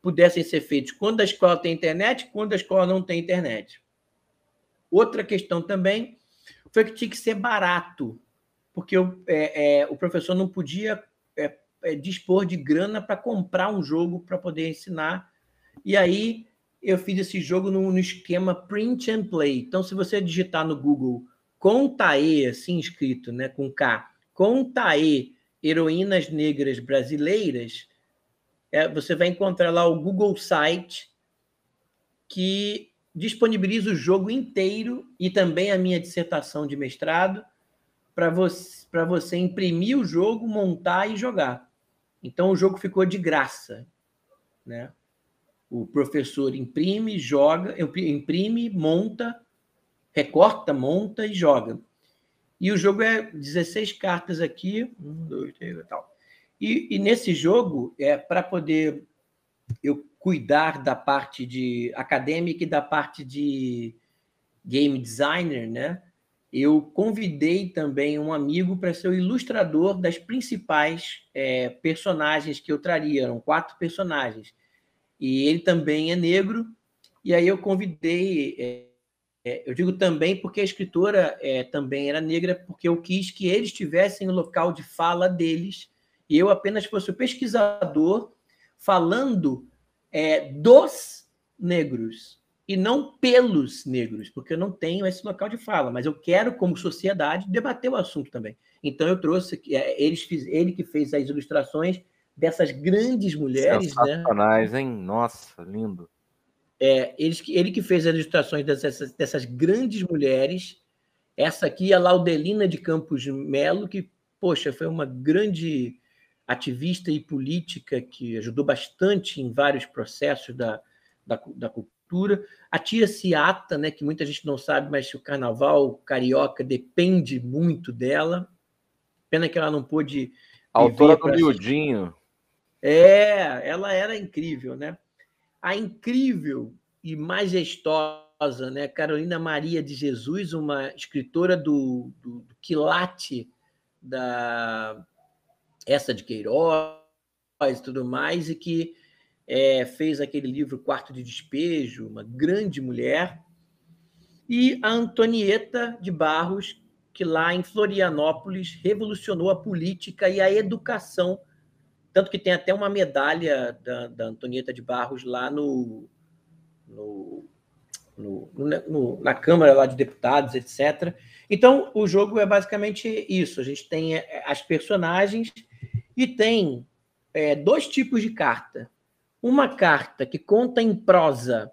pudessem ser feitas quando a escola tem internet, quando a escola não tem internet. Outra questão também foi que tinha que ser barato, porque eu, é, é, o professor não podia é, é, dispor de grana para comprar um jogo para poder ensinar. E aí eu fiz esse jogo no, no, esquema print and play. Então, se você digitar no Google Contae, assim escrito, né, com K, Contae Heroínas Negras Brasileiras, é, você vai encontrar lá o Google Site que disponibiliza o jogo inteiro e também a minha dissertação de mestrado para você, você imprimir o jogo, montar e jogar. Então o jogo ficou de graça, né? O professor imprime, joga, imprime, monta, recorta, monta e joga. E o jogo é 16 cartas aqui, um, dois, três e tal. E, e nesse jogo, é para poder eu cuidar da parte de acadêmica e da parte de game designer, né? eu convidei também um amigo para ser o ilustrador das principais é, personagens que eu traria. Eram quatro personagens. E ele também é negro. E aí eu convidei. É, eu digo também porque a escritora é, também era negra, porque eu quis que eles tivessem o local de fala deles e eu apenas fosse o pesquisador falando é, dos negros e não pelos negros, porque eu não tenho esse local de fala, mas eu quero, como sociedade, debater o assunto também. Então eu trouxe, é, eles fiz, ele que fez as ilustrações dessas grandes mulheres, né? Sensacionais, né? hein? Nossa, lindo. É, eles, ele que fez as ilustrações dessas, dessas grandes mulheres. Essa aqui é a Laudelina de Campos Melo, que, poxa, foi uma grande ativista e política que ajudou bastante em vários processos da, da, da cultura cultura. A tia Ciata, né, que muita gente não sabe, mas o carnaval carioca depende muito dela. Pena que ela não pôde. A autora do Miudinho. É, ela era incrível, né? A incrível e majestosa, né? Carolina Maria de Jesus, uma escritora do, do, do quilate da essa de Queiroz e tudo mais, e que é, fez aquele livro Quarto de Despejo, uma grande mulher, e a Antonieta de Barros, que lá em Florianópolis revolucionou a política e a educação, tanto que tem até uma medalha da, da Antonieta de Barros lá no, no, no, no, na Câmara lá de Deputados, etc. Então, o jogo é basicamente isso. A gente tem é, as personagens e tem é, dois tipos de carta. Uma carta que conta em prosa,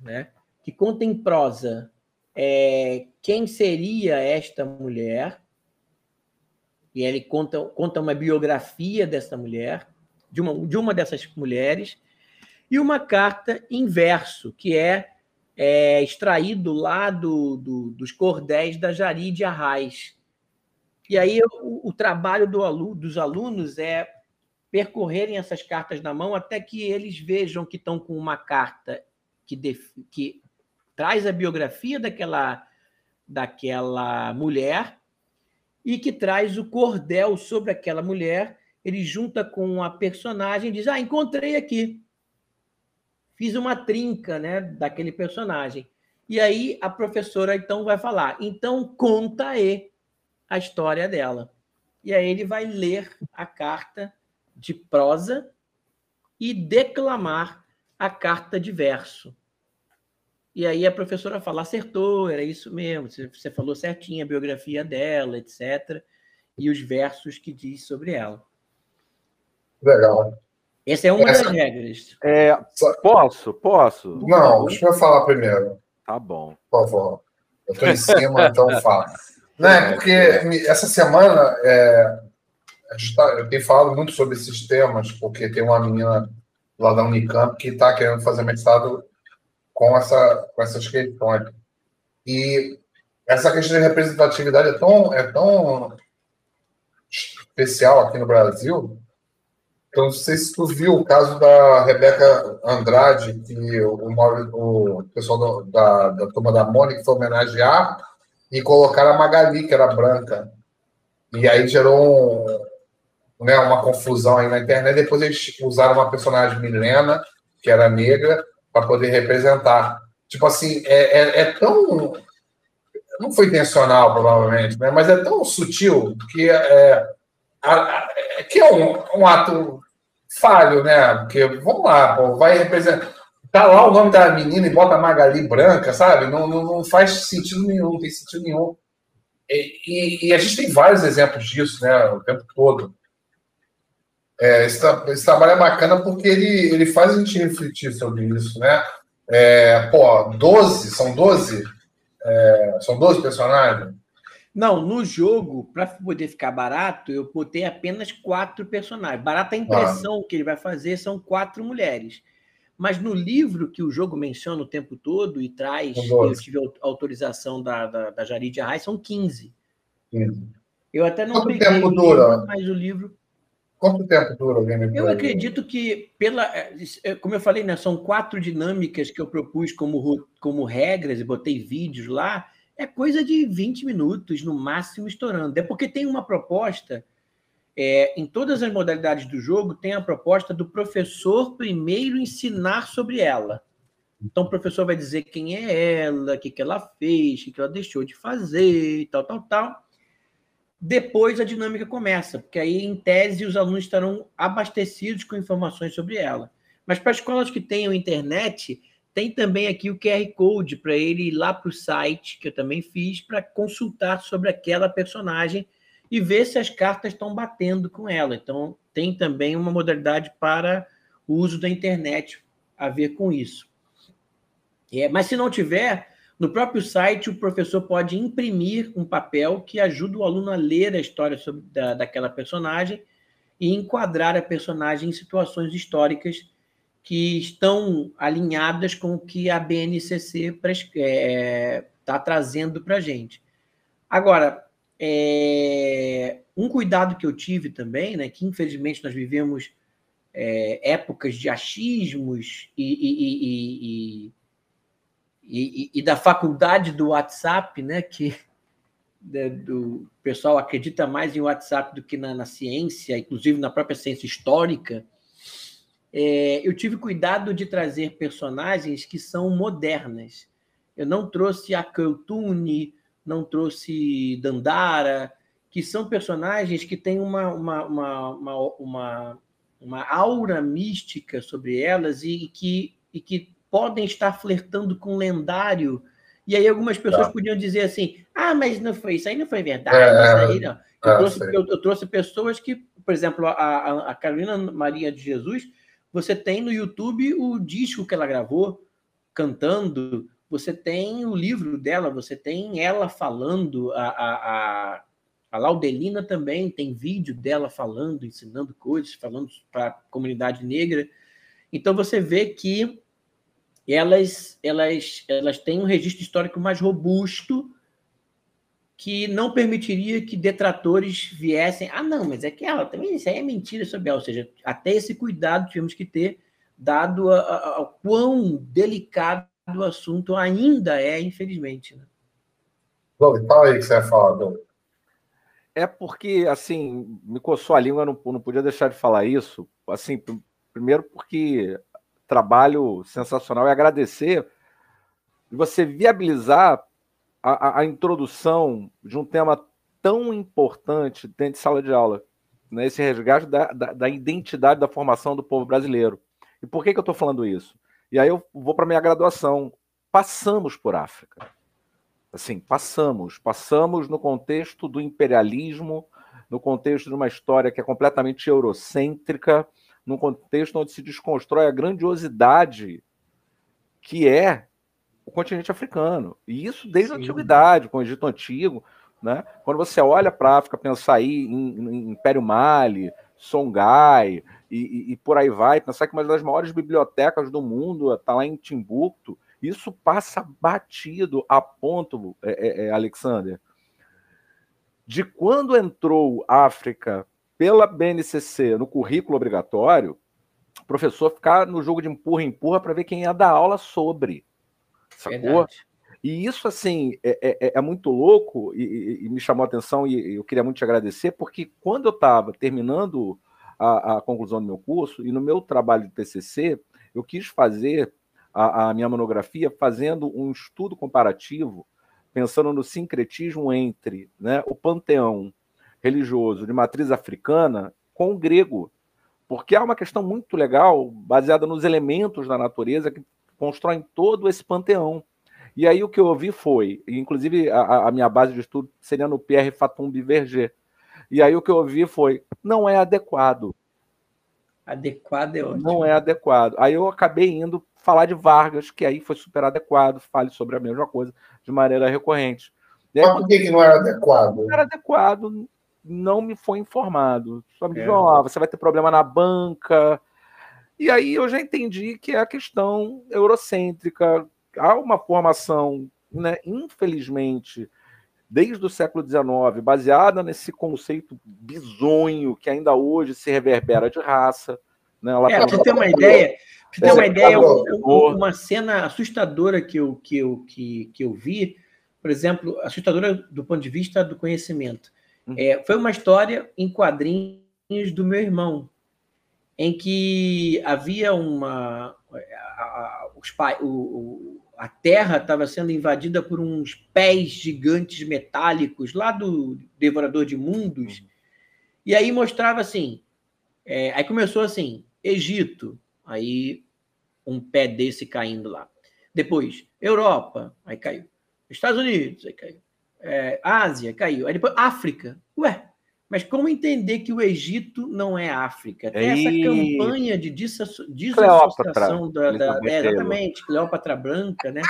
né? Que conta em prosa é, quem seria esta mulher. E ele conta, conta uma biografia dessa mulher, de uma, de uma dessas mulheres, e uma carta em verso, que é é, extraído lá do, do, dos cordéis da Jari de Arraes. E aí o, o trabalho do aluno, dos alunos é percorrerem essas cartas na mão até que eles vejam que estão com uma carta que, def, que traz a biografia daquela, daquela mulher e que traz o cordel sobre aquela mulher. Ele junta com a personagem e diz: Ah, encontrei aqui fiz uma trinca né, daquele personagem. E aí a professora então vai falar, então conta aí a história dela. E aí ele vai ler a carta de prosa e declamar a carta de verso. E aí a professora fala, acertou, era isso mesmo, você falou certinho a biografia dela, etc. E os versos que diz sobre ela. Legal. Essa é uma Essa... das regras. É, posso? Posso? Não, deixa eu falar primeiro. Tá bom. Por favor. Eu estou em cima, então fala. Não, é porque essa semana é, tá, eu tenho falado muito sobre esses temas, porque tem uma menina lá da Unicamp que está querendo fazer mestrado com, essa, com essas questões. E essa questão de representatividade é tão, é tão especial aqui no Brasil então, não sei se tu viu o caso da Rebeca Andrade, que o, o, o pessoal do, da, da turma da Mônica foi homenagear e colocaram a Magali, que era branca. E aí gerou um, né, uma confusão aí na internet. Depois eles usaram uma personagem Milena, que era negra, para poder representar. Tipo assim, é, é, é, tão. Não foi intencional, provavelmente, né? mas é tão sutil que é, é, que é um, um ato falho, né? Porque, vamos lá, pô, vai representar. Tá lá o nome da menina e bota Magali branca, sabe? Não, não, não faz sentido nenhum, não tem sentido nenhum. E, e, e, a gente tem vários exemplos disso, né? O tempo todo. É, esse, esse, trabalho é bacana porque ele, ele faz a gente refletir sobre isso, né? É, pô, 12, são 12? É, são 12 personagens? Não, no jogo, para poder ficar barato, eu botei apenas quatro personagens. Barata a impressão ah. que ele vai fazer são quatro mulheres. Mas no livro que o jogo menciona o tempo todo e traz, eu tive autorização da, da, da Jari de Arraes, são 15. 15. Eu até não Quanto peguei tempo dura? Livro, mas o livro. Quanto tempo dura o gameplay? Eu acredito que, pela, é, como eu falei, né, são quatro dinâmicas que eu propus como, como regras e botei vídeos lá é coisa de 20 minutos, no máximo, estourando. É porque tem uma proposta, é, em todas as modalidades do jogo, tem a proposta do professor primeiro ensinar sobre ela. Então, o professor vai dizer quem é ela, o que, que ela fez, o que, que ela deixou de fazer, tal, tal, tal. Depois a dinâmica começa, porque aí, em tese, os alunos estarão abastecidos com informações sobre ela. Mas para escolas que tenham internet, tem também aqui o QR Code para ele ir lá para o site, que eu também fiz, para consultar sobre aquela personagem e ver se as cartas estão batendo com ela. Então, tem também uma modalidade para o uso da internet a ver com isso. É, mas se não tiver, no próprio site o professor pode imprimir um papel que ajuda o aluno a ler a história sobre, da, daquela personagem e enquadrar a personagem em situações históricas que estão alinhadas com o que a BNCC está é, tá trazendo para a gente. Agora, é, um cuidado que eu tive também, né, que infelizmente nós vivemos é, épocas de achismos e, e, e, e, da faculdade do WhatsApp, né, que né, do pessoal acredita mais em WhatsApp do que na, na ciência, inclusive na própria ciência histórica é, eu tive cuidado de trazer personagens que são modernas. Eu não trouxe a Keltune, não trouxe Dandara, que são personagens que têm uma, uma, uma, uma, uma, uma aura mística sobre elas e que, e que podem estar flertando com lendário E aí algumas pessoas tá. podiam dizer assim: ah, mas não foi isso aí, não foi verdade. É, isso aí não. Eu, é, trouxe, eu, eu, trouxe pessoas que, por exemplo, a, a Carolina Maria de Jesus, você tem no YouTube o disco que ela gravou, cantando, você tem o livro dela, você tem ela falando, a, a, a, a Laudelina também tem vídeo dela falando, ensinando coisas, falando para a comunidade negra. Então você vê que elas, elas, elas têm um registro histórico mais robusto que não permitiria que detratores viessem. Ah, não, mas é que ela também isso aí é mentira sobre ela. Ou seja, até esse cuidado tivemos que ter, dado ao quão delicado o assunto ainda é, infelizmente. Né? Bom, fala aí que você ia falar, É porque, assim, me coçou a língua, não, não podia deixar de falar isso. Assim, primeiro porque trabalho sensacional e agradecer de você viabilizar a, a, introdução de um tema tão importante dentro de sala de aula, né? esse resgate da, da, da identidade da formação do povo brasileiro. E por que, que eu estou falando isso? E aí eu vou para minha graduação. Passamos por África. Assim, passamos. Passamos no contexto do imperialismo, no contexto de uma história que é completamente eurocêntrica, num contexto onde se desconstrói a grandiosidade que é o continente africano. E isso desde Sim. a antiguidade, com o Egito Antigo. Né? Quando você olha para a África, pensar aí em, em Império Mali, Songhai e, e, e, por aí vai, pensar que uma das maiores bibliotecas do mundo está lá em Timbuktu, isso passa batido a ponto, é, é, é Alexander, de quando entrou África pela BNCC no currículo obrigatório, o professor ficar no jogo de empurra-empurra para ver quem ia dar aula sobre. Sacou? Verdade. E isso, assim, é, é, é muito louco e, e, me chamou a atenção e eu queria muito te agradecer, porque quando eu estava terminando a, a, conclusão do meu curso e no meu trabalho de TCC, eu quis fazer a, a minha monografia fazendo um estudo comparativo, pensando no sincretismo entre né, o panteão religioso de matriz africana com o grego. Porque há uma questão muito legal, baseada nos elementos da natureza que constroem todo esse panteão. E aí o que eu ouvi foi, inclusive a, a minha base de estudo seria no Pierre Fatum Verger. E aí o que eu ouvi foi, não é adequado. Adequado é ótimo. Não é adequado. Aí eu acabei indo falar de Vargas, que aí foi super adequado, fale sobre a mesma coisa de maneira recorrente. Mas por que, que não era adequado? Não era adequado, não me foi informado. Só me é. diz, oh, você vai ter problema na banca. E aí eu já entendi que é a questão eurocêntrica. Há uma formação, né, infelizmente, desde o século XIX, baseada nesse conceito bizonho que ainda hoje se reverbera de raça. Né? É, para ter uma ideia, pra ter uma ideia, uma cena assustadora que eu, que, eu, que, que eu vi, por exemplo, assustadora do ponto de vista do conhecimento. Uhum. É, foi uma história em quadrinhos do meu irmão, em que havia uma. A, a, os, o, a Terra estava sendo invadida por uns pés gigantes metálicos lá do Devorador de Mundos. Uhum. E aí mostrava assim. É, aí começou assim: Egito, aí um pé desse caindo lá. Depois, Europa, aí caiu. Estados Unidos, aí caiu é, Ásia, caiu. Aí depois África. Ué, mas como entender que o Egito não é África? Tem essa campanha de desassociação da, da é, exatamente, Cleópatra Branca, né?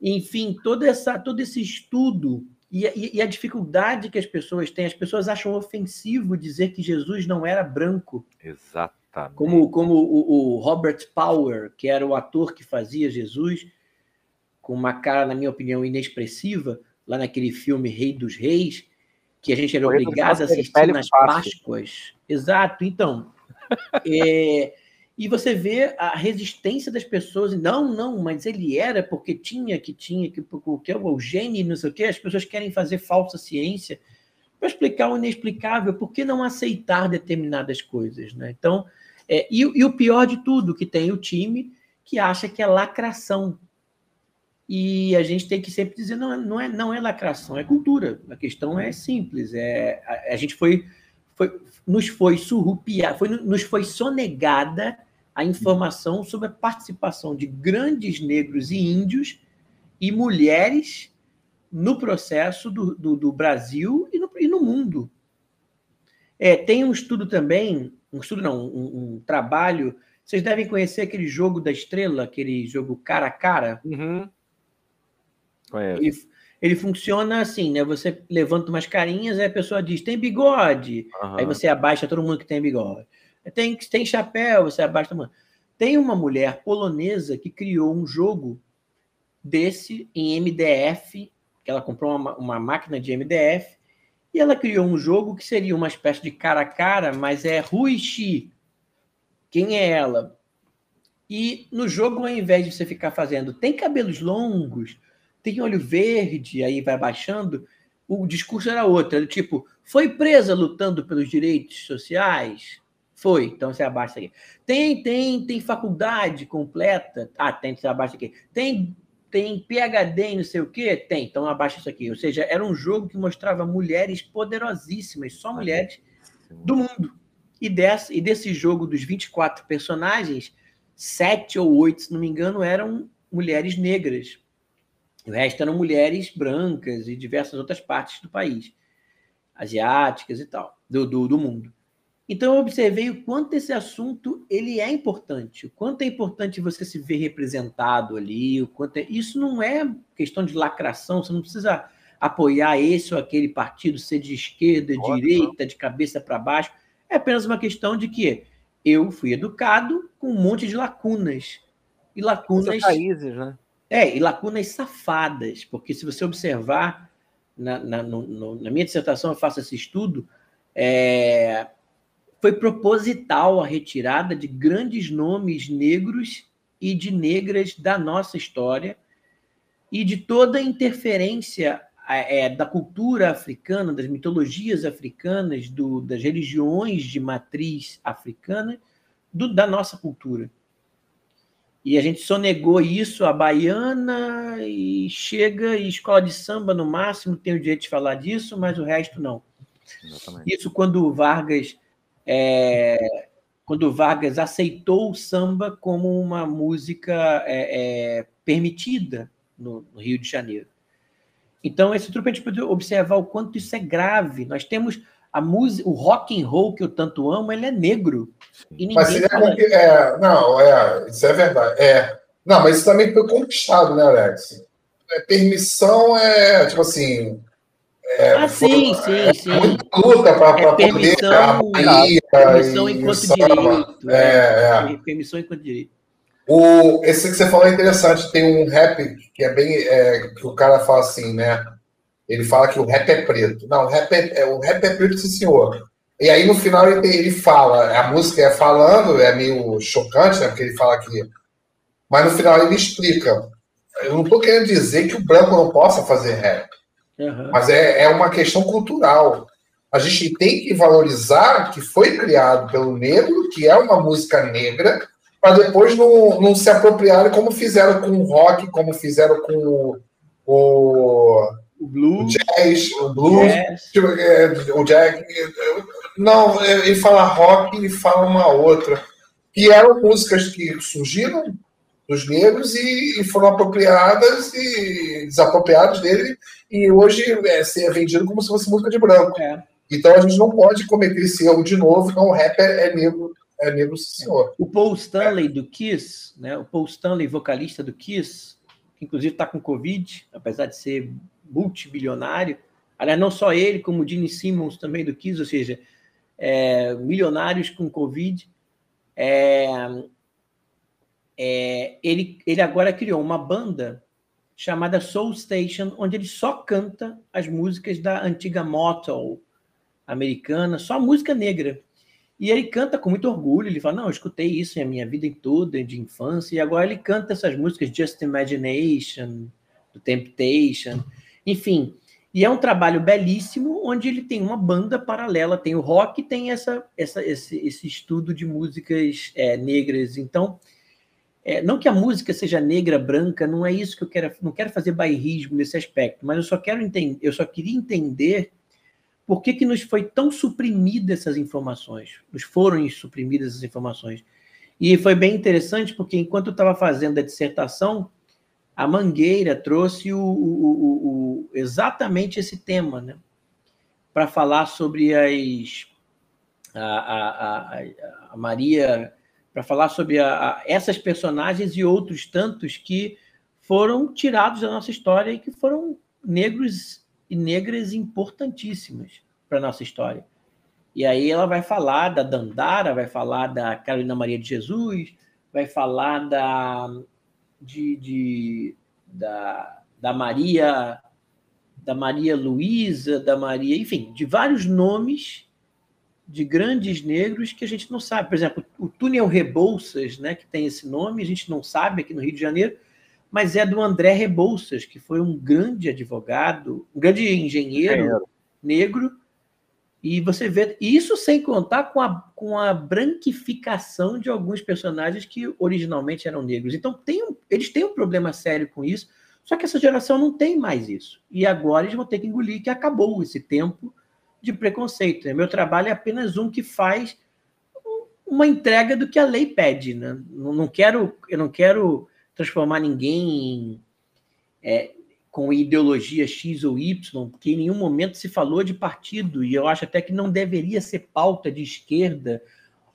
Enfim, toda essa, todo esse estudo e, e, e, a dificuldade que as pessoas têm, as pessoas acham ofensivo dizer que Jesus não era branco. Exatamente. Como, como o, o Robert Power, que era o ator que fazia Jesus, com uma cara, na minha opinião, inexpressiva, lá naquele filme Rei dos Reis, que a gente era obrigado a assistir nas Páscoas. Exato, então. é, e você vê a resistência das pessoas. Não, não, mas ele era porque tinha, que tinha, que porque é o gênio, não sei o quê. As pessoas querem fazer falsa ciência para explicar o inexplicável. Por que não aceitar determinadas coisas? Né? Então, é, e, e o pior de tudo, que tem o time que acha que é lacração. E a gente tem que sempre dizer, não, não, é, não é lacração, é cultura. A questão é simples. É, a, a gente foi, foi, nos foi surrupiar, foi, nos foi sonegada a informação sobre a participação de grandes negros e índios e mulheres no processo do, do, do Brasil e no, e no mundo. É, tem um estudo também, um estudo não, um, um, trabalho. Vocês devem conhecer aquele jogo da estrela, aquele jogo cara a cara. Uhum. Ele, ele, funciona assim, né? Você levanta umas carinhas, aí a pessoa diz, tem bigode. Uhum. Aí você abaixa todo mundo que tem bigode. Tem, tem chapéu, você abaixa todo mundo. Tem uma mulher polonesa que criou um jogo desse em MDF, que ela comprou uma, uma máquina de MDF, e ela criou um jogo que seria uma espécie de cara a cara, mas é Ruichi. Quem é ela? E no jogo, ao invés de você ficar fazendo, tem cabelos longos, tem olho verde, aí vai baixando, o discurso era outro, era tipo, foi presa lutando pelos direitos sociais? Foi, então você abaixa aqui. Tem, tem, tem faculdade completa? Ah, tem, você abaixa aqui. Tem tem PHD em não sei o quê? Tem, então abaixa isso aqui. Ou seja, era um jogo que mostrava mulheres poderosíssimas, só mulheres do mundo. E desse, e desse jogo dos 24 personagens, sete ou oito, se não me engano, eram mulheres negras. O resto eram mulheres brancas e diversas outras partes do país, asiáticas e tal, do, do, do mundo. Então eu observei o quanto esse assunto ele é importante, o quanto é importante você se ver representado ali, o quanto é... isso não é questão de lacração, você não precisa apoiar esse ou aquele partido, ser de esquerda, Ótimo. direita, de cabeça para baixo, é apenas uma questão de que eu fui educado com um monte de lacunas e lacunas países, né? É, e lacunas safadas, porque se você observar na, na, no, na minha dissertação eu faço esse estudo, é, foi proposital a retirada de grandes nomes negros e de negras da nossa história e de toda a interferência é, da cultura africana, das mitologias africanas, do, das religiões de matriz africana, do, da nossa cultura. E a gente sonegou isso a baiana e chega e escola de samba no máximo tem o direito de falar disso, mas o resto não. Exatamente. Isso quando Vargas é, quando Vargas aceitou o samba como uma música é, é, permitida no, no, Rio de Janeiro. Então, esse truque a gente pode observar o quanto isso é grave. Nós temos a música, o rock and roll que eu tanto amo, ele é negro. mas seria fala... é, não, é, isso é verdade. É, não, mas isso também foi conquistado, né, Alex? É, permissão é tipo assim, é, ah, sim, sim, sim. Muita luta para é, poder permissão, permissão enquanto direito. É, é, é. Permissão enquanto direito. O, esse que você falou é interessante. Tem um rap que é bem. É, que o cara fala assim, né? Ele fala que o rap é preto. Não, o rap é, é o rap é preto, sim, senhor. E aí no final ele, ele fala, a música é falando, é meio chocante, né? Porque ele fala que. Mas no final ele explica. Eu não estou querendo dizer que o branco não possa fazer rap. Uhum. Mas é, é uma questão cultural. A gente tem que valorizar que foi criado pelo negro, que é uma música negra, para depois não, não se apropriarem como fizeram com o rock, como fizeram com o, o, o blues, o jazz, o blues, tipo, é, o jazz. Não, ele fala rock e fala uma outra. Que eram músicas que surgiram dos negros e, e, foram apropriadas e desapropriadas dele e hoje é, é vendido como se fosse música de branco. É. Então a gente não pode cometer esse erro de novo, então o rapper é negro, é negro senhor. O Paul Stanley do Kiss, né? O Paul Stanley, vocalista do Kiss, que inclusive está com Covid, apesar de ser multibilionário. Aliás, não só ele, como o Gene Simmons também do Kiss, ou seja, é, milionários com Covid. É, é, ele, ele agora criou uma banda chamada Soul Station, onde ele só canta as músicas da antiga Motown americana, só música negra. E ele canta com muito orgulho, ele fala, não, eu escutei isso a minha vida toda, de infância, e agora ele canta essas músicas Just Imagination, do Temptation, enfim. E é um trabalho belíssimo, onde ele tem uma banda paralela, tem o rock, tem essa, essa, esse, esse estudo de músicas é, negras. Então, é, não que a música seja negra, branca, não é isso que eu quero, não quero fazer bairrismo nesse aspecto, mas eu só quero entender, eu só queria entender por que, que nos foi tão suprimida essas informações, nos foram suprimidas essas informações. E foi bem interessante porque enquanto eu estava fazendo a dissertação, a Mangueira trouxe o, o, o, exatamente esse tema, né? Para falar sobre as a, a, a, a Maria, para falar sobre essas personagens e outros tantos que foram tirados da nossa história e que foram negros e negras importantíssimas para a nossa história. E aí ela vai falar da Dandara, vai falar da Carolina Maria de Jesus, vai falar da de, de da, da Maria da Maria Luísa, da Maria, enfim, de vários nomes de grandes negros que a gente não sabe. Por exemplo, o túnel Rebouças, né, que tem esse nome, a gente não sabe aqui no Rio de Janeiro, mas é do André Rebouças, que foi um grande advogado, um grande engenheiro, engenheiro. negro. E você vê isso sem contar com a, com a branquificação de alguns personagens que originalmente eram negros. Então, tem um, eles têm um problema sério com isso, só que essa geração não tem mais isso. E agora eles vão ter que engolir que acabou esse tempo de preconceito. Né? Meu trabalho é apenas um que faz uma entrega do que a lei pede. Né? Não quero, eu não quero transformar ninguém em, é, com ideologia X ou Y, porque em nenhum momento se falou de partido, e eu acho até que não deveria ser pauta de esquerda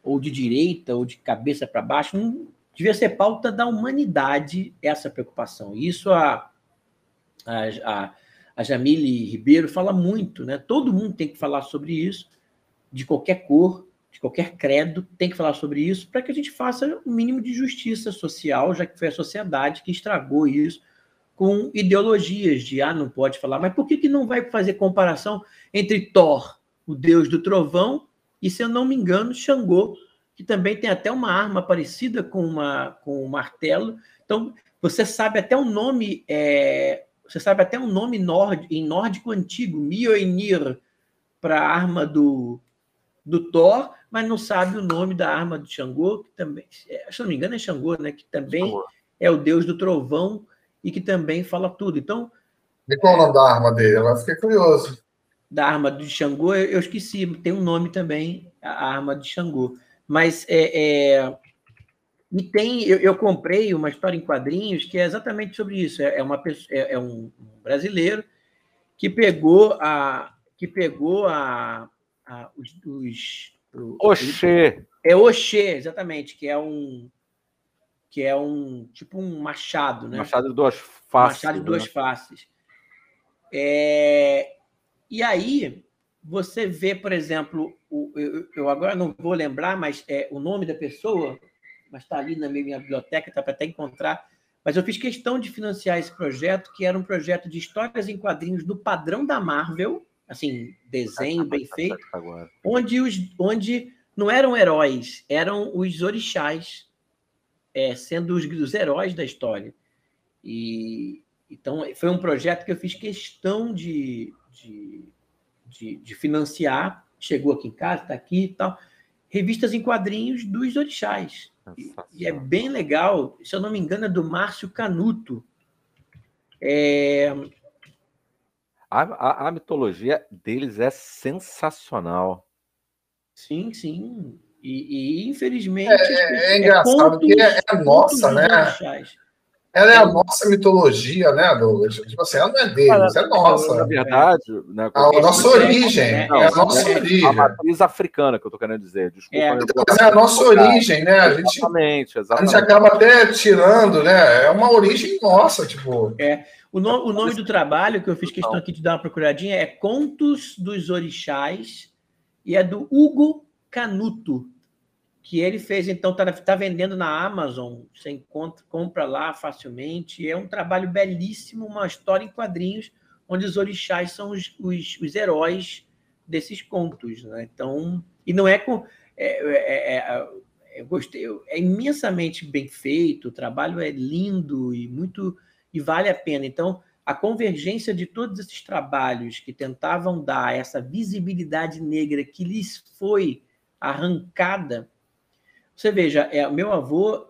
ou de direita ou de cabeça para baixo, não, devia ser pauta da humanidade essa preocupação. Isso a, a, a, a Jamile Ribeiro fala muito, né? Todo mundo tem que falar sobre isso, de qualquer cor, de qualquer credo, tem que falar sobre isso para que a gente faça o um mínimo de justiça social, já que foi a sociedade que estragou isso com ideologias de ah, não pode falar. Mas por que, que não vai fazer comparação entre Thor, o deus do trovão, e, se eu não me engano, Xangô, que também tem até uma arma parecida com, uma, com um martelo. Então, você sabe até o nome é, você sabe até um nome nórdico, em nórdico antigo, Mjolnir, para a arma do, do Thor, mas não sabe o nome da arma do Xangô, que também, se não me engano, é Xangô, né? Que também Xangô. é o deus do trovão e que também fala tudo. Então. E qual é o nome da arma dele? Eu fiquei curioso. Da arma do Xangô, eu esqueci, tem um nome também, a arma de Xangô. Mas é, é e tem, eu, eu, comprei uma história em quadrinhos que é exatamente sobre isso. É, é uma é, é um brasileiro que pegou a que pegou a, a os, os Oxê. É Oxê, exatamente, que é um que é um tipo um machado, né? Machado de duas faces. Machado de duas né? faces. É... E aí você vê, por exemplo, o, eu, eu agora não vou lembrar, mas é o nome da pessoa mas está ali na minha biblioteca, está para até encontrar. Mas eu fiz questão de financiar esse projeto, que era um projeto de histórias em quadrinhos do padrão da Marvel, assim, desenho bem feito, onde, os, onde não eram heróis, eram os orixás, é, sendo os, os heróis da história. E então foi um projeto que eu fiz questão de, de, de, de financiar. Chegou aqui em casa, está aqui e tal. Revistas em quadrinhos dos orixás. E, é bem legal, se eu não me engano, é do Márcio Canuto. É... A, a, a, mitologia deles é sensacional. Sim, sim. E, e infelizmente. É, é engraçado, porque é, é nossa, né? Ela é a nossa mitologia, né, Douglas? Tipo assim, ela não é deles, é nossa. Na verdade, né, a, a nossa origem. É, é a nossa é, origem. A matriz africana que eu tô querendo dizer. Desculpa. É, então, mas é a nossa origem, né? A gente, exatamente, exatamente. A gente acaba até tirando, né? É uma origem nossa, tipo. É. O, no, o nome do trabalho que eu fiz questão aqui de dar uma procuradinha é Contos dos Orixás e é do Hugo Canuto que ele fez, então, está tá vendendo na Amazon, você encontra, compra lá facilmente. É um trabalho belíssimo, uma história em quadrinhos, onde os orixás são os, os, os heróis desses contos. Né? Então, e não é com. É, é, é, é, gostei, é imensamente bem feito, o trabalho é lindo e muito. e vale a pena. Então, a convergência de todos esses trabalhos que tentavam dar essa visibilidade negra que lhes foi arrancada você veja, é, meu avô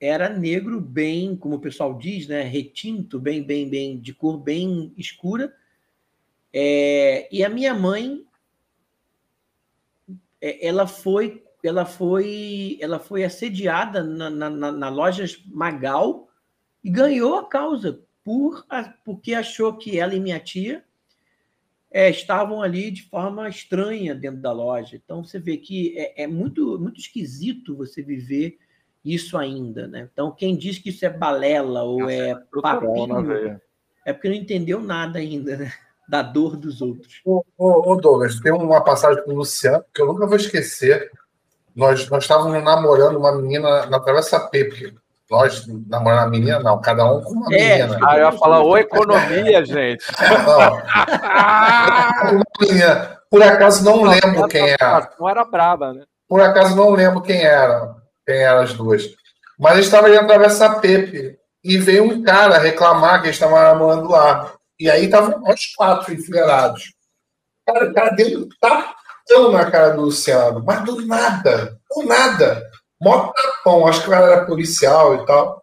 era negro bem, como o pessoal diz, né, retinto, bem, bem, bem, de cor bem escura. É, e a minha mãe, é, ela foi, ela foi, ela foi assediada na, na, na loja Magal e ganhou a causa por, porque achou que ela e minha tia é, estavam ali de forma estranha dentro da loja. Então você vê que é, é, muito, muito esquisito você viver isso ainda, né? Então quem diz que isso é balela ou Nossa, é, é papinho, é porque não entendeu nada ainda, né? Da dor dos outros. Ô, ô, ô Douglas, tem uma passagem com o Luciano que eu nunca vou esquecer. Nós, nós estávamos namorando uma menina na Travessa Pepe. Nós namorando a menina, não, cada um com uma é, menina. Ah, eu ia falar, ô economia, gente. Por acaso não lembro quem era. Não era braba, né? Por acaso não lembro quem era, quem eram as duas. Mas eles estavam indo atravessar Pepe e veio um cara reclamar que eles estavam namorando lá. E aí estavam nós quatro enfileirados. Cara, o cara deu um tapão na cara do Luciano, mas do nada, do nada mó tapão, acho que o cara era policial e tal.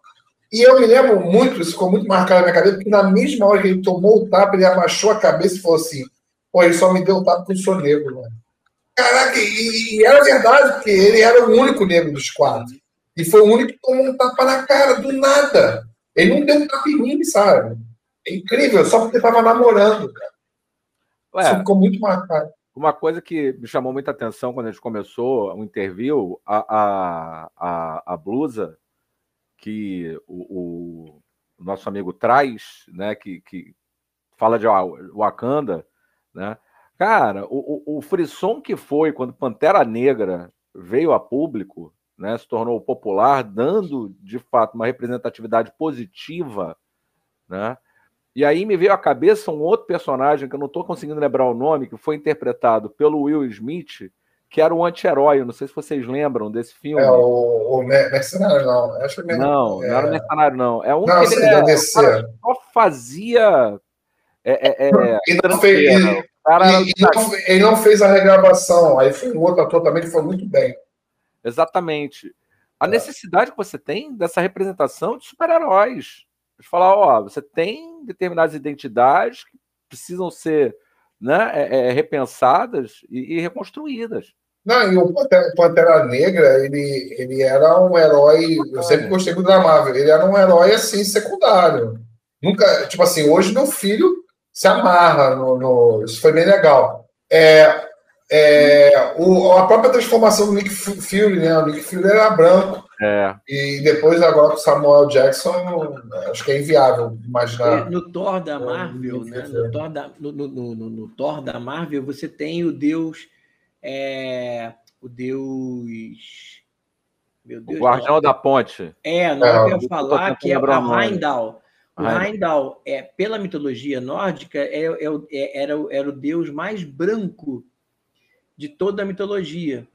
E eu me lembro muito, isso ficou muito marcado na minha cabeça, porque na mesma hora que ele tomou o tapa, ele abaixou a cabeça e falou assim: pô, ele só me deu o tapa porque eu sou negro, mano. Caraca, e, e, era verdade, porque ele era o único negro dos quatro. E foi o único que tomou um tapa na cara, do nada. Ele não deu um tapa em mim, sabe? É incrível, só porque estava namorando, cara. Ué, Isso ficou muito marcado. Uma coisa que me chamou muita atenção quando a gente começou o interview, a, a, a, a blusa que o, o, nosso amigo traz, né, que, que fala de Wakanda, né? Cara, o, o, o frisson que foi quando Pantera Negra veio a público, né, se tornou popular, dando de fato uma representatividade positiva, né? E aí me veio à cabeça um outro personagem que eu não estou conseguindo lembrar o nome, que foi interpretado pelo Will Smith, que era um anti-herói. Não sei se vocês lembram desse filme. É o, o mercenário, não. Acho que não, é... não era o mercenário, não. É um não, que ele era, só fazia. É, é, é ele, não fez, ele, cara, não, ele, não, fez a regravação. Aí foi um outro ator também que foi muito bem. Exatamente. A é. necessidade que você tem dessa representação de super-heróis de falar, ó, você tem determinadas identidades que precisam ser né, é, é, repensadas e, e, reconstruídas. Não, e o Pantera, Pantera, Negra, ele, ele era um herói, eu sempre gostei muito da Marvel, ele era um herói, assim, secundário. Nunca, tipo assim, hoje meu filho se amarra no, no isso foi bem legal. É, é, o, a própria transformação do Nick Fury, né? O Nick Fury era branco. É. E depois, agora com Samuel Jackson, acho que é inviável imaginar. No Thor da Marvel, né? No Thor da, no, no, no, no, Thor da Marvel, você tem o Deus. É, o Deus. Meu Deus. O Guardião da Ponte. É, não é, eu ia falar que é a Heimdall. O Heimdall, é, pela mitologia nórdica, é, é, é, era, era o deus mais branco de toda a mitologia.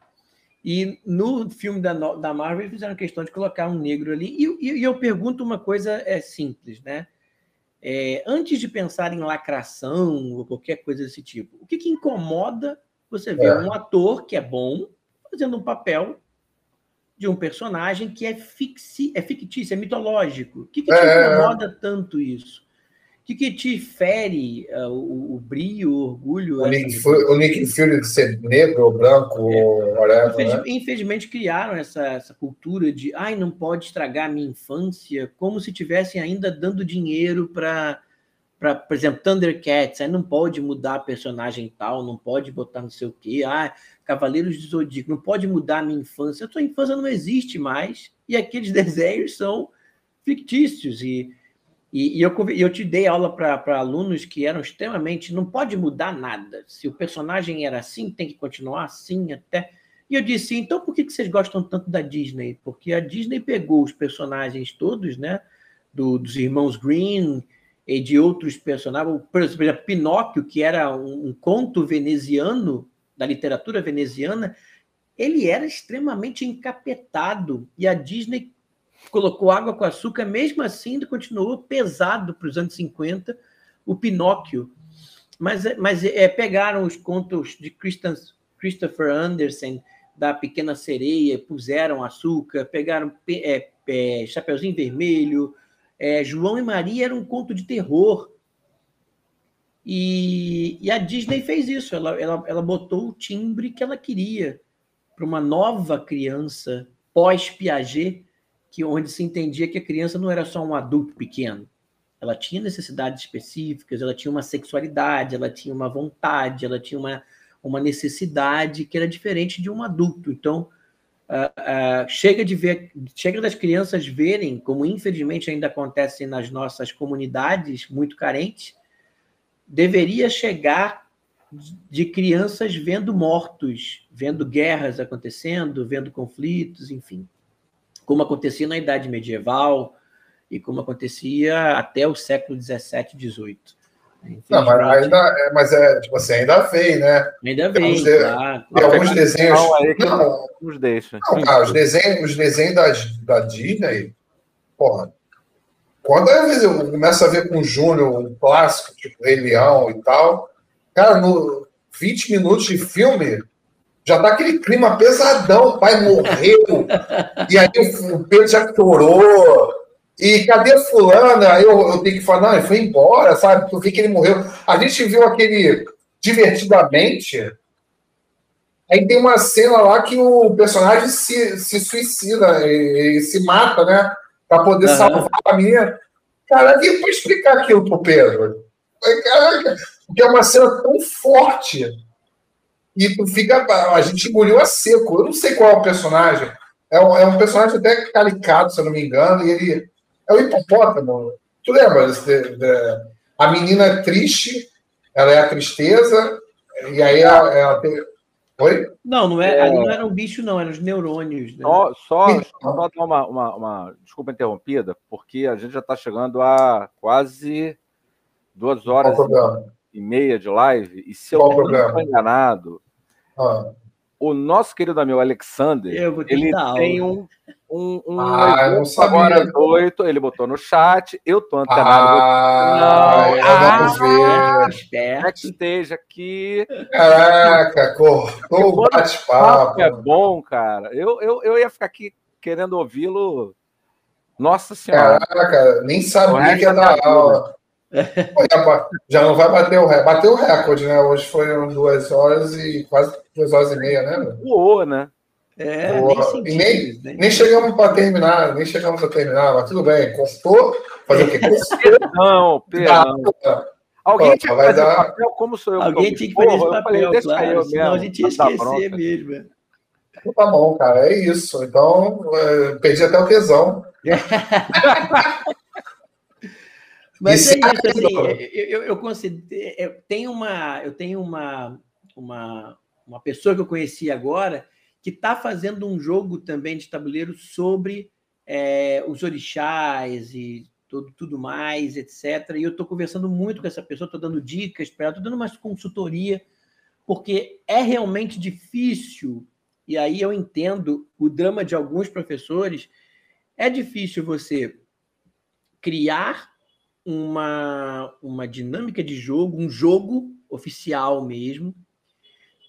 E no filme da, da Marvel fizeram questão de colocar um negro ali. E, e, e eu pergunto uma coisa é simples, né? É, antes de pensar em lacração ou qualquer coisa desse tipo, o que, que incomoda você ver é. um ator que é bom fazendo um papel de um personagem que é, fixi, é fictício, é mitológico? O que, que te é. incomoda tanto isso? Que, que te fere uh, o, o, brilho, o orgulho? O Nick, Fury, o Nick Fury de ser negro ou branco, é. whatever, Infeliz, né? Infelizmente criaram essa, essa cultura de ai, não pode estragar a minha infância, como se tivessem ainda dando dinheiro para para, por exemplo, Thundercats, aí não pode mudar personagem tal, não pode botar não sei o quê, ah, Cavaleiros de Zodíaco, não pode mudar a minha infância. A tua infância não existe mais e aqueles desenhos são fictícios e e, e eu, eu te dei aula para alunos que eram extremamente. Não pode mudar nada. Se o personagem era assim, tem que continuar assim até. E eu disse: então por que, que vocês gostam tanto da Disney? Porque a Disney pegou os personagens todos, né? Do, dos irmãos Green e de outros personagens. Por exemplo, Pinóquio, que era um, um conto veneziano, da literatura veneziana, ele era extremamente encapetado. E a Disney colocou água com açúcar, mesmo assim continuou pesado para os anos 50, o Pinóquio. Mas, mas é, pegaram os contos de Christopher Anderson, da Pequena Sereia, puseram açúcar, pegaram é, é, Chapeuzinho Vermelho, é, João e Maria era um conto de terror. E, e a Disney fez isso, ela, ela, ela botou o timbre que ela queria para uma nova criança pós-Piaget, que onde se entendia que a criança não era só um adulto pequeno. Ela tinha necessidades específicas, ela tinha uma sexualidade, ela tinha uma vontade, ela tinha uma, uma necessidade que era diferente de um adulto. Então, uh, uh, chega de ver, chega das crianças verem, como infelizmente ainda acontece nas nossas comunidades muito carentes, deveria chegar de crianças vendo mortos, vendo guerras acontecendo, vendo conflitos, enfim, como acontecia na Idade Medieval e como acontecia até o século XVII, XVIII. Não, mas ainda, é, mas é, tipo assim, ainda vem, né? Ainda vem, tem alguns, claro. Tem alguns desenhos. Não, aí não, nos deixa. Não, cara, os desenhos, os desenhos da, da Disney, porra. Quando eu começo a ver com o Júnior um clássico, tipo Rei Leão e tal, cara, no 20 minutos de filme, já tá aquele clima pesadão, o pai morreu, e aí o Pedro já chorou, e cadê fulana? Aí eu, eu tenho que falar, não, ele foi embora, sabe? Tu vê que ele morreu. A gente viu aquele divertidamente. Aí tem uma cena lá que o personagem se, se suicida e, e se mata, né? Para poder uhum. salvar a minha. Cara, e para explicar aquilo pro Pedro? Caraca, porque é uma cena tão forte. E tu fica. A gente engoliu a seco. Eu não sei qual é o personagem. É um, é um personagem até caricato, se eu não me engano, e ele é o hipopótamo. Tu lembra? De, de, a menina é triste, ela é a tristeza, e aí ela, ela tem. Oi? Não, não, é, é... Ali não era um bicho, não, eram os neurônios. Né? Só, só, só dar uma, uma, uma, desculpa interrompida, porque a gente já está chegando a quase duas horas e meia de live, e se Qual eu não estou enganado, ah o nosso querido amigo Alexander, ele tem um, um, um ah, não sabia. ele botou no chat, eu tô antenado. Ah, não, ah, ver. Backstage aqui. Caraca, cortou o bate-papo. É bom, cara. Eu, eu, eu ia ficar aqui querendo ouvi-lo. Nossa Senhora. Caraca, nem sabia que ia dar aula. Já não vai bater o recorde. Bateu o recorde, né? Hoje foram duas horas e quase duas horas e meia, né? Voou, né? É, nem, senti, e nem, nem, nem chegamos para terminar, nem chegamos a terminar, mas tudo bem, cortou. Fazer o quê? Não, perdão. Alguém tinha que fazer dar... papel, como sou eu? Alguém tinha que fazer esse papel, falei, claro, eu senão a gente ia esquecer mesmo. Então, tá bom, cara, é isso. Então, é, perdi até o tesão. Mas é isso, assim, eu, eu, considero, eu tenho uma, eu tenho uma, uma, uma pessoa que eu conheci agora que está fazendo um jogo também de tabuleiro sobre é, os orixás e tudo, tudo mais, etc. E eu estou conversando muito com essa pessoa, estou dando dicas para ela, estou dando uma consultoria, porque é realmente difícil, e aí eu entendo o drama de alguns professores, é difícil você criar uma, uma dinâmica de jogo, um jogo oficial mesmo,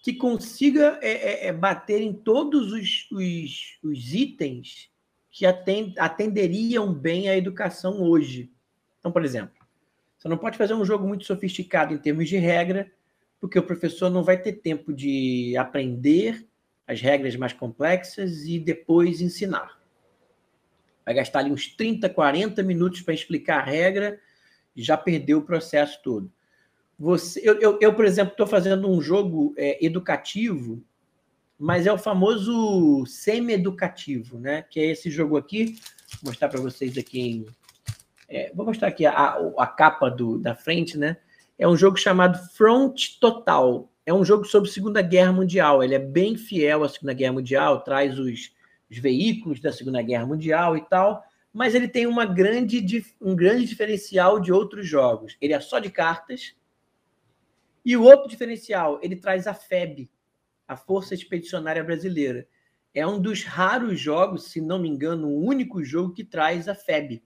que consiga é, é, é, bater em todos os, os, os itens que atend, atenderiam bem à educação hoje. Então, por exemplo, você não pode fazer um jogo muito sofisticado em termos de regra, porque o professor não vai ter tempo de aprender as regras mais complexas e depois ensinar. Vai gastar ali uns 30, 40 minutos para explicar a regra já perdeu o processo todo. Você, eu, eu, eu por exemplo, estou fazendo um jogo é, educativo, mas é o famoso semi-educativo, né? Que é esse jogo aqui. Vou mostrar para vocês aqui em, é, vou mostrar aqui a, a capa do, da frente, né? É um jogo chamado Front Total. É um jogo sobre Segunda Guerra Mundial. Ele é bem fiel à Segunda Guerra Mundial, traz os, os veículos da Segunda Guerra Mundial e tal mas ele tem uma grande, um grande diferencial de outros jogos. Ele é só de cartas. E o outro diferencial, ele traz a FEB, a Força Expedicionária Brasileira. É um dos raros jogos, se não me engano, o único jogo que traz a FEB.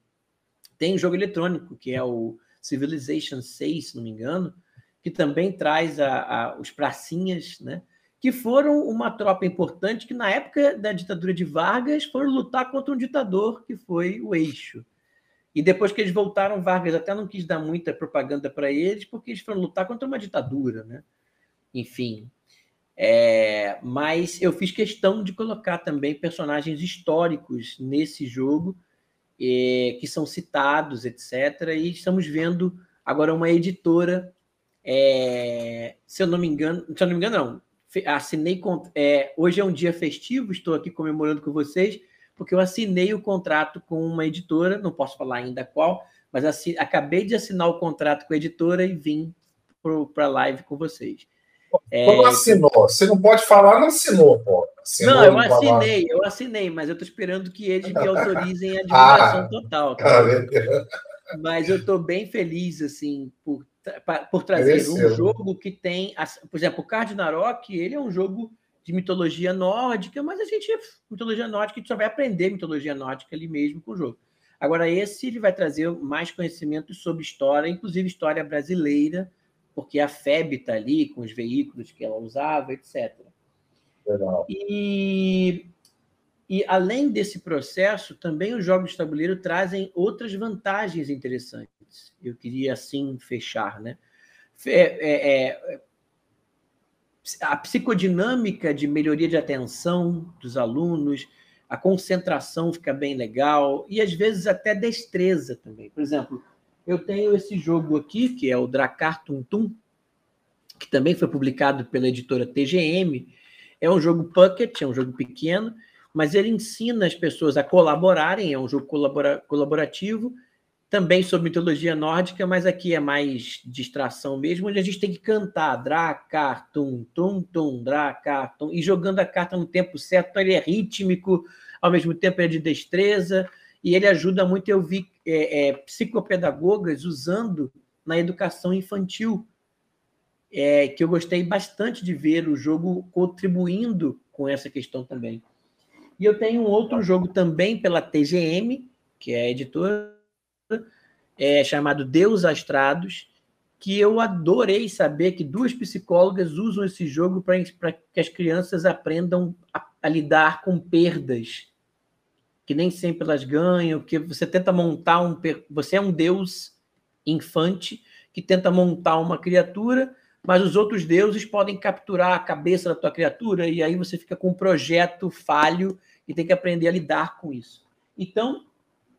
Tem um jogo eletrônico, que é o Civilization 6, se não me engano, que também traz a, a, os pracinhas, né? Que foram uma tropa importante que, na época da ditadura de Vargas, foram lutar contra um ditador que foi o Eixo. E depois que eles voltaram, Vargas até não quis dar muita propaganda para eles, porque eles foram lutar contra uma ditadura. Né? Enfim. É, mas eu fiz questão de colocar também personagens históricos nesse jogo, é, que são citados, etc. E estamos vendo agora uma editora, é, se eu não me engano, se eu não me engano, não, assinei. É, hoje é um dia festivo, estou aqui comemorando com vocês, porque eu assinei o contrato com uma editora, não posso falar ainda qual, mas assim, acabei de assinar o contrato com a editora e vim para a live com vocês. Como é, assinou? Você não pode falar, não assinou, pô. Assinou, não, eu assinei, eu assinei, mas eu estou esperando que eles me autorizem a divulgação ah, total. Cara. Mas eu estou bem feliz, assim, por por trazer um jogo que tem, por exemplo, o Cardinarok, ele é um jogo de mitologia nórdica, mas a gente mitologia nórdica, a gente só vai aprender mitologia nórdica ali mesmo com o jogo. Agora esse ele vai trazer mais conhecimento sobre história, inclusive história brasileira, porque a FEB está ali com os veículos que ela usava, etc. Legal. E e além desse processo, também os jogos de tabuleiro trazem outras vantagens interessantes. Eu queria assim fechar, né? É, é, a psicodinâmica de melhoria de atenção dos alunos, a concentração fica bem legal e às vezes até destreza também. Por exemplo, eu tenho esse jogo aqui que é o Dracar Tum Tum, que também foi publicado pela editora TGM. É um jogo pocket, é um jogo pequeno mas ele ensina as pessoas a colaborarem, é um jogo colabora colaborativo, também sobre mitologia nórdica, mas aqui é mais distração mesmo, onde a gente tem que cantar Dracar, tum, tum, tum, tum, e jogando a carta no tempo certo, então ele é rítmico, ao mesmo tempo é de destreza, e ele ajuda muito, eu vi é, é, psicopedagogas usando na educação infantil, é, que eu gostei bastante de ver o jogo contribuindo com essa questão também. E eu tenho um outro jogo também pela TGM, que é a editora, é, chamado Deus Astrados, que eu adorei saber que duas psicólogas usam esse jogo para que as crianças aprendam a, a, lidar com perdas, que nem sempre elas ganham, que você tenta montar um. Você é um deus infante que tenta montar uma criatura, mas os outros deuses podem capturar a cabeça da tua criatura, e aí você fica com um projeto falho e tem que aprender a lidar com isso. Então,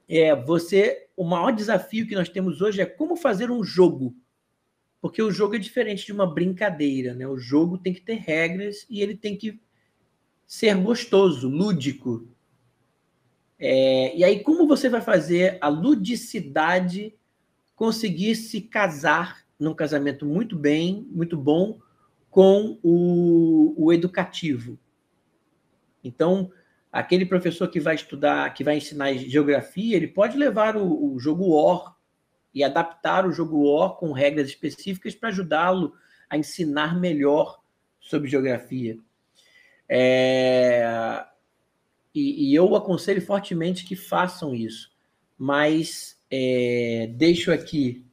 é, você, o maior desafio que nós temos hoje é como fazer um jogo, porque o jogo é diferente de uma brincadeira, né? O jogo tem que ter regras e ele tem que ser gostoso, lúdico. É, e aí, como você vai fazer a ludicidade conseguir se casar num casamento muito bem, muito bom, com o, o educativo? Então, aquele professor que vai estudar, que vai ensinar geografia, ele pode levar o, o jogo OR e adaptar o jogo OR com regras específicas para ajudá-lo a ensinar melhor sobre geografia. É... E, e, eu aconselho fortemente que façam isso, mas é, deixo aqui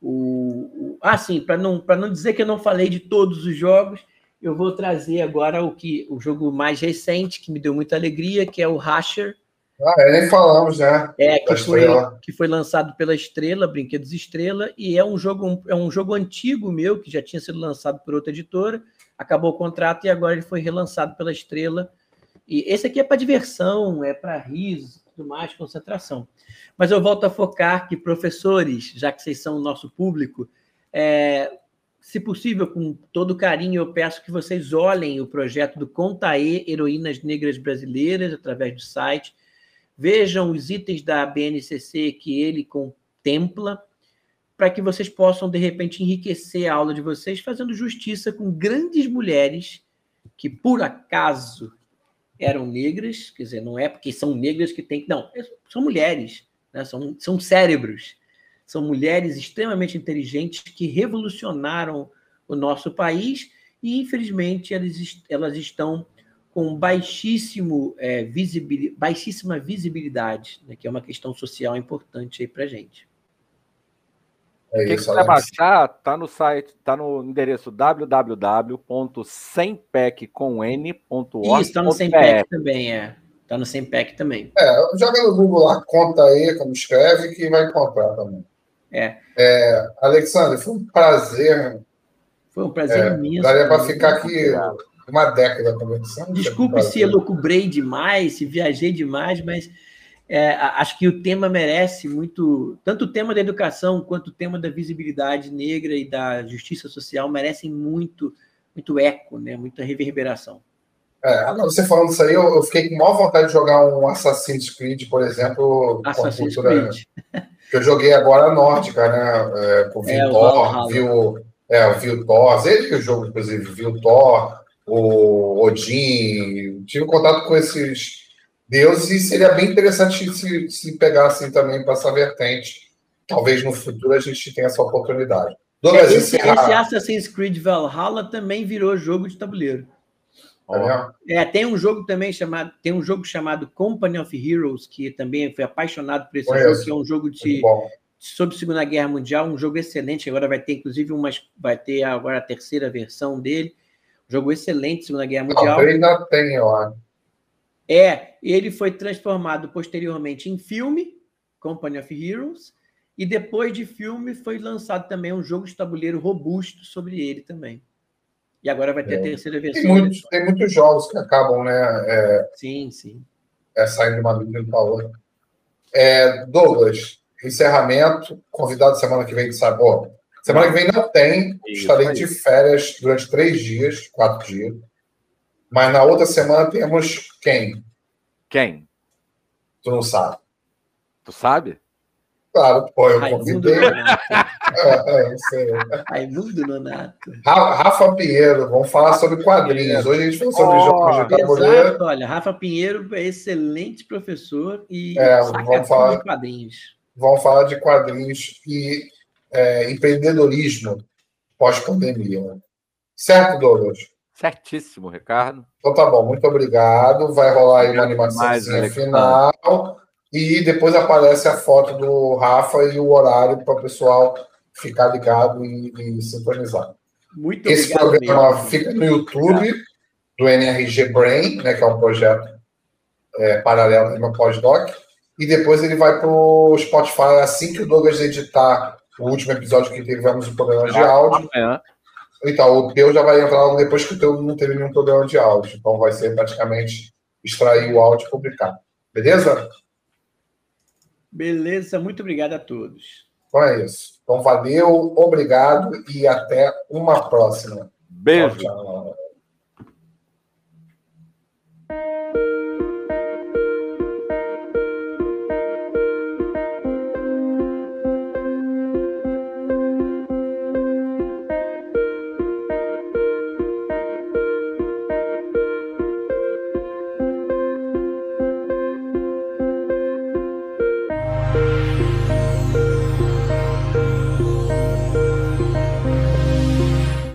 o, o ah sim para não para não dizer que eu não falei de todos os jogos eu vou trazer agora o que o jogo mais recente que me deu muita alegria, que é o Rasher. Ah, é, nem falamos já. É, que foi, que foi lançado pela Estrela, Brinquedos Estrela, e é um jogo um, é um jogo antigo meu que já tinha sido lançado por outra editora, acabou o contrato e agora ele foi relançado pela Estrela. E esse aqui é para diversão, é para riso, tudo mais, concentração. Mas eu volto a focar que professores, já que vocês são o nosso público, é, se possível, com todo carinho, eu peço que vocês olhem o projeto do Contaê Heroínas Negras Brasileiras através do site, vejam os itens da BNCC que ele contempla, para que vocês possam, de repente, enriquecer a aula de vocês, fazendo justiça com grandes mulheres que, por acaso, eram negras, quer dizer, não é porque são negras que tem. Não, são mulheres, né? são, são cérebros são mulheres extremamente inteligentes que revolucionaram o nosso país e, infelizmente, elas, elas estão com baixíssimo, é, visibil, baixíssima visibilidade, né, que é uma questão social importante aí para a gente. É Quem quiser baixar, tá no site, tá no endereço www.sempec.org. Isso, está no Sempec também, é. Está no Sempec também. É, joga no Google lá, conta aí como escreve, que vai encontrar também. É. é. Alexandre, foi um prazer Foi um prazer É, imenso. daria para ficar aqui uma década conversando. Desculpe se elucubrei demais, se viajei demais, mas é, acho que o tema merece muito. Tanto o tema da educação quanto o tema da visibilidade negra e da justiça social merecem muito, muito eco, né? muita reverberação. É, você falando isso aí, eu, fiquei com maior vontade de jogar um Assassin's Creed, por exemplo, com a Assassin's cultura- Creed. Que eu joguei agora a nórdica, né? É, com o É, o Vitor, Valhalla. viu, é, o Vitor, ele que o jogo, inclusive, viu Thor, o Odin, tive contato com esses deuses e seria bem interessante se, se pegassem também para essa vertente. Talvez no futuro a gente tenha essa oportunidade. Douglas, É, esse, esse Assassin's Creed Valhalla também virou jogo de tabuleiro. Tá? É, tem um jogo também chamado, tem um jogo chamado Company of Heroes que também foi apaixonado por esse Conheço. jogo, que é um jogo de sobre a Segunda Guerra Mundial, um jogo excelente. Agora vai ter, inclusive, umas, vai ter agora a terceira versão dele. Um jogo excelente, Segunda Guerra Não, Mundial. ainda tem, acho. É, ele foi transformado posteriormente em filme, Company of Heroes, e depois de filme foi lançado também um jogo de tabuleiro robusto sobre ele também. E agora vai ter É. a terceira Tem versão. muitos, tem muitos jogos que acabam, né? é, Sim, sim. é, saindo de uma mídia para outra. É, Douglas, encerramento, convidado semana que vem de sabor. Semana que vem não tem, Isso estarei aí. de férias durante três dias, quatro dias. Mas na outra semana temos quem? Quem? Tu não sabe. Tu sabe? Claro, pô, eu Raimundo convidei. Nonato. É, é, eu sei. Raimundo Nonato. Ra- Rafa Pinheiro, vamos falar sobre quadrinhos. Hoje a gente falou sobre Oh, jogos de tabuleiro. Exato, olha, Rafa Pinheiro é excelente professor e É, vamos falar. em quadrinhos. Vamos falar de quadrinhos e é, empreendedorismo pós-pandemia. né? Certo, Douglas? Certíssimo, Ricardo. Então tá bom, muito obrigado. Vai rolar aí uma Alexandre. final. E depois aparece a foto do Rafa e o horário para o pessoal ficar ligado e, e sintonizar. Muito Esse obrigado programa mesmo. fica no YouTube do NRG Brain, né, que é um projeto é, paralelo do meu pós-doc. E depois ele vai para o Spotify assim que o Douglas editar o último episódio que tivemos um problema de áudio. Amanhã. Então, o teu já vai entrar depois que o teu não teve nenhum problema de áudio. Então, vai ser praticamente extrair o áudio e publicar. Beleza? Beleza, muito obrigado a todos. Então é isso. Então, valeu, obrigado e até uma próxima. Beijo. Tchau, tchau.